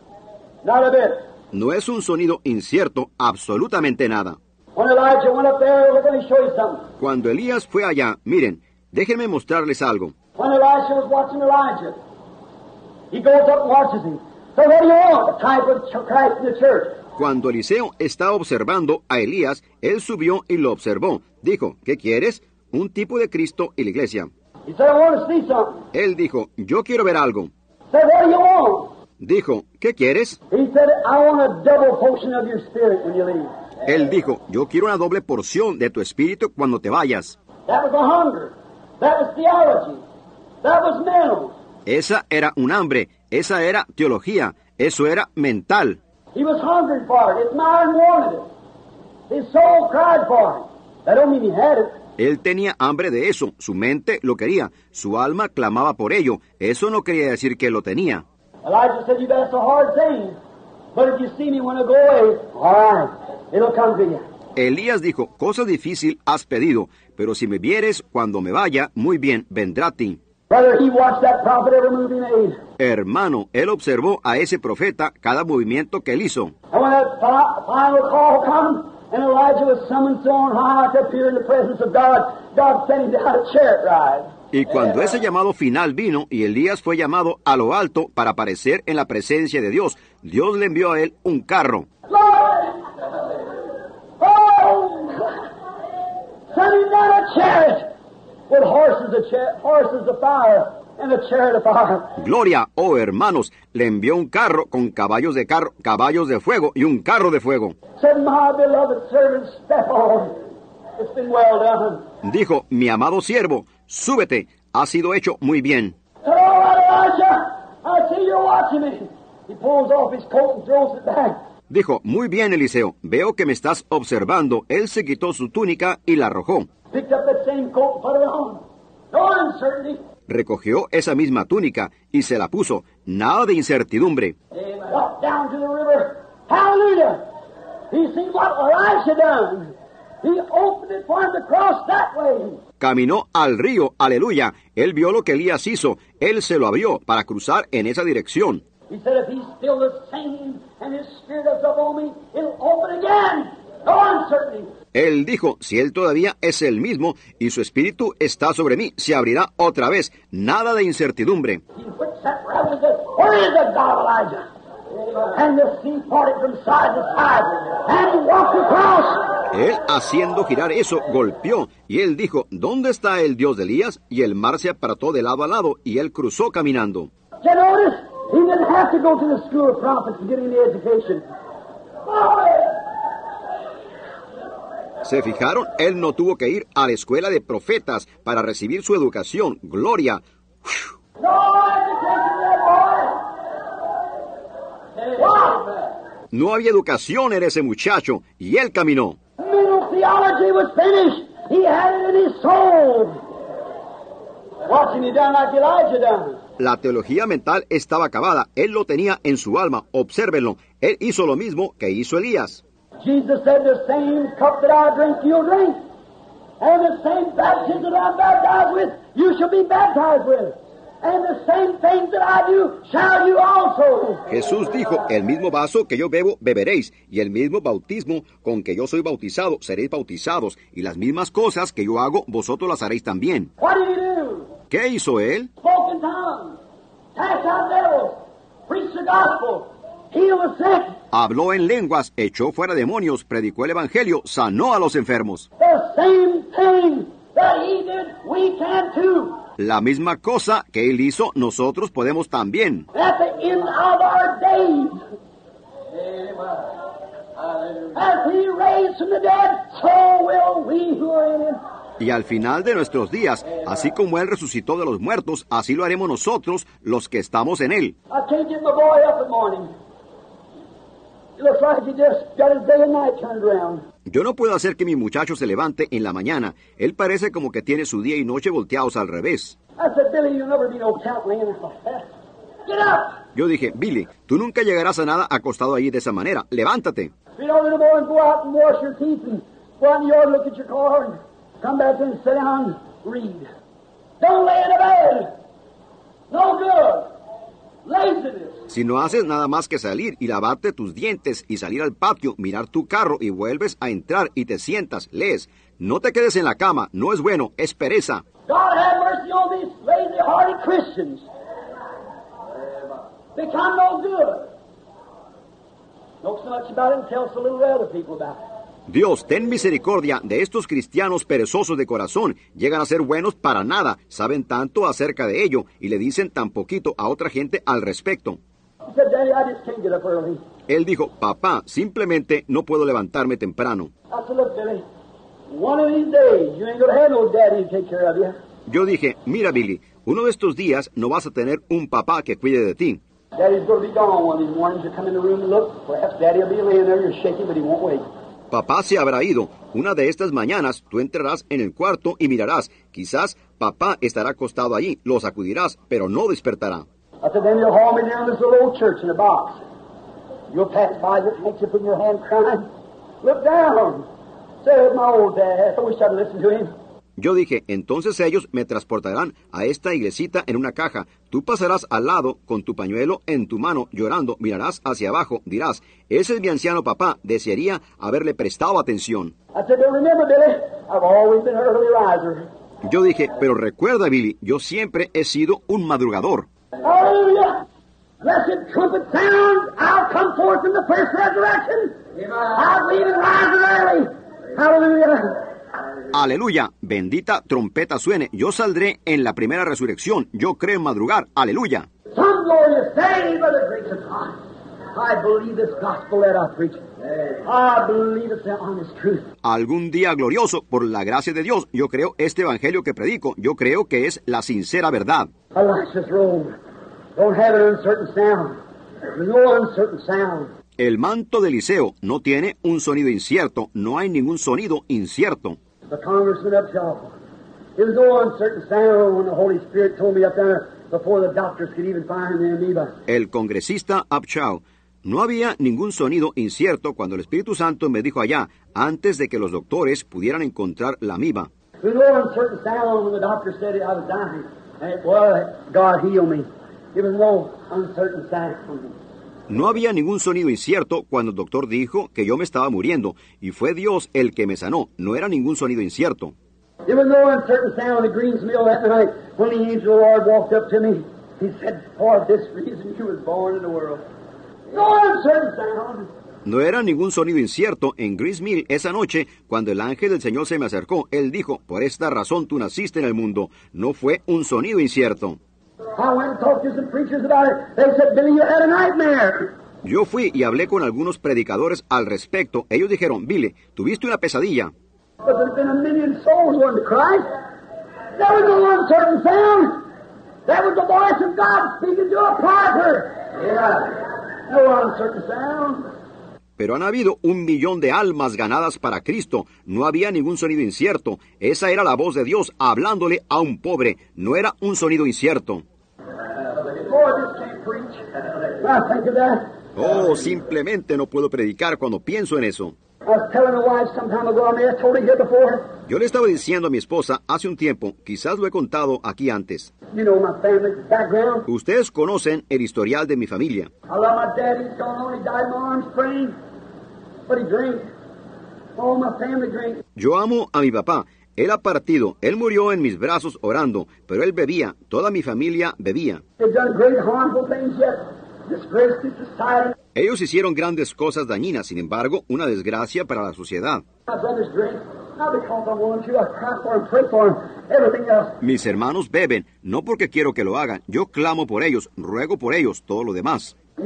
Not a bit. No es un sonido incierto, absolutamente nada. When Elijah went up there, we're going to show you something. Cuando Elías fue allá, miren, déjenme mostrarles algo. When Elisha was watching Elijah, he goes up and watches him. So what do you want? A type of ch- Christ in the church. Cuando Eliseo estaba observando a Elías, él subió y lo observó. Dijo, ¿qué quieres? Un tipo de Cristo y la iglesia. Él dijo, yo quiero ver algo. Dijo, ¿qué quieres? Él dijo, yo quiero una doble porción de tu espíritu cuando te vayas. Esa era un hambre, esa era teología, eso era mental. Él tenía hambre de eso, su mente lo quería, su alma clamaba por ello. Eso no quería decir que lo tenía. Elías dijo, cosa difícil has pedido, pero si me vieres cuando me vaya, muy bien, vendrá a ti. Hermano, él observó a ese profeta cada movimiento que él hizo. Y cuando ese llamado final vino y Elías fue llamado a lo alto para aparecer en la presencia de Dios, Dios le envió a él un carro. Lord! Oh! Him down a chariot with horses of, cha- horses of fire and a chariot of fire. Gloria, oh hermanos, le envió un carro con caballos de carro, caballos de fuego y un carro de fuego. Said, My beloved servant, step on. It's been well done. Dijo, mi amado siervo, súbete, ha sido hecho muy bien. Right, Elijah, I see you're watching me. He pulls off his coat and throws it back. Dijo, muy bien, Eliseo, veo que me estás observando. Él se quitó su túnica y la arrojó. Recogió esa misma túnica y se la puso. Nada de incertidumbre. Caminó al río, aleluya. Él vio lo que Elías hizo. Él se lo abrió para cruzar en esa dirección. He said, if he's still the same and his spirit is upon me, it'll open again. No uncertainty. Él dijo, si él todavía es el mismo y su espíritu está sobre mí, se abrirá otra vez. Nada de incertidumbre. Él, haciendo girar eso, golpeó, y él dijo, ¿dónde está el Dios de Elías? Y el mar se apartó de lado a lado, y él cruzó caminando. He didn't have to go to the school of prophets to get any education. ¿Se fijaron? Él no tuvo que ir a la escuela de profetas para recibir su educación. Gloria. No education, that boy. What? No había educación en ese muchacho, y él caminó. Mental theology was finished. He had it in his soul. Watching you down like Elijah done. La teología mental estaba acabada. Él lo tenía en su alma. Obsérvenlo. Él hizo lo mismo que hizo Elías. Jesús dijo, el mismo vaso que yo bebo, beberéis, y el mismo bautismo con que yo soy bautizado, seréis bautizados, y las mismas cosas que yo hago, vosotros las haréis también. ¿Qué hizo él? Habló en lenguas, echó fuera demonios, predicó el evangelio, sanó a los enfermos. The same thing that he did, we can too. La misma cosa que él hizo, nosotros podemos también. At the end of our days, as he raised from the dead, so will we who are in him. Y al final de nuestros días, así como Él resucitó de los muertos, así lo haremos nosotros, los que estamos en Él. Yo no puedo hacer que mi muchacho se levante en la mañana. Él parece como que tiene su día y noche volteados al revés. Yo dije, Billy, tú nunca llegarás a nada acostado allí de esa manera. Levántate. Come back and sit down and read. Don't lay in the bed. No good. Laziness. Si no haces nada más que salir y lavarte tus dientes y salir al patio, mirar tu carro y vuelves a entrar y te sientas, lees. No te quedes en la cama, no es bueno, es pereza. God have mercy on these lazy-hearted Christians. Become no good. Know so much about it and tell so little to other people about it. Dios, ten misericordia de estos cristianos perezosos de corazón. Llegan a ser buenos para nada, saben tanto acerca de ello y le dicen tan poquito a otra gente al respecto. Daddy. Él dijo, papá, simplemente no puedo levantarme temprano. Daddy to. Yo dije, mira Billy, uno de estos días no vas a tener un papá que cuide de ti. Daddy's gonna be gone one of these mornings. You come in the room and look. Perhaps Daddy'll be laying there. You're shaking, but he won't wake. Papá se habrá ido. Una de estas mañanas tú entrarás en el cuarto y mirarás. Quizás papá estará acostado allí, lo sacudirás, pero no despertará. Look down. Say, my old dad. I wish I'd listened to him. Yo dije, entonces ellos me transportarán a esta iglesita en una caja. Tú pasarás al lado con tu pañuelo en tu mano, llorando, mirarás hacia abajo, dirás, ese es mi anciano papá, desearía haberle prestado atención. Yo dije, pero recuerda, Billy, yo siempre he sido un madrugador. Hallelujah. Blessed trumpet I'll come forth in the first resurrection. I'll leave and early. Hallelujah. Aleluya, bendita trompeta suene, yo saldré en la primera resurrección, yo creo en madrugar, aleluya. Algún día glorioso, por la gracia de Dios, yo creo este evangelio que predico, yo creo que es la sincera verdad. El manto de Eliseo no tiene un sonido incierto, no hay ningún sonido incierto. The congressman up Shaw. There was no uncertain sound when the Holy Spirit told me up there before the doctors could even find the amoeba. El congresista Upshaw, no había ningún sonido incierto cuando el Espíritu Santo me dijo allá, antes de que los doctores pudieran encontrar la amiba. No no había ningún sonido incierto cuando el doctor dijo que yo me estaba muriendo, y fue Dios el que me sanó, no era ningún sonido incierto. No era ningún sonido incierto en Grease Mill esa noche cuando el ángel del Señor se me acercó. Él dijo, por esta razón tú naciste en el mundo. No fue un sonido incierto. I went and talked to some preachers about it. They said, Billy, you had a nightmare. Yo fui y hablé con algunos predicadores al respecto. Ellos dijeron, Billy, tuviste una pesadilla. But there's been a million souls won to Christ. There was no Pero han habido un millón de almas ganadas para Cristo. No había ningún sonido incierto. Esa era la voz de Dios hablándole a un pobre. No era un sonido incierto. Oh, simplemente no puedo predicar cuando pienso en eso. I was telling a wife some time ago, I may have told it here before. Yo le estaba diciendo a mi esposa hace un tiempo, quizás lo he contado aquí antes. You know my family background. Ustedes conocen el historial de mi familia. I love my dad. He's gone on. He died in my arms praying. But he drank. All my family drank. Yo amo a mi papá. Él ha partido, él murió en mis brazos orando, pero él bebía, toda mi familia bebía. Ellos hicieron grandes cosas dañinas, sin embargo, una desgracia para la sociedad. Else. Mis hermanos beben, no porque quiero que lo hagan, yo clamo por ellos, ruego por ellos, todo lo demás.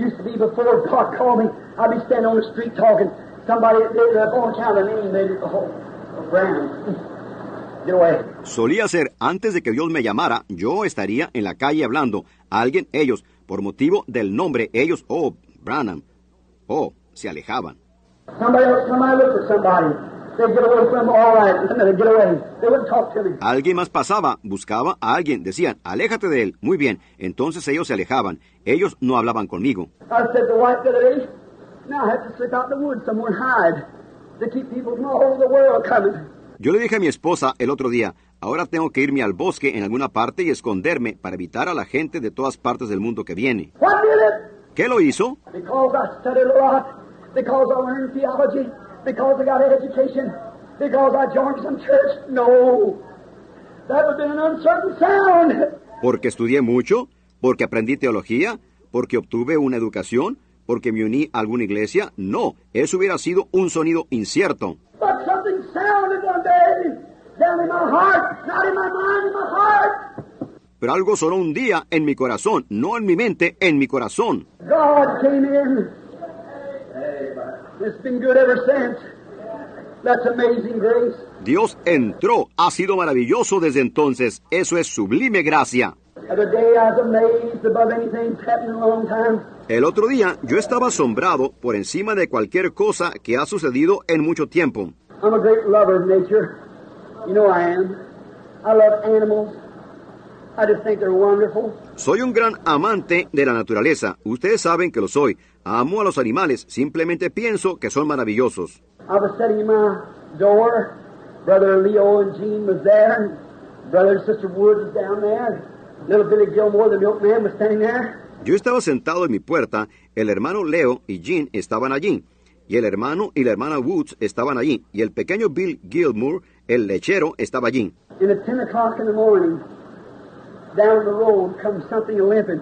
Solía ser, antes de que Dios me llamara, yo estaría en la calle hablando. A alguien, ellos, por motivo del nombre, ellos, oh, Branham, oh, se alejaban. Alguien más pasaba, buscaba a alguien, decían, aléjate de él. Muy bien, entonces ellos se alejaban. Ellos no hablaban conmigo. Yo le dije a mi esposa el otro día, ahora tengo que irme al bosque en alguna parte y esconderme para evitar a la gente de todas partes del mundo que viene. It? ¿Qué lo hizo? Because I studied a lot, because I learned theology, because I got an education, because I joined some church. No. That would have been an uncertain sound. ¿Porque estudié mucho? ¿Porque aprendí teología? ¿Porque obtuve una educación? ¿Porque me uní a alguna iglesia? No, eso hubiera sido un sonido incierto. someday down in my heart, not in my mind, in my heart. Pero algo sonó un día en mi corazón, no en mi mente, en mi corazón. God came in. It's been good ever since. That's amazing grace. Dios entró, ha sido maravilloso desde entonces. Eso es sublime gracia. El otro día yo estaba asombrado por encima de cualquier cosa que ha sucedido en mucho tiempo. I'm a great lover of nature. You know I am. I love animals. I just think they're wonderful. Soy un gran amante de la naturaleza. Ustedes saben que lo soy. Amo a los animales. Simplemente pienso que son maravillosos. I was sitting in my door. Brother Leo and Jean was there. Brother and Sister Wood was down there. Little Billy Gilmore, the milkman, was standing there. Yo estaba sentado en mi puerta, el hermano Leo y Jean estaban allí, y el hermano y la hermana Woods estaban allí, y el pequeño Bill Gilmore, el lechero, estaba allí. 10 in the morning, down the road comes something limping,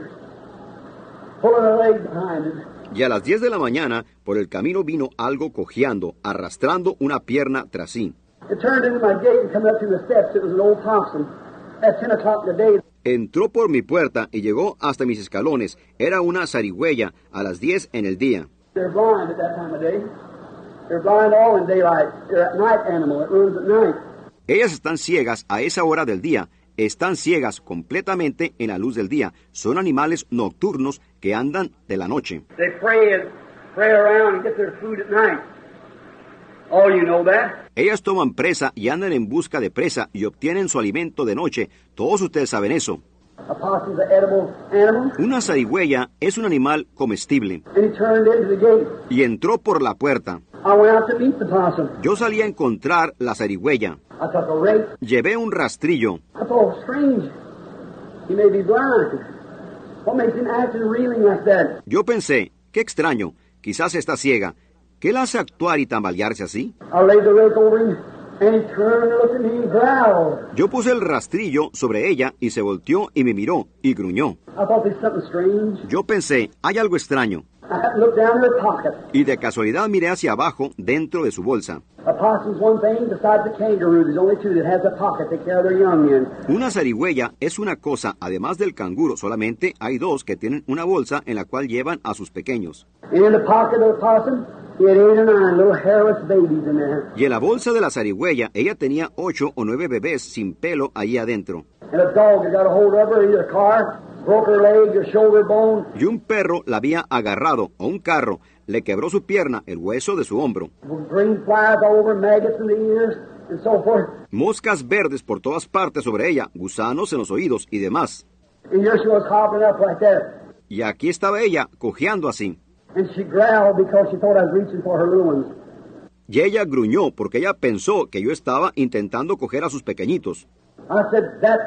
pulling a leg behind it. Y a las 10 de la mañana, por el camino vino algo cojeando, arrastrando una pierna tras sí. It turned into my gate and come up to the steps. It was an old possum. At 10 o'clock in the day, Entró por mi puerta y llegó hasta mis escalones. Era una zarigüeya a las 10 en el día. Ellas están ciegas a esa hora del día. Están ciegas completamente en la luz del día. Son animales nocturnos que andan de la noche. You know that. Ellas toman presa y andan en busca de presa y obtienen su alimento de noche. Todos ustedes saben eso. Una zarigüeya es un animal comestible y entró por la puerta. I went out to meet the possum. Yo salí a encontrar la zarigüeya. I took a rake. Llevé un rastrillo. I thought, strange. He may be blind. What makes him act and reeling like that? Yo pensé, qué extraño, quizás está ciega. ¿Qué la hace actuar y tambalearse así? I laid the rake over him, and he turned and looked at me and growled. Yo puse el rastrillo sobre ella y se volteó y me miró y gruñó. I thought there's something strange. Yo pensé, hay algo extraño. I happened to look down in her pocket. Y de casualidad miré hacia abajo dentro de su bolsa. A possum's one thing besides the kangaroo. There's only two that has a pocket to carry their young in. Una zarigüeya es una cosa, además del canguro, solamente hay dos que tienen una bolsa en la cual llevan a sus pequeños. Y en la bolsa de la zarigüeya, ella tenía ocho o nueve bebés sin pelo ahí adentro. A a a. Y un perro la había agarrado, o un carro, le quebró su pierna, el hueso de su hombro. Moscas verdes por todas partes sobre ella, gusanos en los oídos y demás. Y aquí estaba ella, cojeando así. And she growled because she thought I was reaching for her little ones. Y ella gruñó porque ella pensó que yo estaba intentando coger a sus pequeñitos. I said, that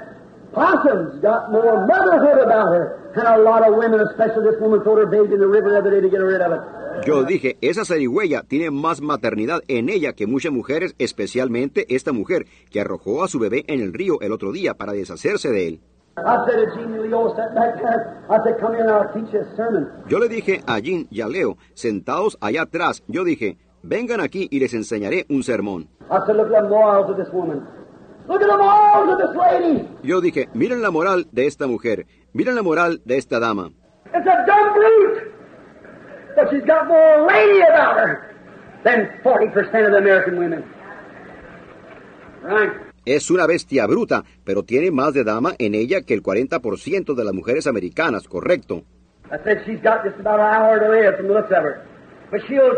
possum's got more motherhood about her. And a lot of women, especially this woman, threw her baby in the river the other day to get rid of it. Yo dije, esa zarigüeya tiene más maternidad en ella que muchas mujeres, especialmente esta mujer, que arrojó a su bebé en el río el otro día para deshacerse de él. I said to Jean Leo, sat back there. I said, come here and I'll teach you a sermon. Yo le dije a Jean y a Leo, sentados allá atrás, yo dije, vengan aquí y les enseñaré un sermón. I said, look at the morals of this woman. Look at the morals of this lady. Yo dije, miren la moral de esta mujer, miren la moral de esta dama. It's a dumb brute. But she's got more lady about her than 40% of the American women. Right. Es una bestia bruta, pero tiene más de dama en ella que el 40% de las mujeres americanas, correcto. I said she's got just about an hour to live from the looks of her. But she'll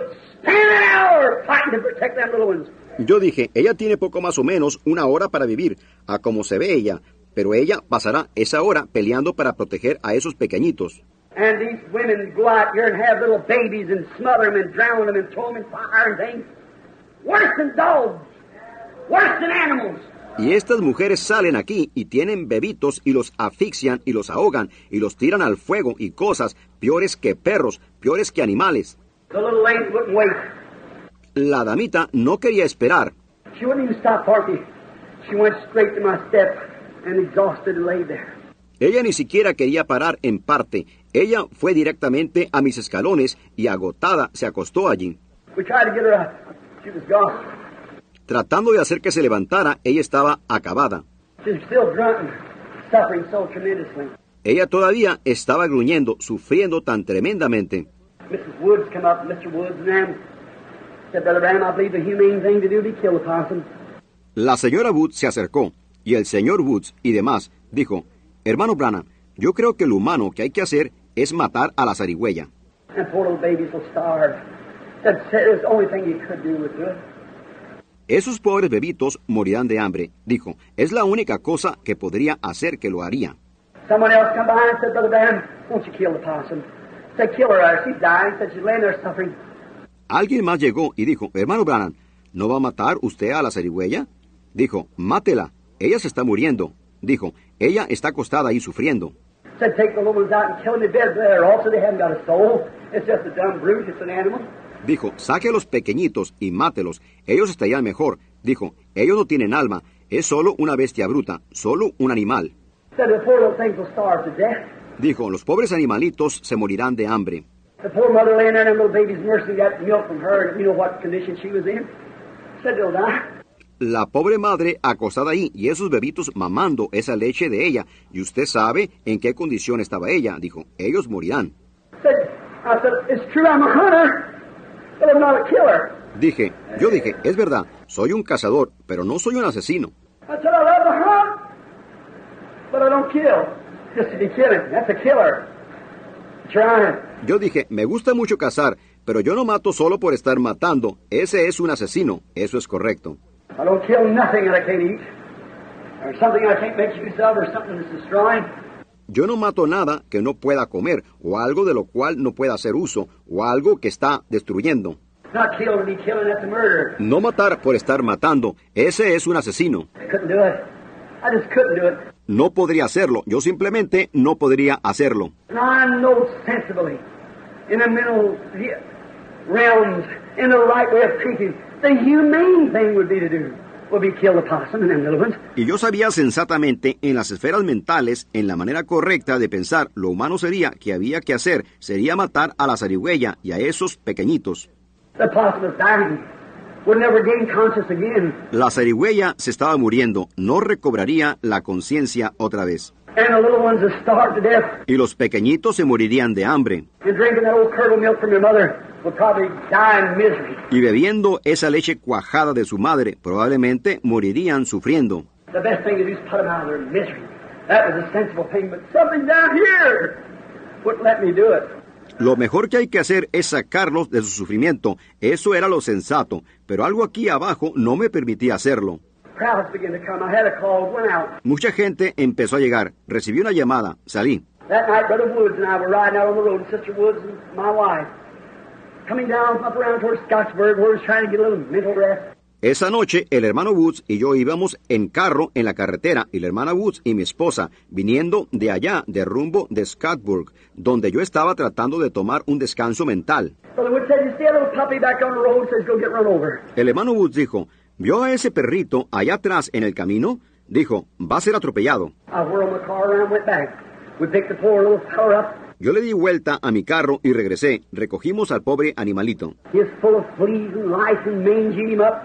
an hour fighting to protect them little ones. Yo dije, ella tiene poco más o menos una hora para vivir, a como se ve ella, pero ella pasará esa hora peleando para proteger a esos pequeñitos. And these women go out here and have little babies and smother them and drown them and throw them in fire and things. Worse than dogs. Worse than animals. Y estas mujeres salen aquí y tienen bebitos y los asfixian y los ahogan y los tiran al fuego y cosas peores que perros, peores que animales. La damita no quería esperar. She wouldn't even stop for me. She went straight to my step and exhausted and laid there. Ella ni siquiera quería parar en parte. Ella fue directamente a mis escalones y agotada se acostó allí. Tratando de hacer que se levantara, ella estaba acabada. She's still drunk and suffering so tremendously. Ella todavía estaba gruñendo, sufriendo tan tremendamente. Mrs. Woods come up, Mr. Woods, and them said, Brother Branham, I believe the humane thing to do would be kill the possum. La señora Woods se acercó, y el señor Woods y demás dijo, Hermano Branham, yo creo que lo humano que hay que hacer es matar a la zarigüeya. Esos pobres bebitos morirán de hambre. Dijo, es la única cosa que podría hacer que lo haría. Someone else come by and said, Brother Branham, won't you kill the possum? Said, kill her, or she's dying. Said, she's laying there suffering. Alguien más llegó y dijo, hermano Branham, ¿no va a matar usted a la zarigüeya? Dijo, mátela, ella se está muriendo. Dijo, ella está acostada ahí sufriendo. Said, take the Dijo, saque a los pequeñitos y mátelos, ellos estarían mejor. Dijo, ellos no tienen alma, es solo una bestia bruta, solo un animal. Dijo, los pobres animalitos se morirán de hambre. The poor mother laying there and them little babies nursing that milk from her, and you know what condition she was in. Said they'll die. La pobre madre acostada ahí y esos bebitos mamando esa leche de ella, y usted sabe en qué condición estaba ella. Dijo, ellos morirán. Dije, yo dije, es verdad, soy un cazador, pero no soy un asesino. Yo dije, me gusta mucho cazar, pero yo no mato solo por estar matando. Ese es un asesino, eso es correcto. I don't kill nothing that I can't eat, or something I can't make use of, or something that's destroying. Yo no mato nada que no pueda comer, o algo de lo cual no pueda hacer uso, o algo que está destruyendo. No matar por estar matando, ese es un asesino. No podría hacerlo, yo simplemente no podría hacerlo. Realms, in right way of the humane thing would be to do Y yo sabía sensatamente en las esferas mentales, en la manera correcta de pensar, lo humano sería que había que hacer, sería matar a la zarigüeya y a esos pequeñitos. La zarigüeya se estaba muriendo, no recobraría la conciencia otra vez. And the little ones would starve to death. Y los pequeñitos se morirían de hambre. Y bebiendo esa leche cuajada de su madre, probablemente morirían sufriendo. The best thing to do is put them out of their misery. That was a sensible thing, but something down here wouldn't let me do it. Lo mejor que hay que hacer es sacarlos de su sufrimiento. Eso era lo sensato, pero algo aquí abajo no me permitía hacerlo. Crowds began to come. I had a call, went out. Mucha gente empezó a llegar. Recibí una llamada. Salí. Esa noche el hermano Woods y yo íbamos en carro en la carretera y la hermana Woods y mi esposa viniendo de allá, de rumbo de Scottsburg, donde yo estaba tratando de tomar un descanso mental. El hermano Woods dijo, ¿vio a ese perrito allá atrás en el camino? Dijo, va a ser atropellado. I Yo le di vuelta a mi carro y regresé. Recogimos al pobre animalito.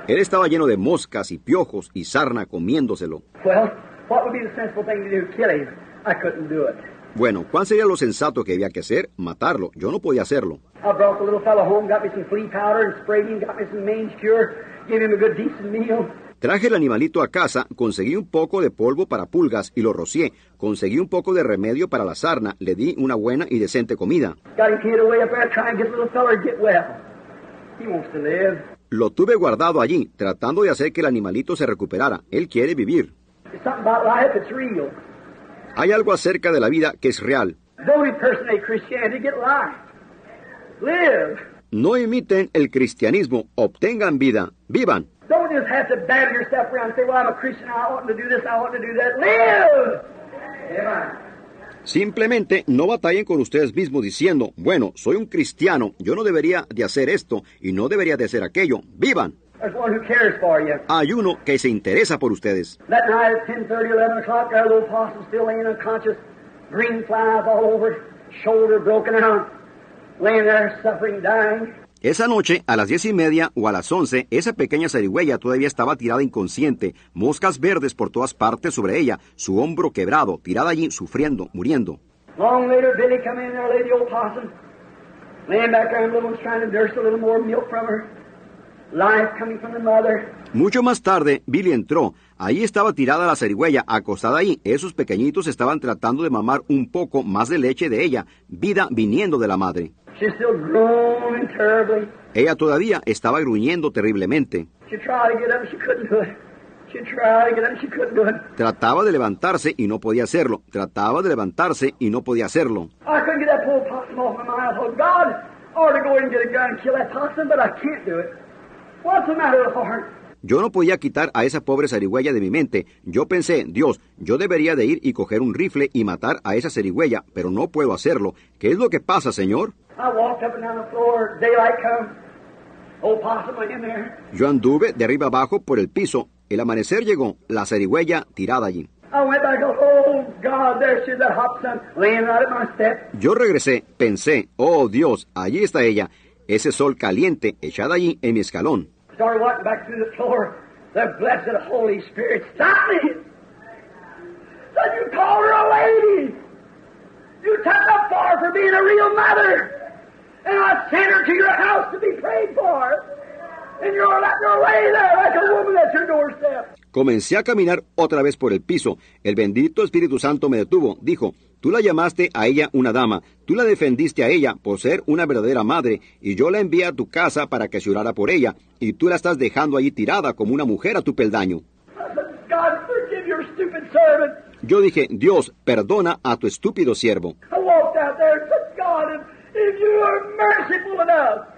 Él estaba lleno de moscas y piojos y sarna comiéndoselo. Bueno, ¿cuál sería lo sensato que había que hacer? Matarlo. Yo no podía hacerlo. Traje el animalito a casa, conseguí un poco de polvo para pulgas y lo rocié. Conseguí un poco de remedio para la sarna, le di una buena y decente comida. Lo tuve guardado allí, tratando de hacer que el animalito se recuperara. Él quiere vivir. Hay algo acerca de la vida que es real. No imiten el cristianismo, obtengan vida, vivan. Don't just have to battle yourself around and say, well, I'm a Christian, I ought to do this, I ought to do that. Live! Amen. Simplemente no batallen con ustedes mismos diciendo, bueno, soy un cristiano, yo no debería de hacer esto y no debería de hacer aquello. Vivan. There's one who cares for you. Hay uno que se interesa por ustedes. That night at 10.30, 11 o'clock, our little possum still laying unconscious, green flies all over, shoulder broken out, laying there suffering, dying. Esa noche, a las diez y media o a las once, esa pequeña zarigüeya todavía estaba tirada inconsciente, moscas verdes por todas partes sobre ella, su hombro quebrado, tirada allí, sufriendo, muriendo. Long later, Billy come in there, lady old possum, laying back there, and little one's trying to nurse a little more milk from her. Life coming from the mother. Mucho más tarde, Billy entró. Ahí estaba tirada la zarigüeya, acostada ahí. Esos pequeñitos estaban tratando de mamar un poco más de leche de ella, vida viniendo de la madre. She's still groaning terribly. Ella todavía estaba gruñendo terriblemente. She tried to get up, she couldn't do it. She tried to get up, she couldn't do it. Trataba de levantarse y no podía hacerlo. Trataba de levantarse y no podía hacerlo. Yo no podía quitar a esa pobre zarigüeya de mi mente. Yo pensé, Dios, yo debería de ir y coger un rifle y matar a esa zarigüeya, pero no puedo hacerlo. ¿Qué es lo que pasa, Señor? I walked up and down the floor. Daylight come. Old possum went in there. Yo anduve de arriba abajo por el piso. El amanecer llegó, la zarigüeya tirada allí. Oh. Yo regresé, pensé, oh Dios, allí está ella, ese sol caliente echada allí en mi escalón. Started walking back through the floor. The blessed Holy Spirit stopped me. You called her a lady. You took far for being a real mother. And I sent her to your house to be prayed for. And you're letting her there like a woman. Comencé a caminar otra vez por el piso. El bendito Espíritu Santo me detuvo. Dijo, tú la llamaste a ella una dama, tú la defendiste a ella por ser una verdadera madre, y yo la envié a tu casa para que se orara por ella, y tú la estás dejando allí tirada como una mujer a tu peldaño. Yo dije, Dios, perdona a tu estúpido siervo. I walked out there and said, God, if, if you are merciful enough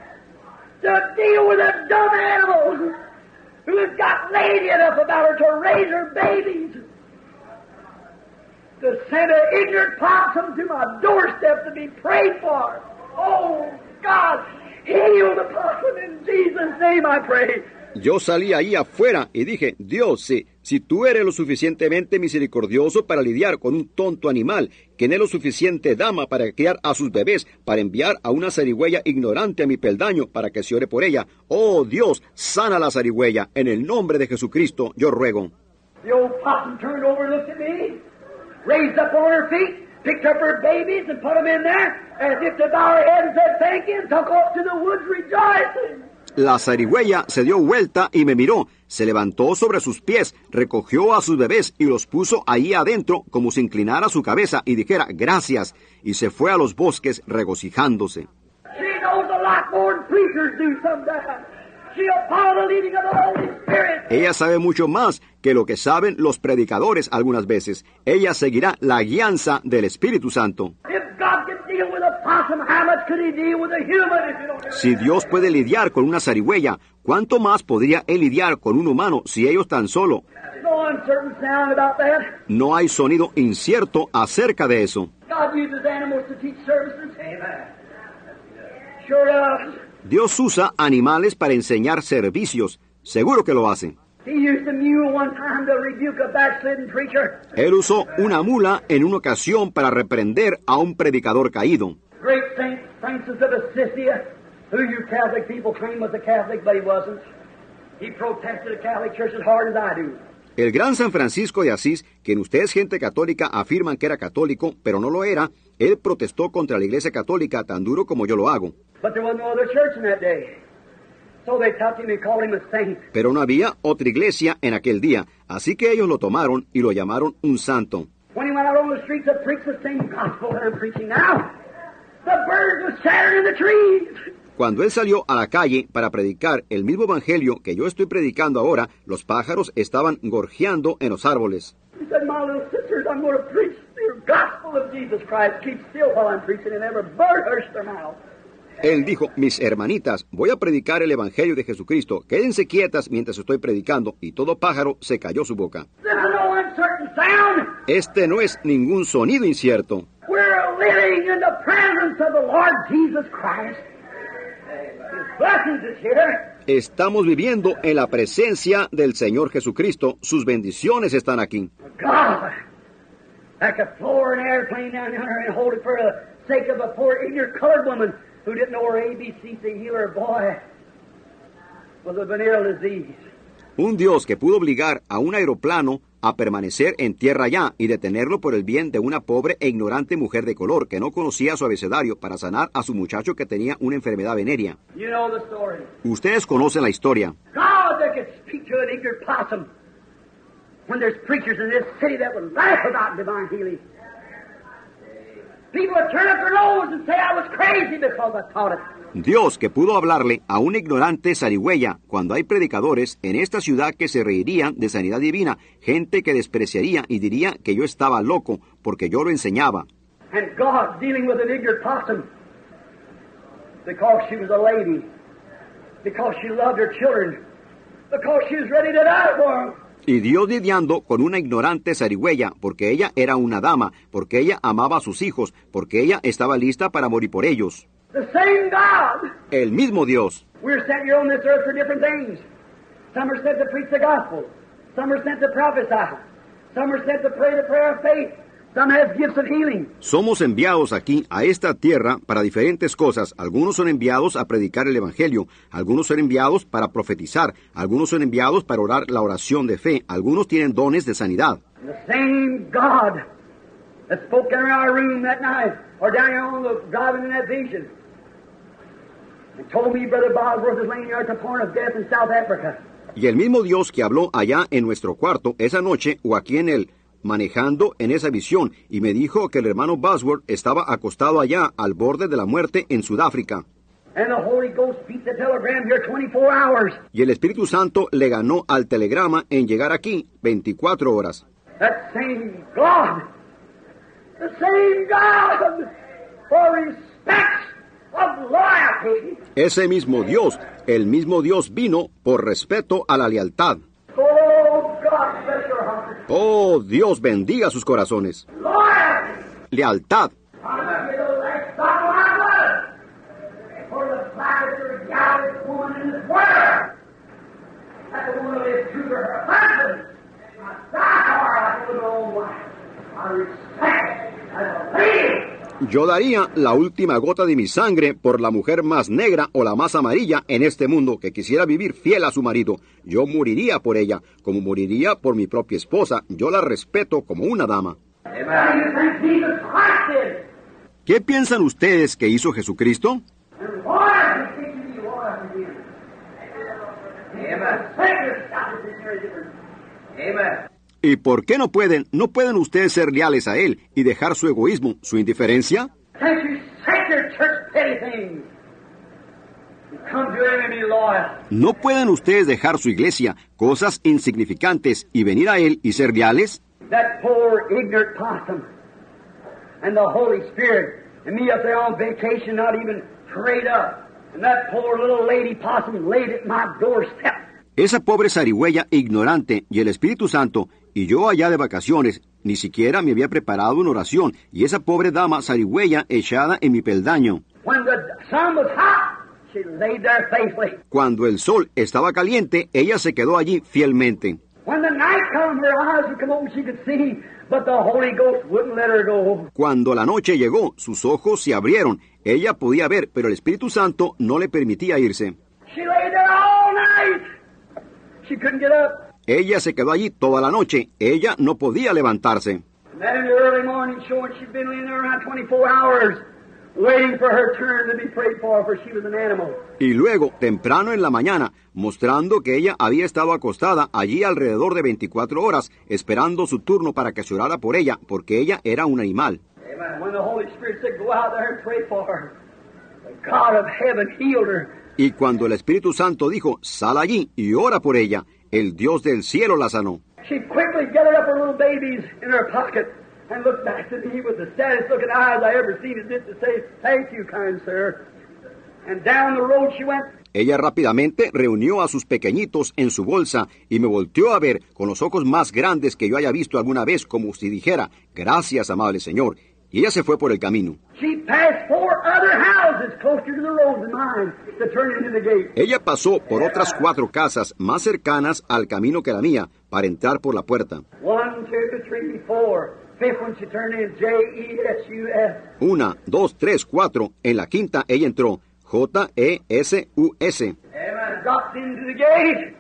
to send an ignorant possum to my doorstep to be prayed for. Oh, God, heal the possum in Jesus' name, I pray. Yo salí ahí afuera y dije, Dios, si, si tú eres lo suficientemente misericordioso para lidiar con un tonto animal, que no es lo suficiente dama para criar a sus bebés, para enviar a una zarigüeya ignorante a mi peldaño para que se ore por ella, oh Dios, sana la zarigüeya, en el nombre de Jesucristo, yo ruego. The old raised up on her feet, picked up her babies and put them in there, as if to bow her head and said thank you, and took off to the woods rejoicing. La zarigüeya se dio vuelta y me miró, se levantó sobre sus pies, recogió a sus bebés y los puso ahí adentro como si inclinara su cabeza y dijera gracias, y se fue a los bosques regocijándose. Ella sabe mucho más que lo que saben los predicadores algunas veces. Ella seguirá la guianza del Espíritu Santo. If God can deal with a possum, how much could He deal with a human if you don't Si Dios puede lidiar con una zarigüeya, ¿cuánto más podría Él lidiar con un humano si ellos tan solo? No hay sonido incierto acerca de eso. Dios usa animales para enseñar servicios. Seguro que lo hace. He used a mule one time to rebuke a backslidden preacher. Él usó una mula en una ocasión para reprender a un predicador caído. Great Saint Francis of Assisi, who you Catholic people claim was a Catholic, but he wasn't. He protested the Catholic Church as hard as I do. El gran San Francisco de Asís, quien ustedes gente católica afirman que era católico, pero no lo era, él protestó contra la iglesia católica tan duro como yo lo hago. Pero no había otra iglesia en aquel día, así que ellos lo tomaron y lo llamaron un santo. When he went out on the streets to preach the same gospel that I'm preaching now, the birds were scattered in the trees. Cuando él salió a la calle para predicar el mismo evangelio que yo estoy predicando ahora, los pájaros estaban gorjeando en los árboles. He said, My little sisters, I'm going to preach the gospel of Jesus Christ. Keep still while I'm preaching, and every bird hushed their mouth. Él dijo, mis hermanitas, voy a predicar el evangelio de Jesucristo, quédense quietas mientras estoy predicando, y todo pájaro se cayó su boca. Este no es ningún sonido incierto. Estamos viviendo en la presencia del Señor Jesucristo, sus bendiciones están aquí. That could floor an airplane down there and hold it for the sake of a poor ignorant colored woman who didn't know her ABC to heal her boy with a venereal disease. Un Dios que pudo obligar a un aeroplano a permanecer en tierra ya y detenerlo por el bien de una pobre e ignorante mujer de color que no conocía su abecedario para sanar a su muchacho que tenía una enfermedad venérea. You know the story. Ustedes conocen la historia. God that could speak to an ignorant possum when there's preachers in this city that would laugh about divine healing. People would turn up their nose and say I was crazy because I taught it. Dios que pudo hablarle a un ignorante zarigüeya cuando hay predicadores en esta ciudad que se reirían de sanidad divina, gente que despreciaría y diría que yo estaba loco porque yo lo enseñaba. And God dealing with an ignorant possum because she was a lady, because she loved her children, because she was ready to die for them. Y Dios lidiando con una ignorante zarigüeya, porque ella era una dama, porque ella amaba a sus hijos, porque ella estaba lista para morir por ellos. The same God. El mismo Dios. We're sent here on this earth for different things. Some are sent to preach the gospel. Some are sent to prophesy. Some are sent to pray the prayer of faith. Somos enviados aquí a esta tierra para diferentes cosas. Algunos son enviados a predicar el Evangelio, algunos son enviados para profetizar, algunos son enviados para orar la oración de fe, algunos tienen dones de sanidad. And the same God that spoke in our room that night, or down here on the driving in that vision, and told me Brother Bosworth is laying here at the point of death in South Africa. Y el mismo Dios que habló allá en nuestro cuarto esa noche o aquí en el manejando en esa visión y me dijo que el hermano Bosworth estaba acostado allá al borde de la muerte en Sudáfrica. And the Holy Ghost beat the telegram here 24 hours. Y el Espíritu Santo le ganó al telegrama en llegar aquí 24 horas. Ese mismo Dios, el mismo Dios vino por respeto a la lealtad. Oh, God. Oh, Dios bendiga sus corazones. Lealtad. I respect her as a lady. Yo daría la última gota de mi sangre por la mujer más negra o la más amarilla en este mundo que quisiera vivir fiel a su marido. Yo moriría por ella, como moriría por mi propia esposa. Yo la respeto como una dama. ¿Qué piensan ustedes que hizo Jesucristo? ¿Y por qué no pueden, no pueden ustedes ser leales a Él y dejar su egoísmo, su indiferencia? ¿No pueden ustedes dejar su iglesia, cosas insignificantes, y venir a Él y ser leales? Esa pobre zarigüeya ignorante y el Espíritu Santo, y yo allá de vacaciones, ni siquiera me había preparado una oración, y esa pobre dama zarigüeya echada en mi peldaño. Cuando el sol estaba caliente, ella se quedó allí fielmente. Cuando la noche llegó, sus ojos se abrieron. Ella podía ver, pero el Espíritu Santo no le permitía irse. She lay there all night. She couldn't get up. Ella se quedó allí toda la noche. Ella no podía levantarse. And then in the early morning showing she'd been laying there around 24 hours, waiting for her turn to be prayed for, for she was an animal. Y luego, temprano en la mañana, mostrando que ella había estado acostada allí alrededor de 24 horas, esperando su turno para que se orara por ella, porque ella era un animal. Amen. When the Holy Spirit said, go out there and pray for her, the God of heaven healed her. Y cuando el Espíritu Santo dijo, sal allí y ora por ella, el Dios del cielo la sanó. She quickly gathered up her little babies in her pocket and looked back to me with the saddest looking eyes I ever seen as if to say, thank you, kind sir. And down the road she went. Ella rápidamente reunió a sus pequeñitos en su bolsa y me volteó a ver con los ojos más grandes que yo haya visto alguna vez, como si dijera, gracias, amable Señor. Y ella se fue por el camino. She passed four other houses closer to the road than mine to turn into the gate. Ella pasó por otras cuatro casas más cercanas al camino que la mía para entrar por la puerta. One, two, three, four. Fifth one she turned in J S U S. Una, dos, tres, cuatro. En la quinta ella entró J-E-S-U-S. Amen. Dropped into the gate.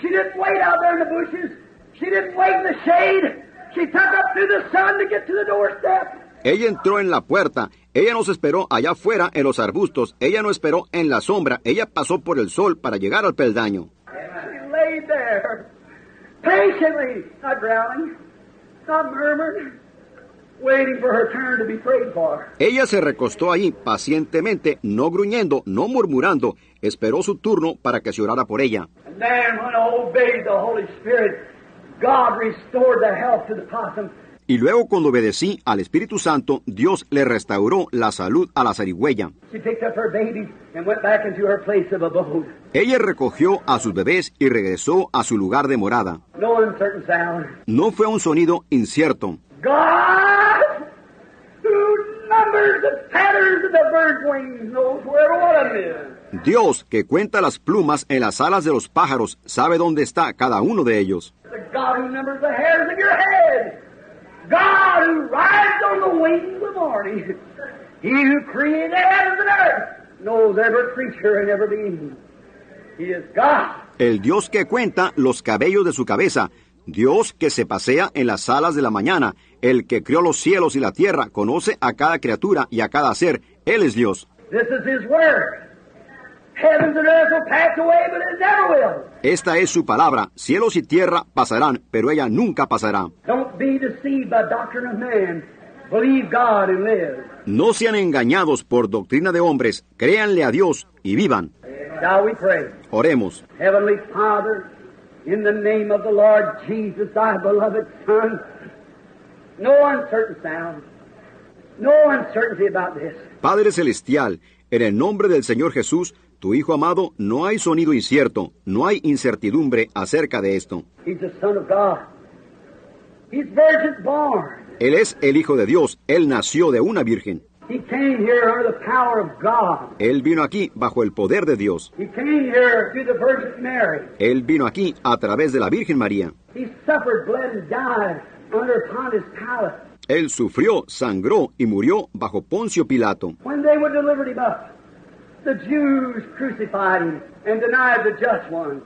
She didn't wait out there in the bushes. She didn't wait in the shade. She took up through the sun to get to the doorstep. Ella entró en la puerta. Ella no se esperó allá afuera en los arbustos. Ella no esperó en la sombra. Ella pasó por el sol para llegar al peldaño. Ella se recostó allí pacientemente, no gruñendo, no murmurando. Esperó su turno para que se orara por ella. And then, when Y luego cuando obedecí al Espíritu Santo, Dios le restauró la salud a la zarigüeya. Ella recogió a sus bebés y regresó a su lugar de morada. No uncertain sound. No fue un sonido incierto. God, who numbers the feathers of the bird's wings, knows where one of them is. Dios, que cuenta las plumas en las alas de los pájaros, sabe dónde está cada uno de ellos. The God who numbers the hairs of your head. God who rides on the wings of morning. He who created heavens and earth knows every creature and every being. He is God. El Dios que cuenta los cabellos de su cabeza, Dios que se pasea en las alas de la mañana, el que creó los cielos y la tierra, conoce a cada criatura y a cada ser. Él es Dios. This is His Word. Esta es su palabra. Cielos y tierra pasarán, pero ella nunca pasará. Don't be deceived by doctrine of man. Believe God and live. No sean engañados por doctrina de hombres, créanle a Dios y vivan. Shall we pray? Oremos. Heavenly Father, in the name of the Lord Jesus, thy beloved Son, no uncertain sound, no uncertainty about this. Padre Celestial, en el nombre del Señor Jesús, tu Hijo amado, no hay sonido incierto, no hay incertidumbre acerca de esto. Él es el Hijo de Dios, Él nació de una virgen. He came here under the power of God. Él vino aquí bajo el poder de Dios. He came here through the Virgin Mary. Él vino aquí a través de la Virgen María. He suffered, bled, and died under Pontius Pilate. Él sufrió, sangró y murió bajo Poncio Pilato.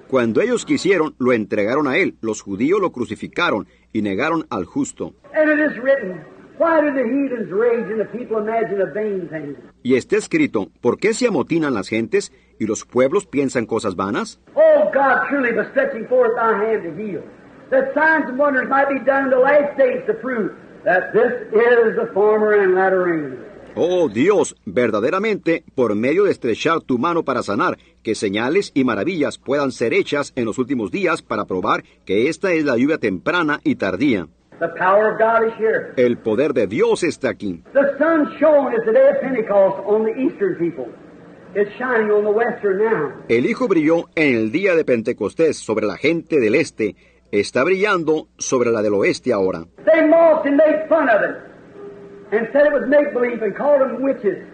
Cuando ellos quisieron, lo entregaron a él. Los judíos lo crucificaron y negaron al justo. And it is written, Why do the heathens rage and the people imagine a vain thing? Y está escrito, ¿por qué se amotinan las gentes y los pueblos piensan cosas vanas? Oh, God truly was stretching forth thy hand to heal, that signs and wonders might be done in the last days to prove that this is the former and latter rain. Oh Dios, verdaderamente, por medio de estrechar tu mano para sanar, que señales y maravillas puedan ser hechas en los últimos días para probar que esta es la lluvia temprana y tardía. The power of God is here. El poder de Dios está aquí. The sun shone at the day of Pentecost on the eastern people. It's shining on the western now. El Hijo brilló en el día de Pentecostés sobre la gente del este, está brillando sobre la del oeste ahora. They mocked and made fun of it and said it was make believe and called them witches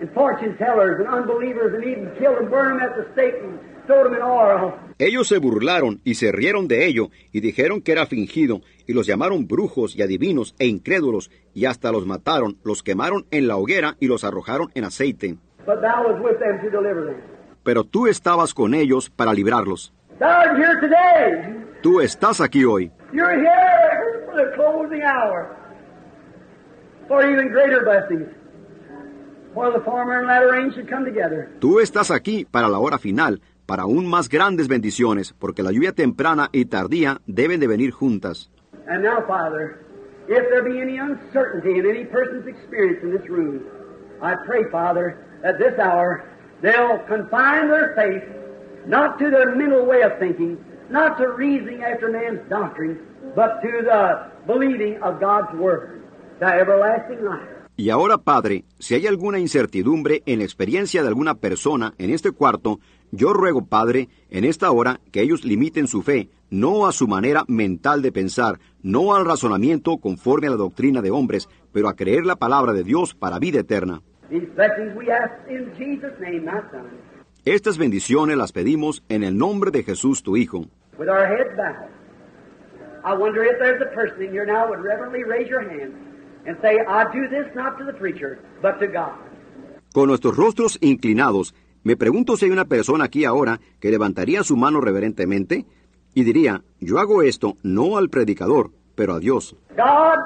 and fortune tellers and unbelievers and even killed and burned them at the stake and throwed them in oil. Ellos se burlaron y se rieron de ello y dijeron que era fingido y los llamaron brujos y adivinos e incrédulos y hasta los mataron, los quemaron en la hoguera y los arrojaron en aceite. But thou was with them to deliver them. Pero tú estabas con ellos para librarlos. Thou here today. Tú estás aquí hoy. You're here for the closing hour. For even greater blessings. While the former and latter rain should come together. Tú estás aquí para la hora final, para aún más grandes bendiciones, porque la lluvia temprana y tardía deben de venir juntas. And now, Father, if there be any uncertainty in any person's experience in this room, I pray, Father, that this hour they'll confine their faith not to their mental way of thinking, not to reasoning after man's doctrine, but to the believing of God's Word, to everlasting life. Y ahora, Padre, si hay alguna incertidumbre en la experiencia de alguna persona en este cuarto, yo ruego, Padre, en esta hora que ellos limiten su fe, no a su manera mental de pensar, no al razonamiento conforme a la doctrina de hombres, pero a creer la palabra de Dios para vida eterna. Estas bendiciones las pedimos en el nombre de Jesús, tu Hijo. I wonder if there's a person in here now would reverently raise your hand and say, I do this not to the preacher, but to God. Con nuestros rostros inclinados, me pregunto si hay una persona aquí ahora que levantaría su mano reverentemente y diría, yo hago esto no al predicador, pero a Dios. God,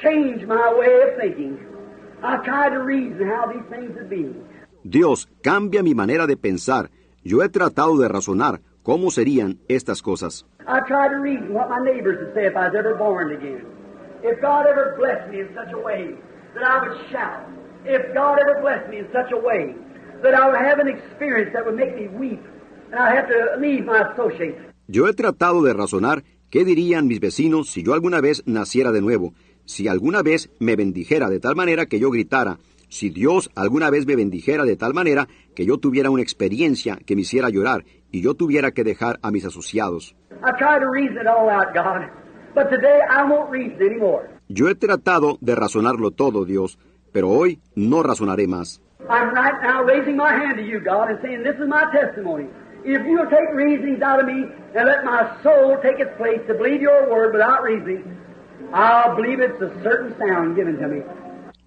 change my way of thinking. I tried to reason how these things would be. Dios, cambia mi manera de pensar. Yo he tratado de razonar cómo serían estas cosas. I tried to reason what my neighbors would say if I was ever born again. If God ever blessed me in such a way that I would shout. If God ever blessed me in such a way that I would have an experience that would make me weep and I'd have to leave my associates. Yo he tratado de razonar qué dirían mis vecinos si yo alguna vez naciera de nuevo, si alguna vez me bendijera de tal manera que yo gritara, si Dios alguna vez me bendijera de tal manera que yo tuviera una experiencia que me hiciera llorar y yo tuviera que dejar a mis asociados. I tried to reason it all out, God, but today I won't reason anymore. Yo he tratado de razonarlo todo, Dios, pero hoy no razonaré más. I'm right now raising my hand to you, God, and saying, This is my testimony. If you'll take reasonings out of me and let my soul take its place to believe your word without reasoning, I'll believe it's a certain sound given to me.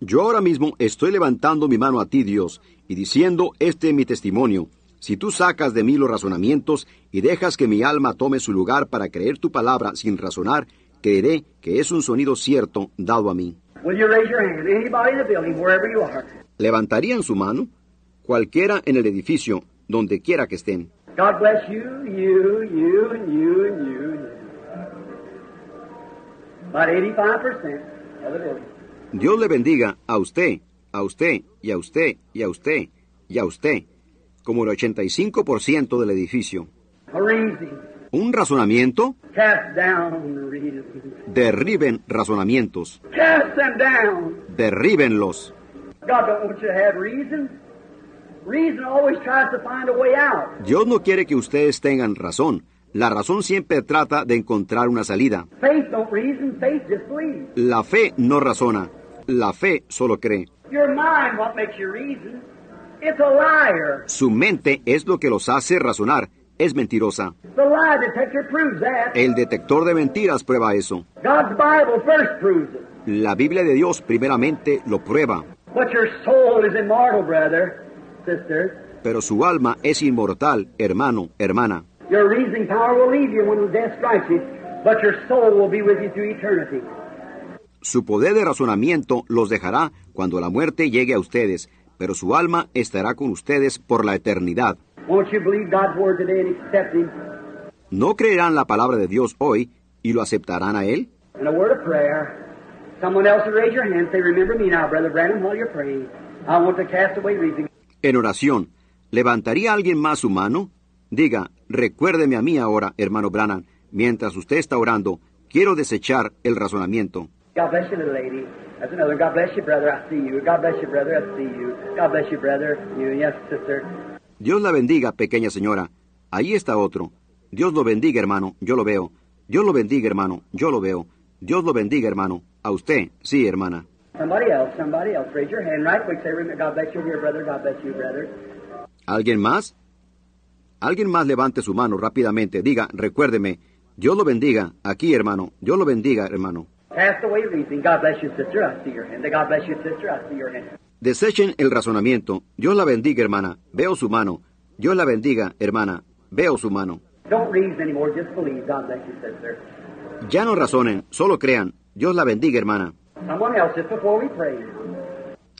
Yo ahora mismo estoy levantando mi mano a ti, Dios, y diciendo, este es mi testimonio. Si tú sacas de mí los razonamientos y dejas que mi alma tome su lugar para creer tu palabra sin razonar, creeré que es un sonido cierto dado a mí. Will you raise your hand? Anybody in the building, wherever you are. ¿Levantarían su mano? Cualquiera en el edificio, donde quiera que estén. God bless you, you, you, and you, and you, and you. About 85% of the building. Dios le bendiga a usted, a usted, y a usted, y a usted, y a usted, como el 85% del edificio. Un razonamiento, Cast down reasonings. derriben razonamientos, Cast them down. derríbenlos. God don't want you to have reason. Reason always tries to find a way out. Dios no quiere que ustedes tengan razón. La razón siempre trata de encontrar una salida. Faith don't reason, faith just believes. La fe no razona. La fe solo cree. Your mind what makes you reason. It's a liar. Su mente es lo que los hace razonar. Es mentirosa. The lie detector proves that. El detector de mentiras prueba eso. God's Bible first proves it. La Biblia de Dios primeramente lo prueba. But your soul is immortal, brother, sister. Pero su alma es inmortal, hermano, hermana. Your reasoning power will leave you when death strikes you, but your soul will be with you through eternity. Su poder de razonamiento los dejará cuando la muerte llegue a ustedes, pero su alma estará con ustedes por la eternidad. Won't you believe God's word today and accept Him? ¿No creerán la palabra de Dios hoy y lo aceptarán a Él? And a word of prayer. Someone else will raise your hand. Say, Remember me now, Brother Branham, while you're praying. I want to cast away reasoning. En oración, ¿levantaría alguien más su mano? Diga, recuérdeme a mí ahora, hermano Branham, mientras usted está orando, quiero desechar el razonamiento. God bless you, little lady. That's another. God bless you, brother. I see you. God bless you, brother. I see you. God bless you, brother. You. Yes, sister. Dios la bendiga, pequeña señora. Ahí está otro. Dios lo bendiga, hermano, yo lo veo. Dios lo bendiga, hermano, yo lo veo. Dios lo bendiga, hermano. A usted, sí, hermana. Somebody else. Somebody else. Raise your hand right quick. Say, "Remember, God bless you, dear brother. God bless you, brother. ¿Alguien más? Alguien más levante su mano rápidamente. Diga, recuérdeme. Dios lo bendiga. Aquí, hermano. Dios lo bendiga, hermano. Desechen el razonamiento. Dios la bendiga, hermana. Veo su mano. Dios la bendiga, hermana. Veo su mano. Ya no razonen, solo crean. Dios la bendiga, hermana.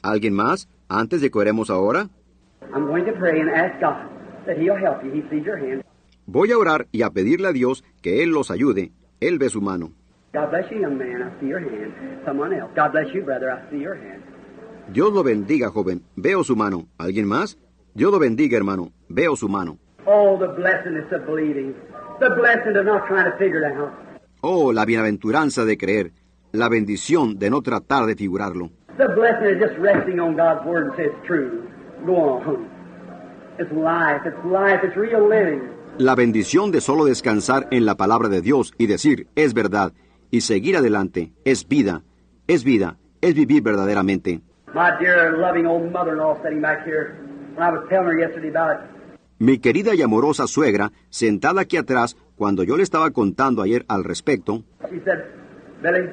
¿Alguien más? Antes de que oremos ahora. I'm going to pray and ask God that He'll help you. He sees your hand. Voy a orar y a pedirle a Dios que Él los ayude. Él ve su mano. God bless you, young man. I see your hand. Someone else. God bless you, brother. I see your hand. Dios lo bendiga, joven. Veo su mano. ¿Alguien más? Dios lo bendiga, hermano. Veo su mano. Oh, la bienaventuranza de creer. La bendición de no tratar de figurarlo. La bendición de solo descansar en la palabra de Dios y decir, es verdad, y seguir adelante, es vida, es vida, es vivir verdaderamente. My dear loving old mother-in-law sitting back here, when I was telling her yesterday about it, Mi querida y amorosa suegra, sentada aquí atrás, cuando yo le estaba contando ayer al respecto, she said, Billy,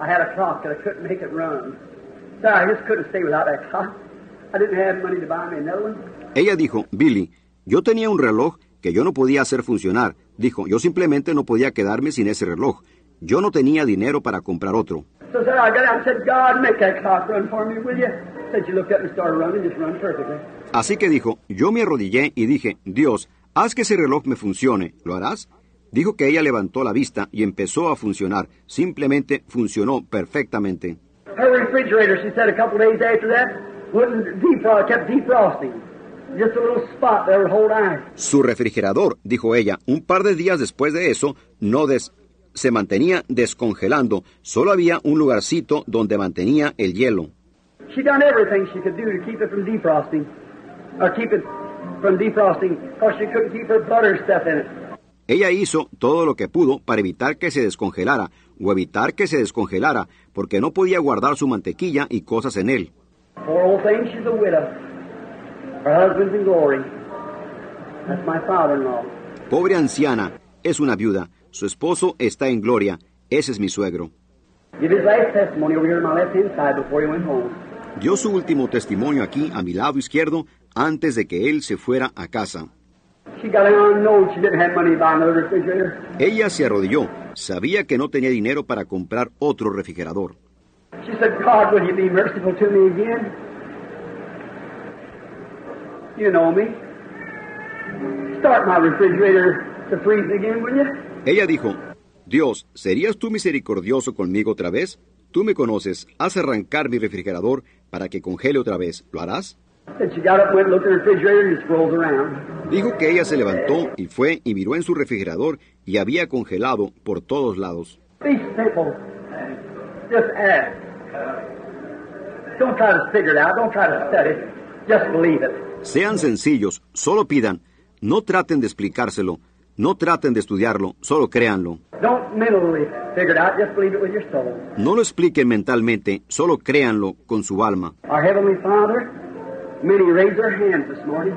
I had a clock that I couldn't make it run. So I just couldn't stay without that clock. I didn't have money to buy me another one. Ella dijo, Billy, yo tenía un reloj que yo no podía hacer funcionar. Dijo, yo simplemente no podía quedarme sin ese reloj. Yo no tenía dinero para comprar otro. So said I got out and said, God, make that clock run for me, will you? Said she looked up and started running, just run perfectly. Así que dijo, yo me arrodillé y dije, Dios, haz que ese reloj me funcione. ¿Lo harás? Dijo que ella levantó la vista y empezó a funcionar. Simplemente funcionó perfectamente. Su refrigerador, dijo ella, un par de días después de eso, no des se mantenía descongelando. Solo había un lugarcito donde mantenía el hielo. She done everything she could do to keep it from defrosting, or keep it from defrosting, because she couldn't keep her butter stuff in it. Ella hizo todo lo que pudo para evitar que se descongelara o evitar que se descongelara porque no podía guardar su mantequilla y cosas en él. Poor old thing, she's a widow. Her husband's in glory. That's my father-in-law. Pobre anciana, es una viuda. Su esposo está en gloria. Ese es mi suegro. Dio su último testimonio aquí a mi lado izquierdo antes de que él se fuera a casa. Ella se arrodilló. Sabía que no tenía dinero para comprar otro refrigerador. She said, God, will you be merciful to me again? You know me. Start my refrigerator to freeze again, will you? Ella dijo, Dios, ¿serías tú misericordioso conmigo otra vez? Tú me conoces, haz arrancar mi refrigerador para que congele otra vez. ¿Lo harás? Dijo que ella se levantó y fue y miró en su refrigerador y había congelado por todos lados. Sean sencillos, solo pidan, no traten de explicárselo, no traten de estudiarlo, solo créanlo. Don't mentally figure it out. Just believe it with your soul. No lo expliquen mentalmente, solo créanlo con su alma. Our Heavenly Father, many raised their hands this morning.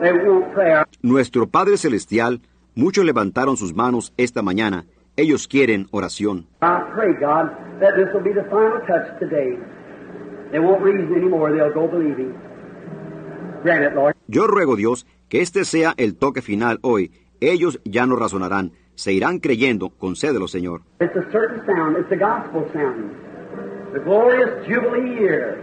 They want prayer. Nuestro Padre Celestial, muchos levantaron sus manos esta mañana. Ellos quieren oración. Yo ruego, Dios, que este sea el toque final hoy. Ellos ya no razonarán, se irán creyendo. Concédelo, Señor. It's a certain sound. It's the gospel sound. The glorious Jubilee year.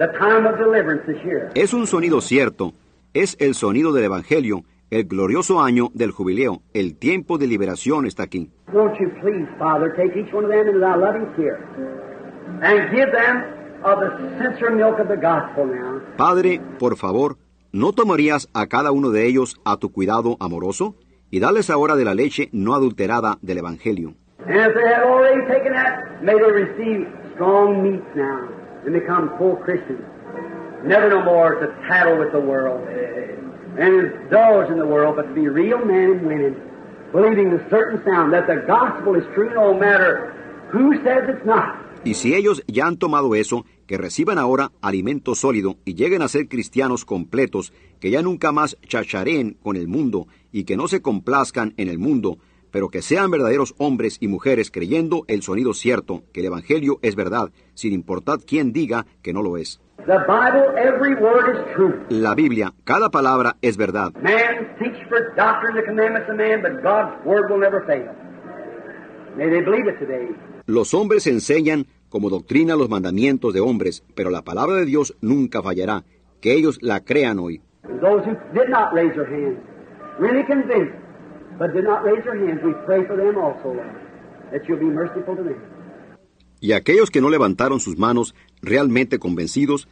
The time of deliverance is here. Es un sonido cierto, es el sonido del Evangelio, el glorioso año del jubileo, el tiempo de liberación está aquí. Won't you please, Father, take each one of them into thy loving care and give them of the milk of the gospel now. Padre, por favor, ¿no tomarías a cada uno de ellos a tu cuidado amoroso? Y dales ahora de la leche no adulterada del Evangelio. And if they have already taken that, may they receive strong meats now and become full Christians. Never no more to tattle with the world and indulge in the world, but to be real men and women, believing the certain sound that the gospel is true no matter who says it's not. Y si ellos ya han tomado eso, que reciban ahora alimento sólido y lleguen a ser cristianos completos, que ya nunca más chachareen con el mundo y que no se complazcan en el mundo, pero que sean verdaderos hombres y mujeres creyendo el sonido cierto, que el Evangelio es verdad, sin importar quién diga que no lo es. The Bible, every word is true. La Biblia, cada palabra es verdad. Man teach for doctrine the commandments of man, but God's word will never fail. May they believe it today. Los hombres enseñan como doctrina los mandamientos de hombres, pero la palabra de Dios nunca fallará. Que ellos la crean hoy. And those who did not raise their hands, really convinced, but did not raise their hands, we pray for them also, Lord, that you'll be merciful to them. Y aquellos que no levantaron sus manos realmente convencidos,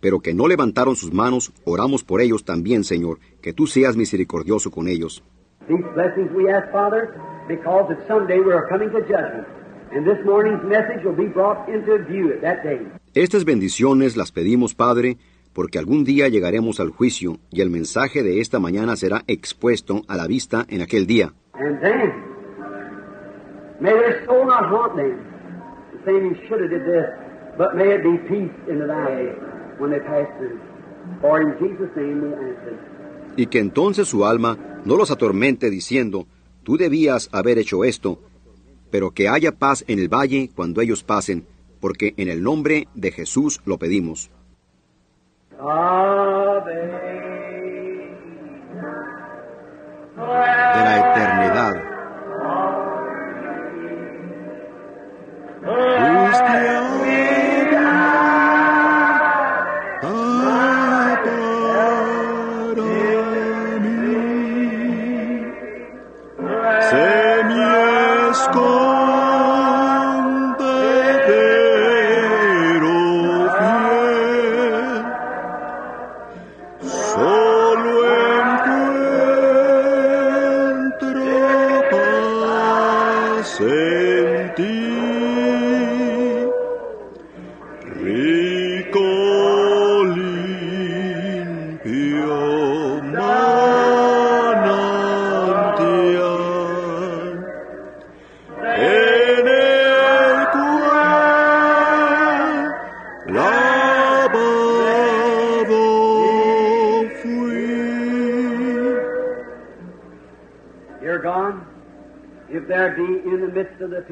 pero que no levantaron sus manos, oramos por ellos también, Señor, que tú seas misericordioso con ellos. These blessings we ask, Father, because someday we are coming to judgment. And this morning's message will be brought into view at that day. Estas bendiciones las pedimos, Padre, porque algún día llegaremos al juicio y el mensaje de esta mañana será expuesto a la vista en aquel día. And then, may their soul not haunt them, the same you should have did this, but may it be peace in the valley when they pass through. For in Jesus' name we ask it. Y que entonces su alma no los atormente diciendo, tú debías haber hecho esto, pero que haya paz en el valle cuando ellos pasen. porque en el nombre de Jesús lo pedimos. De la eternidad.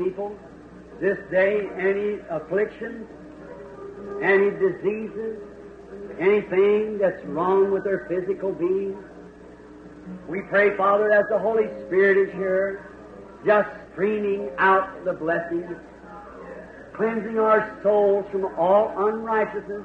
People this day any affliction, any diseases, anything that's wrong with their physical being, we pray, Father, as the Holy Spirit is here, just streaming out the blessings, cleansing our souls from all unrighteousness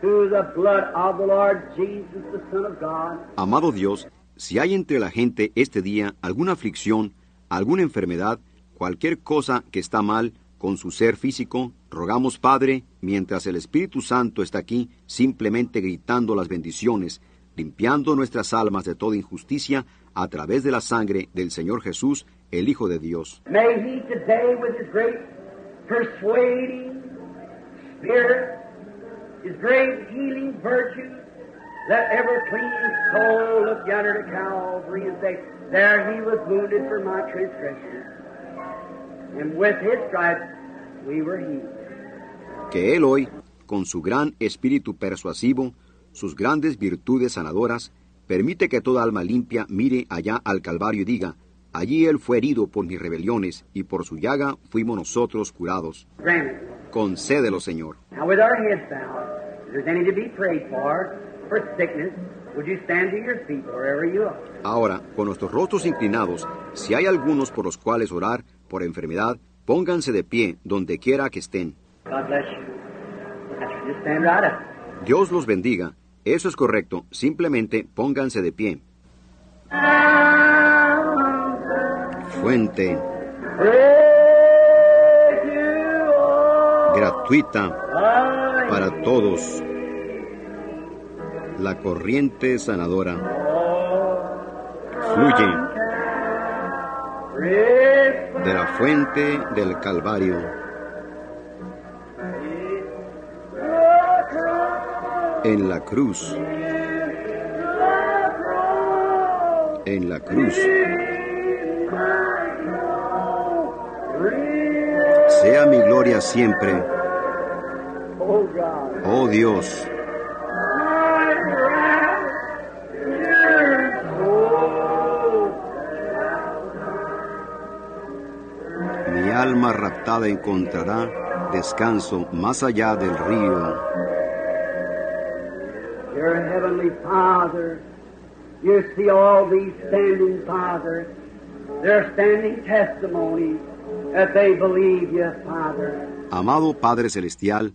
through the blood of the Lord Jesus, the Son of God. Amado Dios, si hay entre la gente este día alguna aflicción, alguna enfermedad, cualquier cosa que está mal con su ser físico, rogamos Padre, mientras el Espíritu Santo está aquí, simplemente gritando las bendiciones, limpiando nuestras almas de toda injusticia a través de la sangre del Señor Jesús, el Hijo de Dios. Let every clean soul look yonder to Calvary and say, There he was wounded for my transgression. Que Él hoy, con su gran espíritu persuasivo, sus grandes virtudes sanadoras, permite que toda alma limpia mire allá al Calvario y diga, allí Él fue herido por mis rebeliones, y por su llaga fuimos nosotros curados. Concédelo, Señor. Now, with our heads bowed, if there's any to be prayed for, for sickness, would you stand to your feet wherever you are? Ahora, con nuestros rostros inclinados, si hay algunos por los cuales orar por enfermedad, pónganse de pie donde quiera que estén. Dios los bendiga. Eso es correcto. Simplemente pónganse de pie. Fuente gratuita para todos. La corriente sanadora fluye de la fuente del Calvario en la cruz. En la cruz. Sea mi gloria siempre, Oh Dios. Alma raptada encontrará descanso más allá del río. Your Heavenly Father, you see all these standing, Father. They're standing testimony that they believe you, Father. Amado Padre Celestial,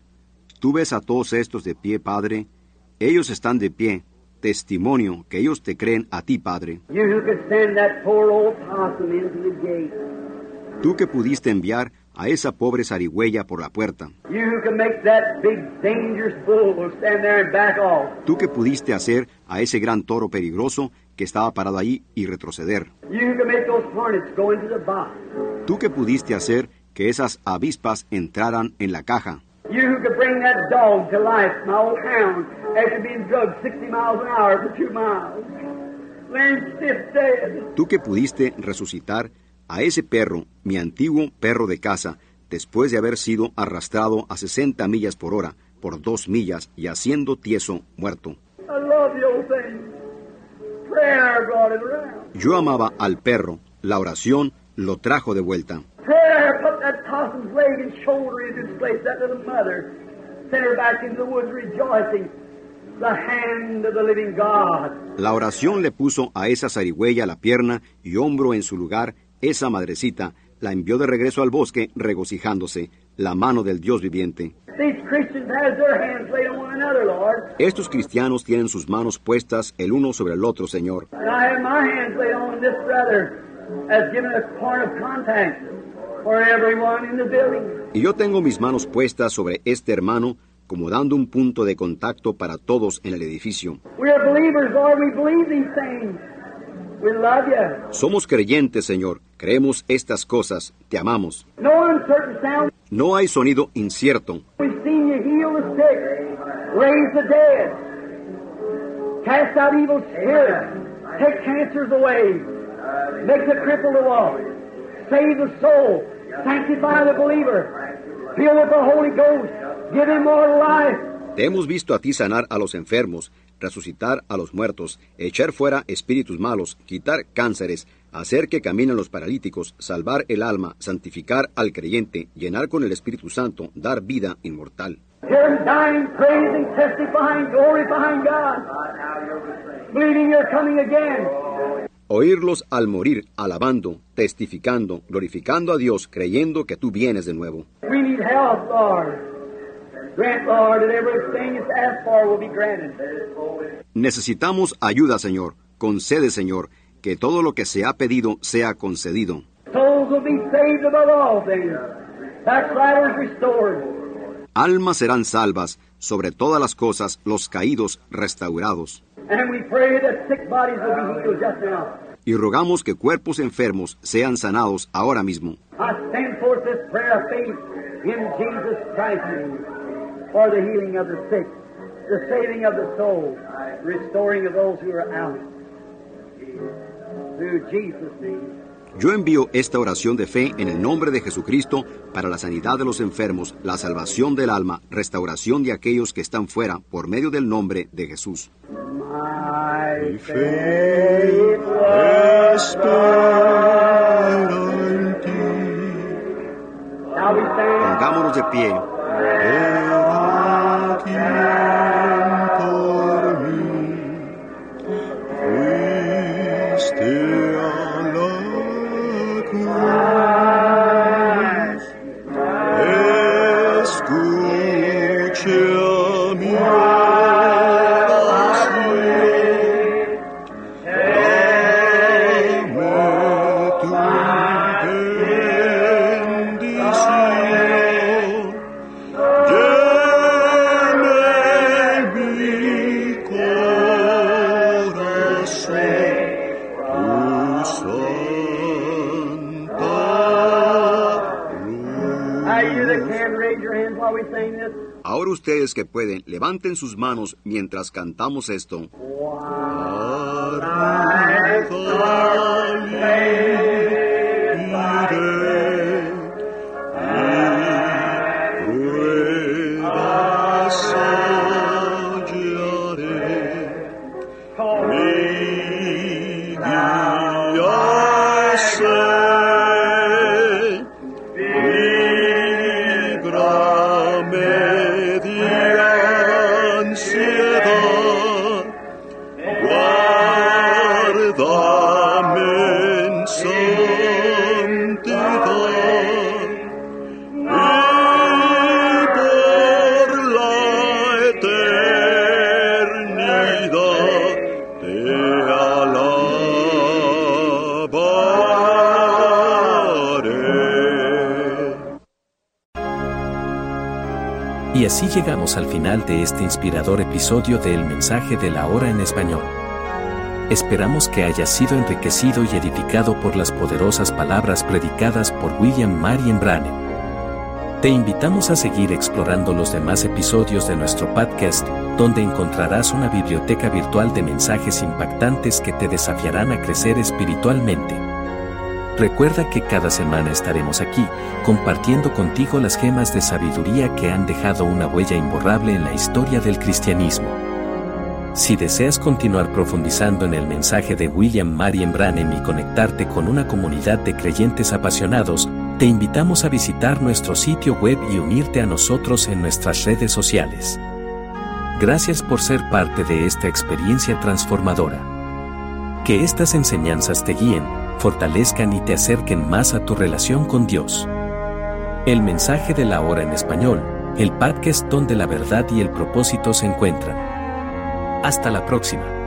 tú ves a todos estos de pie, Padre. Ellos están de pie, testimonio que ellos te creen a ti, Padre. You who could send that poor old possum into the gate. Tú que pudiste enviar a esa pobre zarigüeya por la puerta. You who can make that big dangerous bull stand there and back off. Tú que pudiste hacer a ese gran toro peligroso que estaba parado ahí y retroceder. You who can make those hornets go into the box. Tú que pudiste hacer que esas avispas entraran en la caja. You who could bring that dog to life, my old hound, after being drugged 60 miles an hour for two miles. Laying stiff dead. Tú que pudiste resucitar a ese perro, mi antiguo perro de casa, después de haber sido arrastrado a 60 millas por hora, por dos millas y haciendo tieso, muerto. Yo amaba al perro, la oración lo trajo de vuelta. Prayer put that Blossom's leg and shoulder into its place. That little mother sent her back into the woods rejoicing. The hand of the living God. La oración le puso a esa zarigüeya la pierna y hombro en su lugar. Esa madrecita la envió de regreso al bosque regocijándose, la mano del Dios viviente. Estos cristianos tienen sus manos puestas el uno sobre el otro, Señor. Y yo tengo mis manos puestas sobre este hermano, como dando un punto de contacto para todos en el edificio. Somos creyentes, Señor. Creemos estas cosas. Te amamos. No uncertain sound. No hay sonido incierto. Te hemos visto a ti sanar a los enfermos, resucitar a los muertos, echar fuera espíritus malos, quitar cánceres, hacer que caminen los paralíticos, salvar el alma, santificar al creyente, llenar con el Espíritu Santo, dar vida inmortal. Oírlos al morir, alabando, testificando, glorificando a Dios, creyendo que tú vienes de nuevo. We need help, Lord. Necesitamos ayuda, Señor. Concede, Señor, que todo lo que se ha pedido sea concedido. Souls will be saved above all things. Backsliders restored. Almas serán salvas, sobre todas las cosas, los caídos restaurados. And we pray that sick bodies will be healed just now. Y rogamos que cuerpos enfermos sean sanados ahora mismo. For the healing of the sick, the saving of the soul, restoring of those who are out. Through Jesus' name. Yo envío esta oración de fe en el nombre de Jesucristo para la sanidad de los enfermos, la salvación del alma, restauración de aquellos que están fuera por medio del nombre de Jesús. My faith. Pongámonos de pie. Ustedes que pueden, levanten sus manos mientras cantamos esto. Así llegamos al final de este inspirador episodio de El mensaje de la hora en español. Esperamos que haya sido enriquecido y edificado por las poderosas palabras predicadas por William Marion Branham. Te invitamos a seguir explorando los demás episodios de nuestro podcast, donde encontrarás una biblioteca virtual de mensajes impactantes que te desafiarán a crecer espiritualmente. Recuerda que cada semana estaremos aquí, compartiendo contigo las gemas de sabiduría que han dejado una huella imborrable en la historia del cristianismo. Si deseas continuar profundizando en el mensaje de William Marion Branham y conectarte con una comunidad de creyentes apasionados, Te invitamos a visitar nuestro sitio web y unirte a nosotros en nuestras redes sociales. Gracias por ser parte de esta experiencia transformadora. Que estas enseñanzas te guíen, fortalezcan y te acerquen más a tu relación con Dios. El mensaje de la hora en español, el podcast donde la verdad y el propósito se encuentran. Hasta la próxima.